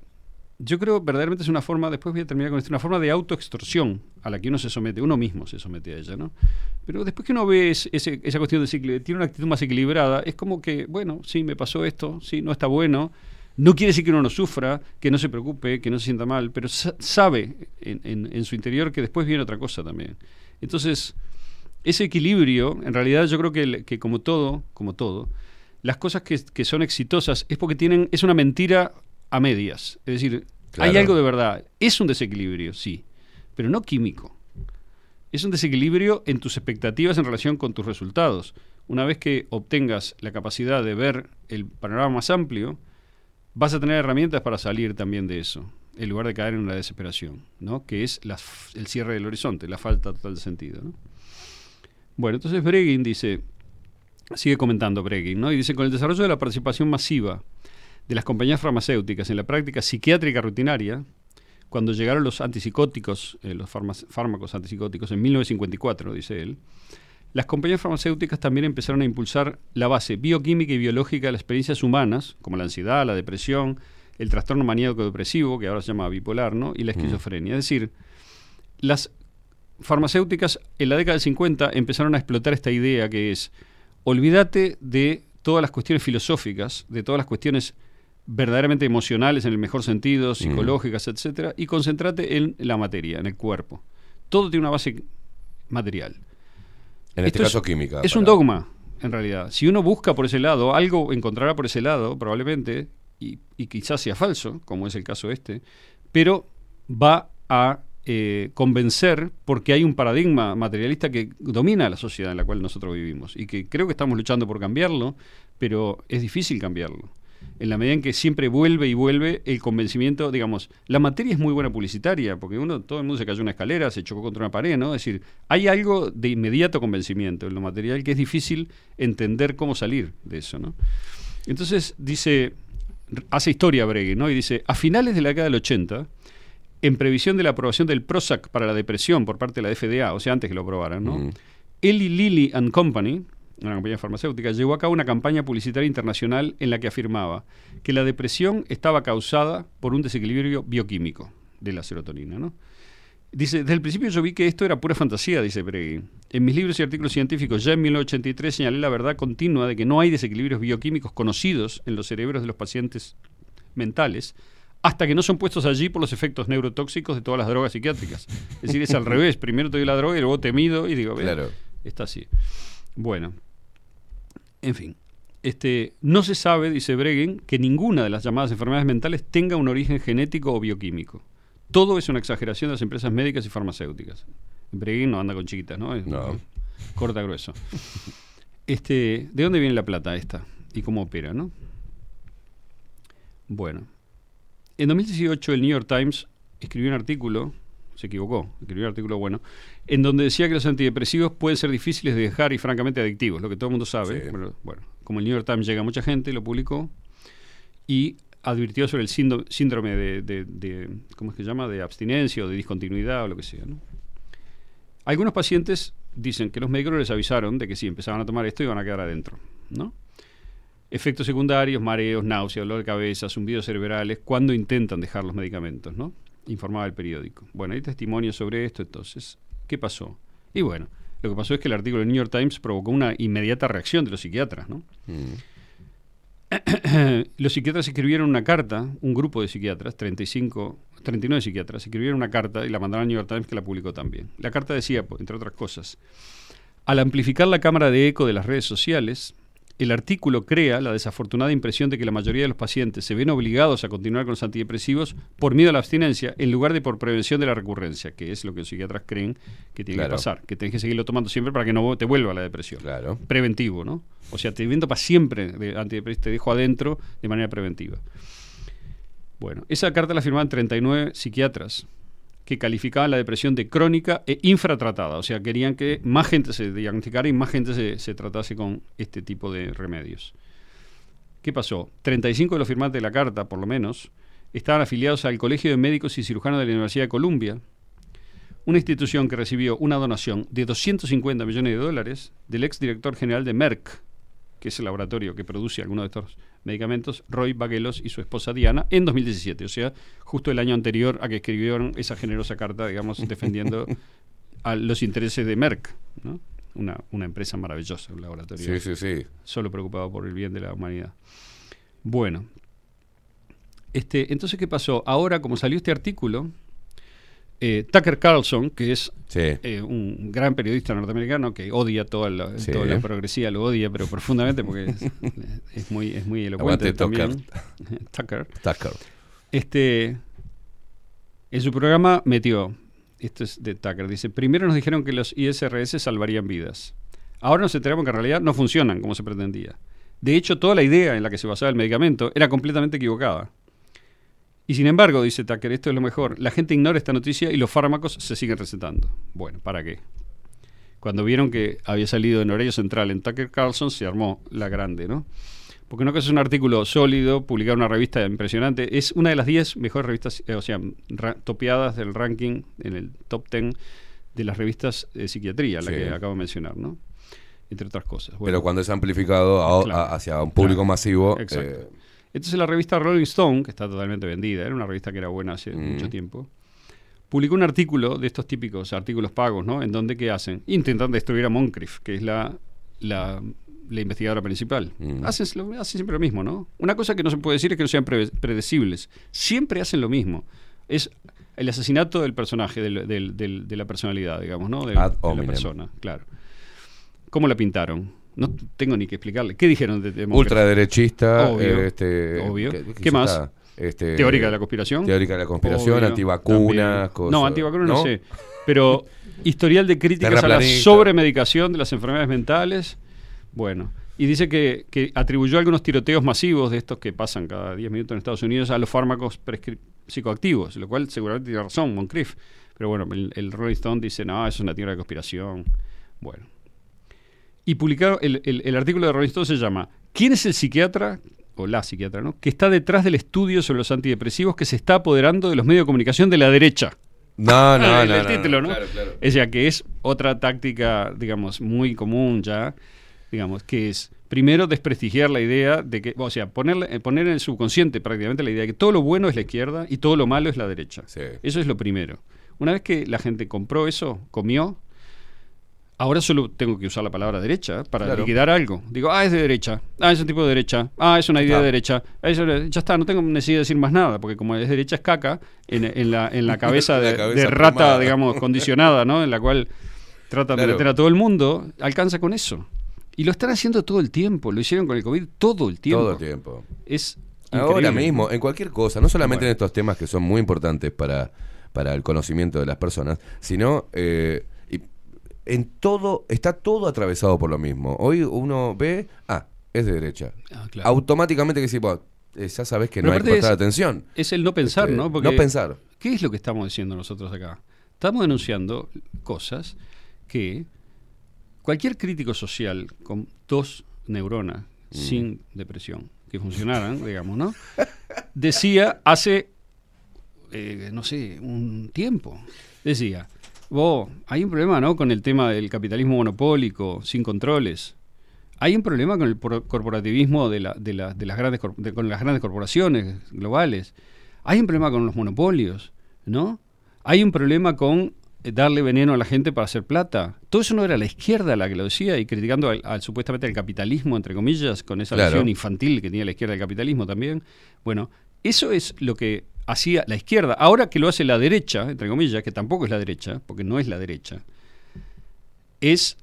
yo creo verdaderamente es una forma, después voy a terminar con esto, una forma de autoextorsión a la que uno se somete, uno mismo se somete a ella, ¿no? Pero después que uno ve es- ese- esa cuestión de tiene una actitud más equilibrada, es como que, bueno, sí, me pasó esto, sí, no está bueno, no quiere decir que uno no sufra, que no se preocupe, que no se sienta mal, pero sa- sabe en, su interior que después viene otra cosa también. Entonces, ese equilibrio, en realidad yo creo que, como todo, como todo, las cosas que son exitosas es porque tienen, es una mentira a medias. Es decir, hay algo de verdad. Es un desequilibrio, sí, pero no químico. Es un desequilibrio en tus expectativas en relación con tus resultados. Una vez que obtengas la capacidad de ver el panorama más amplio, vas a tener herramientas para salir también de eso, en lugar de caer en una desesperación, ¿no? que es la el cierre del horizonte, la falta total de sentido. ¿no? Bueno, entonces Breguin dice, sigue comentando Breguin, ¿no? y dice, con el desarrollo de la participación masiva de las compañías farmacéuticas en la práctica psiquiátrica rutinaria, cuando llegaron los antipsicóticos, eh, los fármacos antipsicóticos en 1954, dice él, las compañías farmacéuticas también empezaron a impulsar la base bioquímica y biológica de las experiencias humanas, como la ansiedad, la depresión, el trastorno maníaco depresivo, que ahora se llama bipolar, ¿no? y la esquizofrenia. Es decir, las farmacéuticas en la década del 50 empezaron a explotar esta idea que es, olvídate de todas las cuestiones filosóficas, de todas las cuestiones verdaderamente emocionales en el mejor sentido, psicológicas, etcétera, y concéntrate en la materia, en el cuerpo. Todo tiene una base material. En este caso es- química. Es un dogma, en realidad. Si uno busca por ese lado, algo encontrará por ese lado, probablemente, y, y quizás sea falso, como es el caso este, pero va a eh, convencer porque hay un paradigma materialista que domina la sociedad en la cual nosotros vivimos y que creo que estamos luchando por cambiarlo, pero es difícil cambiarlo. En la medida en que siempre vuelve y vuelve el convencimiento, digamos, la materia es muy buena publicitaria, porque uno, todo el mundo se cayó una escalera, se chocó contra una pared, ¿no? Es decir, hay algo de inmediato convencimiento en lo material que es difícil entender cómo salir de eso, ¿no? Entonces dice, hace historia Bregue, ¿no? Y dice, a finales de la década del 80, en previsión de la aprobación del Prozac para la depresión por parte de la FDA, o sea, antes que lo aprobaran, ¿no? Mm. Eli Lilly and Company, una compañía farmacéutica, llevó a cabo una campaña publicitaria internacional en la que afirmaba que la depresión estaba causada por un desequilibrio bioquímico de la serotonina, ¿no? Dice, desde el principio yo vi que esto era pura fantasía, dice Bregui. En mis libros y artículos científicos ya en 1983 señalé la verdad continua de que no hay desequilibrios bioquímicos conocidos en los cerebros de los pacientes mentales hasta que no son puestos allí por los efectos neurotóxicos de todas las drogas psiquiátricas. Es decir, es al [laughs] revés. Primero te doy la droga y luego te mido y digo, "Ve, Claro. está así. Bueno, en fin. Este, no se sabe, dice Bregen, que ninguna de las llamadas enfermedades mentales tenga un origen genético o bioquímico. Todo es una exageración de las empresas médicas y farmacéuticas. Bregen no anda con chiquitas, ¿no? Es- No. Corta grueso. Este, ¿De dónde viene la plata esta? ¿Y cómo opera, no? Bueno. En 2018 el New York Times escribió un artículo, se equivocó, escribió un artículo bueno, en donde decía que los antidepresivos pueden ser difíciles de dejar y francamente adictivos, lo que todo el mundo sabe. Sí. Pero, bueno, como el New York Times llega a mucha gente, lo publicó y advirtió sobre el síndrome de, de- de- ¿cómo es que se llama? De abstinencia o de discontinuidad o lo que sea. ¿no? Algunos pacientes dicen que los médicos les avisaron de que si empezaban a tomar esto iban a quedar adentro, ¿no? Efectos secundarios, mareos, náuseas, dolor de cabeza, zumbidos cerebrales, cuando intentan dejar los medicamentos, ¿no? Informaba el periódico. Bueno, hay testimonios sobre esto, entonces, ¿qué pasó? Y bueno, lo que pasó es que el artículo del New York Times provocó una inmediata reacción de los psiquiatras, ¿no? Mm. [clears throat] los psiquiatras escribieron una carta, un grupo de psiquiatras, 35, 39 psiquiatras, escribieron una carta y la mandaron al New York Times que la publicó también. La carta decía, entre otras cosas, al amplificar la cámara de eco de las redes sociales, el artículo crea la desafortunada impresión de que la mayoría de los pacientes se ven obligados a continuar con los antidepresivos por miedo a la abstinencia en lugar de por prevención de la recurrencia, que es lo que los psiquiatras creen que tiene Claro. que pasar, que tenés que seguirlo tomando siempre para que no te vuelva la depresión. Claro. Preventivo, ¿no? O sea, te vendo para siempre de antidepresivos, te dejo adentro de manera preventiva. Bueno, esa carta la firmaban 39 psiquiatras que calificaban la depresión de crónica e infratratada. O sea, querían que más gente se diagnosticara y más gente se, se tratase con este tipo de remedios. ¿Qué pasó? 35 de los firmantes de la carta, por lo menos, estaban afiliados al Colegio de Médicos y Cirujanos de la Universidad de Columbia, una institución que recibió una donación de 250 millones de dólares del exdirector general de Merck, que es el laboratorio que produce algunos de estos medicamentos, Roy Baguelos y su esposa Diana, en 2017, o sea, justo el año anterior a que escribieron esa generosa carta, digamos, defendiendo [laughs] a los intereses de Merck, ¿no? una, una empresa maravillosa, un laboratorio Sí, sí, sí. solo preocupado por el bien de la humanidad. Bueno, este, entonces, ¿qué pasó? Ahora, como salió este artículo, eh, Tucker Carlson, que es Sí. eh, un gran periodista norteamericano que odia toda la, Sí. toda la progresía, lo odia, pero profundamente porque es, es muy, es muy elocuente también. [laughs] Tucker. Tucker. Este, en su programa metió, esto es de Tucker, dice, primero nos dijeron que los ISRS salvarían vidas. Ahora nos enteramos que en realidad no funcionan como se pretendía. De hecho, toda la idea en la que se basaba el medicamento era completamente equivocada. Y sin embargo, dice Tucker, esto es lo mejor, la gente ignora esta noticia y los fármacos se siguen recetando. Bueno, ¿para qué? Cuando vieron que había salido en horario central en Tucker Carlson, se armó la grande, ¿no? Porque no es un artículo sólido, publicado en una revista impresionante. Es una de las 10 mejores revistas, eh, o sea, topeadas del ranking, en el top 10 de las revistas de psiquiatría, la Sí. que acabo de mencionar, ¿no? Entre otras cosas. Pero Bueno, cuando es amplificado a- Claro. a- hacia un público Claro. masivo, Exacto. eh, Entonces la revista Rolling Stone, que está totalmente vendida, era una revista que era buena hace Mm. mucho tiempo, publicó un artículo de estos típicos artículos pagos, ¿no? En donde ¿qué hacen? Intentan destruir a Moncrief, que es la, la, la investigadora principal. Mm. Hacen, lo- hacen siempre lo mismo, ¿no? Una cosa que no se puede decir es que no sean pre- predecibles. Siempre hacen lo mismo. Es el asesinato del personaje, del- del- del- de la personalidad, digamos, ¿no? Ad de la persona, claro. ¿Cómo la pintaron? No tengo ni que explicarle. ¿Qué dijeron de, de Moncrief? ultraderechista, Obvio, eh, este, obvio. ¿qué, ¿Qué más? está? Este, Teórica de la conspiración. Teórica de la conspiración, Obvio, antivacunas, cosas. No, antivacunas no, sé. Pero historial de críticas a la sobremedicación de las enfermedades mentales. Bueno. Y dice que, que atribuyó algunos tiroteos masivos de estos que pasan cada 10 minutos en Estados Unidos a los fármacos psicoactivos, lo cual seguramente tiene razón Moncrief. Pero bueno, el, el Rolling Stone dice, no, eso es una teoría de conspiración. Bueno. Y publicaron, el, el- el artículo de Rolling Stone se llama ¿Quién es el psiquiatra, o la psiquiatra, ¿no? que está detrás del estudio sobre los antidepresivos que se está apoderando de los medios de comunicación de la derecha? No, no, [laughs] el, no, el no, título, ¿no? Claro, claro. O sea, que es otra táctica, digamos, muy común ya, digamos, que es primero desprestigiar la idea de que, o sea, ponerle- eh, poner en el subconsciente prácticamente la idea de que todo lo bueno es la izquierda y todo lo malo es la derecha. Sí. Eso es lo primero. Una vez que la gente compró eso, comió, ahora solo tengo que usar la palabra derecha para Claro. liquidar algo. Digo, ah, es de derecha, ah, es un tipo de derecha, ah, es una idea de derecha, ah, eso- ya está, no tengo necesidad de decir más nada, porque como es derecha es caca, en, en la, en la [laughs] cabeza de, La cabeza de rata, digamos, condicionada, ¿no? En la cual tratan de Claro. meter a todo el mundo, alcanza con eso. Y lo están haciendo todo el tiempo, lo hicieron con el COVID todo el tiempo. Todo el tiempo. Es Ahora increíble. mismo, en cualquier cosa, no solamente Bueno. en estos temas que son muy importantes para, para el conocimiento de las personas, sino eh, en todo, está todo atravesado por lo mismo. Hoy uno ve, ah, es de derecha. Ah, claro. Automáticamente que sí, eh, ya sabes que Pero no hay que prestar es- atención. Es el no pensar, Este, ¿no? Porque, no pensar. ¿Qué es lo que estamos diciendo nosotros acá? Estamos denunciando cosas que cualquier crítico social con dos neuronas Mm. sin depresión que funcionaran, [laughs] digamos, ¿no? Decía hace, eh, no sé, un tiempo, decía, vos, hay un problema, ¿no? Con el tema del capitalismo monopólico, sin controles. Hay un problema con el por- corporativismo de, la- de la- de las grandes, de- con las grandes corporaciones globales. Hay un problema con los monopolios, ¿no? Hay un problema con eh, darle veneno a la gente para hacer plata. Todo eso no era la izquierda la que lo decía y criticando al, al- supuestamente al capitalismo, entre comillas, con esa Claro. visión infantil que tenía la izquierda del capitalismo también. Bueno, eso es lo que hacía la izquierda. Ahora que lo hace la derecha, entre comillas, que tampoco es la derecha, porque no es la derecha, es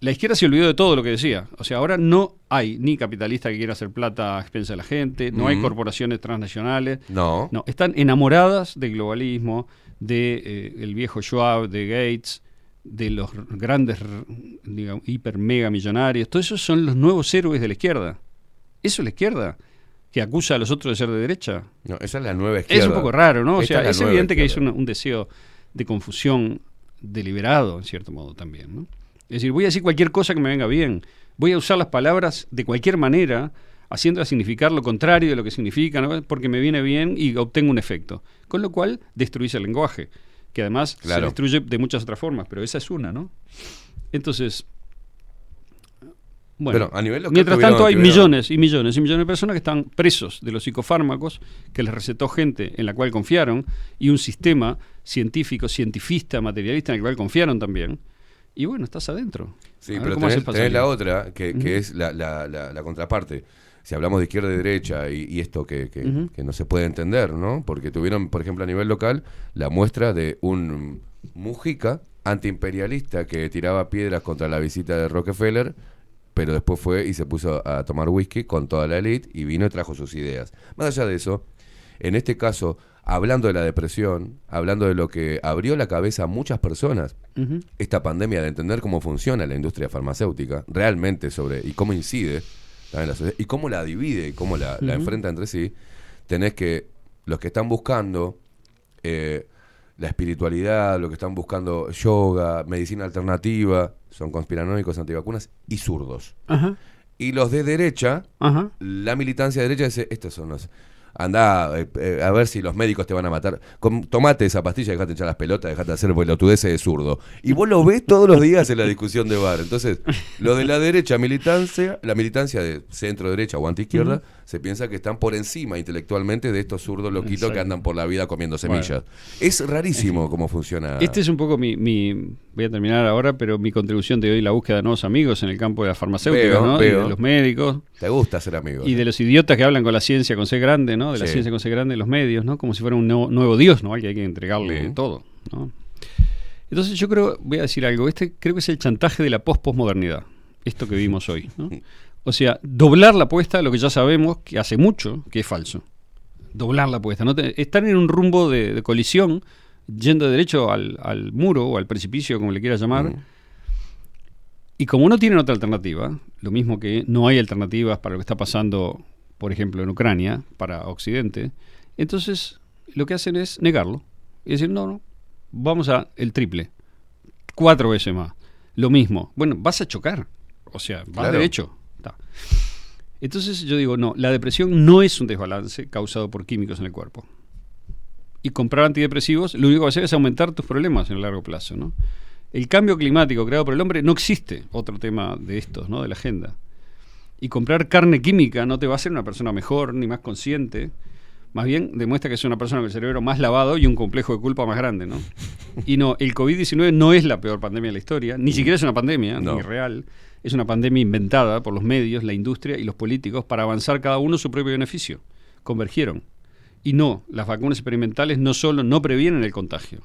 la izquierda se olvidó de todo lo que decía. O sea, ahora no hay ni capitalista que quiera hacer plata a expensa de la gente, no hay corporaciones transnacionales. No. No, están enamoradas del globalismo, de eh, el viejo Schwab, de Gates, de los grandes, digamos, hiper mega millonarios. Todos esos son los nuevos héroes de la izquierda. Eso es la izquierda, que acusa a los otros de ser de derecha. No, esa es la nueva izquierda. Es un poco raro, ¿no? O sea, es evidente que izquierda. un, un deseo de confusión deliberado, en cierto modo, también, ¿no? Es decir, voy a decir cualquier cosa que me venga bien. Voy a usar las palabras de cualquier manera, haciéndolas significar lo contrario de lo que significan, ¿no? porque me viene bien y obtengo un efecto. Con lo cual, destruís el lenguaje, que además Claro. se destruye de muchas otras formas, pero esa es una, ¿no? Entonces, bueno, a nivel local mientras tanto hay tuvieron- millones y millones y millones de personas que están presos de los psicofármacos que les recetó gente en la cual confiaron y un sistema científico, cientifista, materialista en el cual confiaron también. Y bueno, estás adentro. Sí, A pero cómo tenés, tenés la otra, que, es la, la- la- la contraparte. Si hablamos de izquierda y derecha y, y esto que, que no se puede entender, ¿no? Porque tuvieron, por ejemplo, a nivel local, la muestra de un Mujica antiimperialista que tiraba piedras contra la visita de Rockefeller, pero después fue y se puso a tomar whisky con toda la elite y vino y trajo sus ideas. Más allá de eso, en este caso, hablando de la depresión, hablando de lo que abrió la cabeza a muchas personas, esta pandemia de entender cómo funciona la industria farmacéutica realmente sobre y cómo incide la sociedad y cómo la divide y cómo la, enfrenta entre sí, tenés que los que están buscando eh, la espiritualidad, lo que están buscando yoga, medicina alternativa, son conspiranoicos, antivacunas y zurdos. Ajá, Y los de derecha, ajá. la militancia de derecha dice, estos son los... Anda eh, eh, a ver si los médicos te van a matar. Com- tomate esa pastilla, dejate echar las pelotas, dejate de hacer pelotudeces de zurdo. Y vos lo ves todos los días en la discusión de bar. Entonces, lo de la derecha militancia, la militancia de centro derecha o antiizquierda, se piensa que están por encima intelectualmente de estos zurdos loquitos que andan por la vida comiendo Bueno. semillas. Es rarísimo cómo funciona. Este es un poco mi, mi- Voy a terminar ahora, pero mi contribución de hoy, la búsqueda de nuevos amigos en el campo de la farmacéutica, Veo, ¿no? Y veo. de los médicos. Te gusta ser amigo. Y de los idiotas que hablan con la ciencia con C grande, ¿no? De la Sí. ciencia con C grande los medios, ¿no? Como si fuera un nuevo, nuevo Dios, ¿no? Al que hay que entregarle todo, ¿no? Entonces yo creo, voy a decir algo, este creo que es el chantaje de la posposmodernidad, esto que vimos hoy, ¿no? O sea, doblar la apuesta a lo que ya sabemos que hace mucho que es falso. Doblar la apuesta, ¿no? Te- Están en un rumbo de, de colisión, yendo de derecho al, al muro o al precipicio, como le quieras llamar. Y como no tienen otra alternativa, lo mismo que no hay alternativas para lo que está pasando, por ejemplo, en Ucrania, para Occidente, entonces lo que hacen es negarlo. Y decir, no, no, vamos a el triple, cuatro veces más. Lo mismo. Bueno, vas a chocar. O sea, vas Claro. derecho. Ta. Entonces yo digo, no, la depresión no es un desbalance causado por químicos en el cuerpo. Y comprar antidepresivos lo único que va a hacer es aumentar tus problemas en el largo plazo, ¿no? El cambio climático creado por el hombre no existe, otro tema de estos, ¿no? De la agenda. Y comprar carne química no te va a hacer una persona mejor ni más consciente. Más bien demuestra que es una persona con el cerebro más lavado y un complejo de culpa más grande, ¿no? Y no, el COVID-19 no es la peor pandemia de la historia, ni siquiera es una pandemia, No. ni real. Es una pandemia inventada por los medios, la industria y los políticos para avanzar cada uno su propio beneficio. Convergieron. Y no, las vacunas experimentales no solo no previenen el contagio,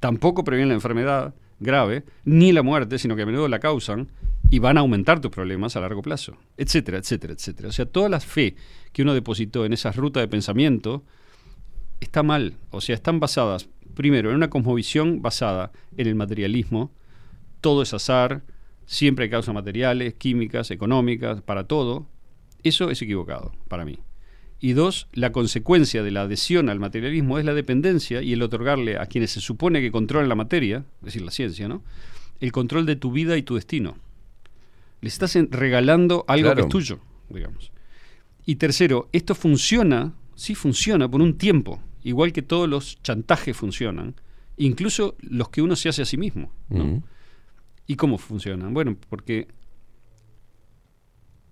tampoco previenen la enfermedad grave, ni la muerte, sino que a menudo la causan y van a aumentar tus problemas a largo plazo, etcétera, etcétera, etcétera. O sea, toda la fe que uno depositó en esa ruta de pensamiento está mal. O sea, están basadas, primero, en una cosmovisión basada en el materialismo, todo es azar, siempre hay causas materiales, químicas, económicas, para todo. Eso es equivocado para mí. Y dos, la consecuencia de la adhesión al materialismo es la dependencia y el otorgarle a quienes se supone que controlan la materia, es decir, la ciencia, ¿no? El control de tu vida y tu destino. Le estás regalando algo que es tuyo, digamos. Y tercero, esto funciona, sí funciona por un tiempo, igual que todos los chantajes funcionan, incluso los que uno se hace a sí mismo. ¿no? ¿Y cómo funcionan? Bueno, porque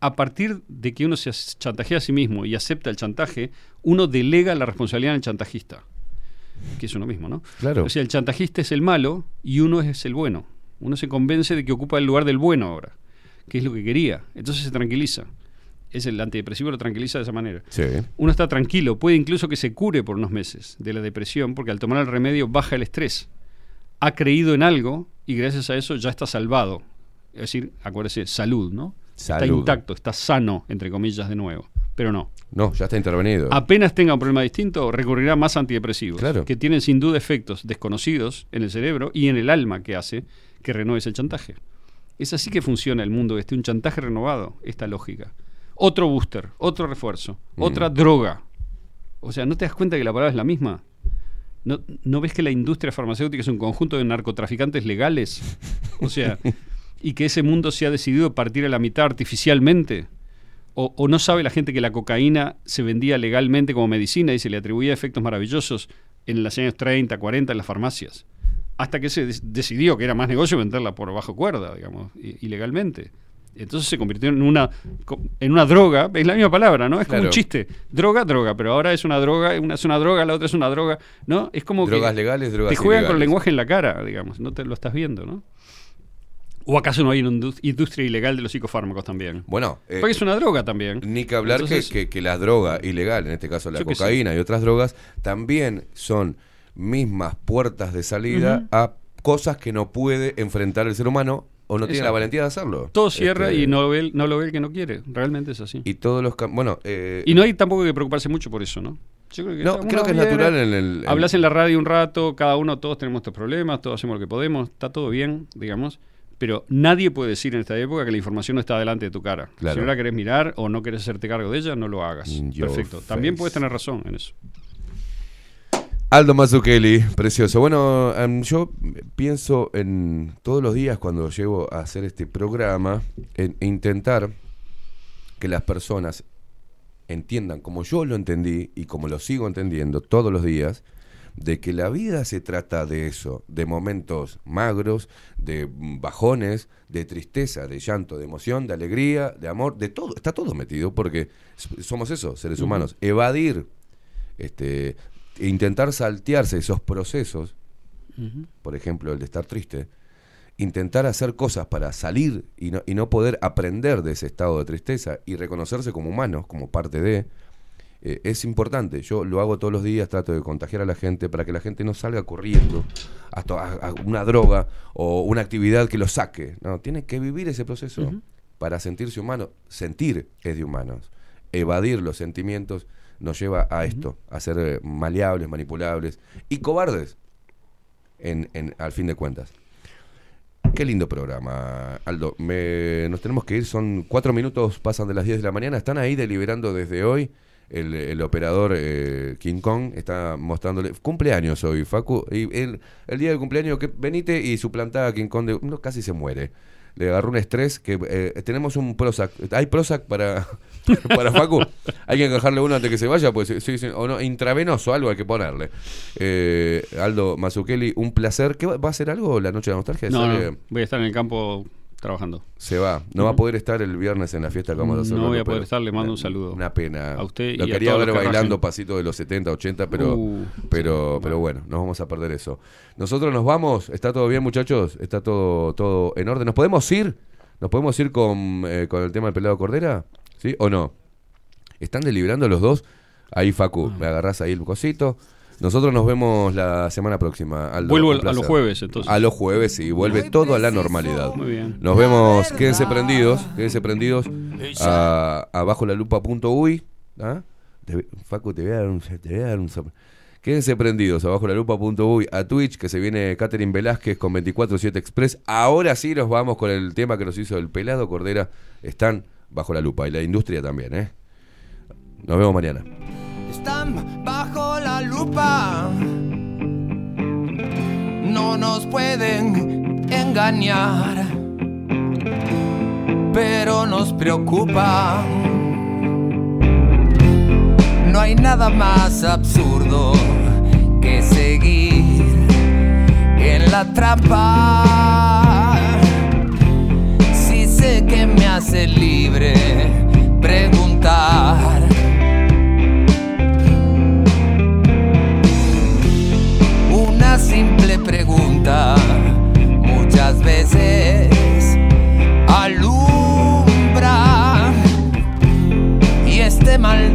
a partir de que uno se chantajea a sí mismo y acepta el chantaje, uno delega la responsabilidad en el chantajista, que es uno mismo, ¿no? Claro. O sea, el chantajista es el malo y uno es el bueno. Uno se convence de que ocupa el lugar del bueno ahora, que es lo que quería. Entonces se tranquiliza. Es el antidepresivo lo tranquiliza de esa manera. Sí. Uno está tranquilo, puede incluso que se cure por unos meses de la depresión, porque al tomar el remedio baja el estrés. Ha creído en algo y gracias a eso ya está salvado. Es decir, acuérdese, salud, ¿no? Está intacto, está sano, entre comillas, de nuevo. Pero no. No, ya está intervenido. Apenas tenga un problema distinto, recurrirá más a antidepresivos, Claro. que tienen sin duda efectos desconocidos en el cerebro y en el alma que hace que renueves el chantaje. Es así que funciona el mundo este, un chantaje renovado, esta lógica. Otro booster, otro refuerzo, Mm. otra droga. O sea, ¿no te das cuenta que la palabra es la misma? ¿No, ¿No ves que la industria farmacéutica es un conjunto de narcotraficantes legales? O sea, [laughs] y que ese mundo se ha decidido partir a la mitad artificialmente. O, o no sabe la gente que la cocaína se vendía legalmente como medicina y se le atribuía efectos maravillosos en los años 30, 40 en las farmacias. Hasta que se decidió que era más negocio venderla por bajo cuerda, digamos, ilegalmente. Entonces se convirtió en una, en una droga, es la misma palabra, ¿no? Es como un chiste. Droga, droga, pero ahora es una droga, una es una droga, la otra es una droga, ¿no? Es como Drogas que legales, drogas te juegan con el lenguaje en la cara, digamos, no te lo estás viendo, ¿no? ¿O acaso no hay una indu- industria ilegal de los psicofármacos también? Bueno, eh, Porque es una droga también. Ni que hablar que- Entonces- que, que la droga ilegal, en este caso la cocaína y otras drogas, también son mismas puertas de salida a cosas que no puede enfrentar el ser humano o no tiene la valentía de hacerlo. Todo cierra Este, y no, ve no lo ve el que no quiere. Realmente es así. Y todos los... Bueno, eh, Y no hay tampoco que preocuparse mucho por eso, ¿no? Yo creo que, No, creo que es natural en el- en- Hablas en la radio un rato, cada uno, todos tenemos estos problemas, todos hacemos lo que podemos, está todo bien, digamos. Pero nadie puede decir en esta época que la información no está delante de tu cara. Claro. Si no la querés mirar o no querés hacerte cargo de ella, no lo hagas. Your Perfecto. También puedes tener razón en eso. Aldo Mazzucchelli, precioso. Bueno, em, yo pienso en todos los días cuando llego a hacer este programa, en intentar que las personas entiendan como yo lo entendí y como lo sigo entendiendo todos los días, de que la vida se trata de eso, de momentos magros, de bajones, de tristeza, de llanto, de emoción, de alegría, de amor, de todo, está todo metido porque somos eso, seres humanos. Evadir, este, e intentar saltearse esos procesos, por ejemplo, el de estar triste, intentar hacer cosas para salir y no, y no poder aprender de ese estado de tristeza y reconocerse como humanos, como parte de, eh, es importante. Yo lo hago todos los días, trato de contagiar a la gente para que la gente no salga corriendo hasta a, a una droga o una actividad que lo saque. No, tiene que vivir ese proceso para sentirse humano. Sentir es de humanos. Evadir los sentimientos nos lleva a esto, a ser eh, maleables, manipulables y cobardes, en, en- al fin de cuentas. Qué lindo programa, Aldo. Me- nos tenemos que ir, son cuatro minutos, pasan de las 10 de la mañana. Están ahí deliberando desde hoy. El, el operador eh, King Kong está mostrándole. Cumpleaños hoy, Facu. Y el, el día del cumpleaños, que venite y suplantá a King Kong. De, no, casi se muere. Le agarró un estrés. que eh, Tenemos un Prozac. ¿Hay Prozac para, [laughs] para Facu? Hay que encajarle uno antes que se vaya. Pues, sí, sí, o no, intravenoso, algo hay que ponerle. Eh, Aldo Mazzucchelli, un placer. ¿Qué va, va a hacer algo la noche de la nostalgia? No, ¿Sale- no, voy a estar en el campo trabajando. se va. No va a poder estar el viernes en la fiesta que vamos a hacer. No voy a poder estar, le mando un saludo. Una pena. A usted Lo y quería ver bailando rajen. pasito de los 70, 80, pero, Uh, pero, pero bueno, nos vamos a perder eso. Nosotros nos vamos. ¿Está todo bien, muchachos? ¿Está todo, todo en orden? ¿Nos podemos ir? ¿Nos podemos ir con, eh, con el tema del pelado Cordera? ¿Sí o no? ¿Están deliberando los dos? Ahí, Facu, Ah. me agarrás ahí el cosito. Nosotros nos vemos la semana próxima. Aldo, Vuelvo a los jueves, entonces. A los jueves, sí. Vuelve todo a la normalidad. Muy bien. Nos vemos, quédense prendidos, quédense prendidos a, a bajo la lupa.uy. ¿ah? Te- Facu, te voy a dar un, te voy a dar un soplo. Quédense prendidos a bajo la lupa.uy, a Twitch, que se viene Catherine Velázquez con 24-7 Express. Ahora sí nos vamos con el tema que nos hizo el pelado Cordera. Están bajo la lupa y la industria también, ¿eh? Nos vemos mañana. Bajo la lupa. No nos pueden engañar. Pero nos preocupa. No hay nada más absurdo que seguir en la trampa. Si sé que me hace libre preguntar. Simple pregunta. Muchas veces alumbra y este maldito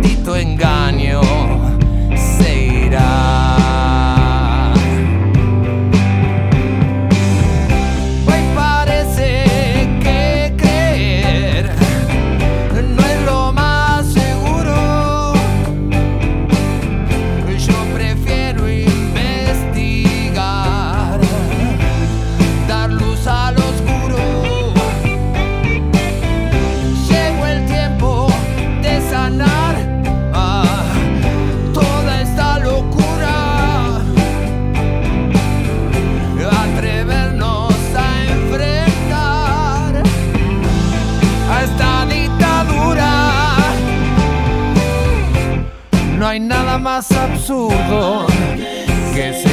más absurdo que se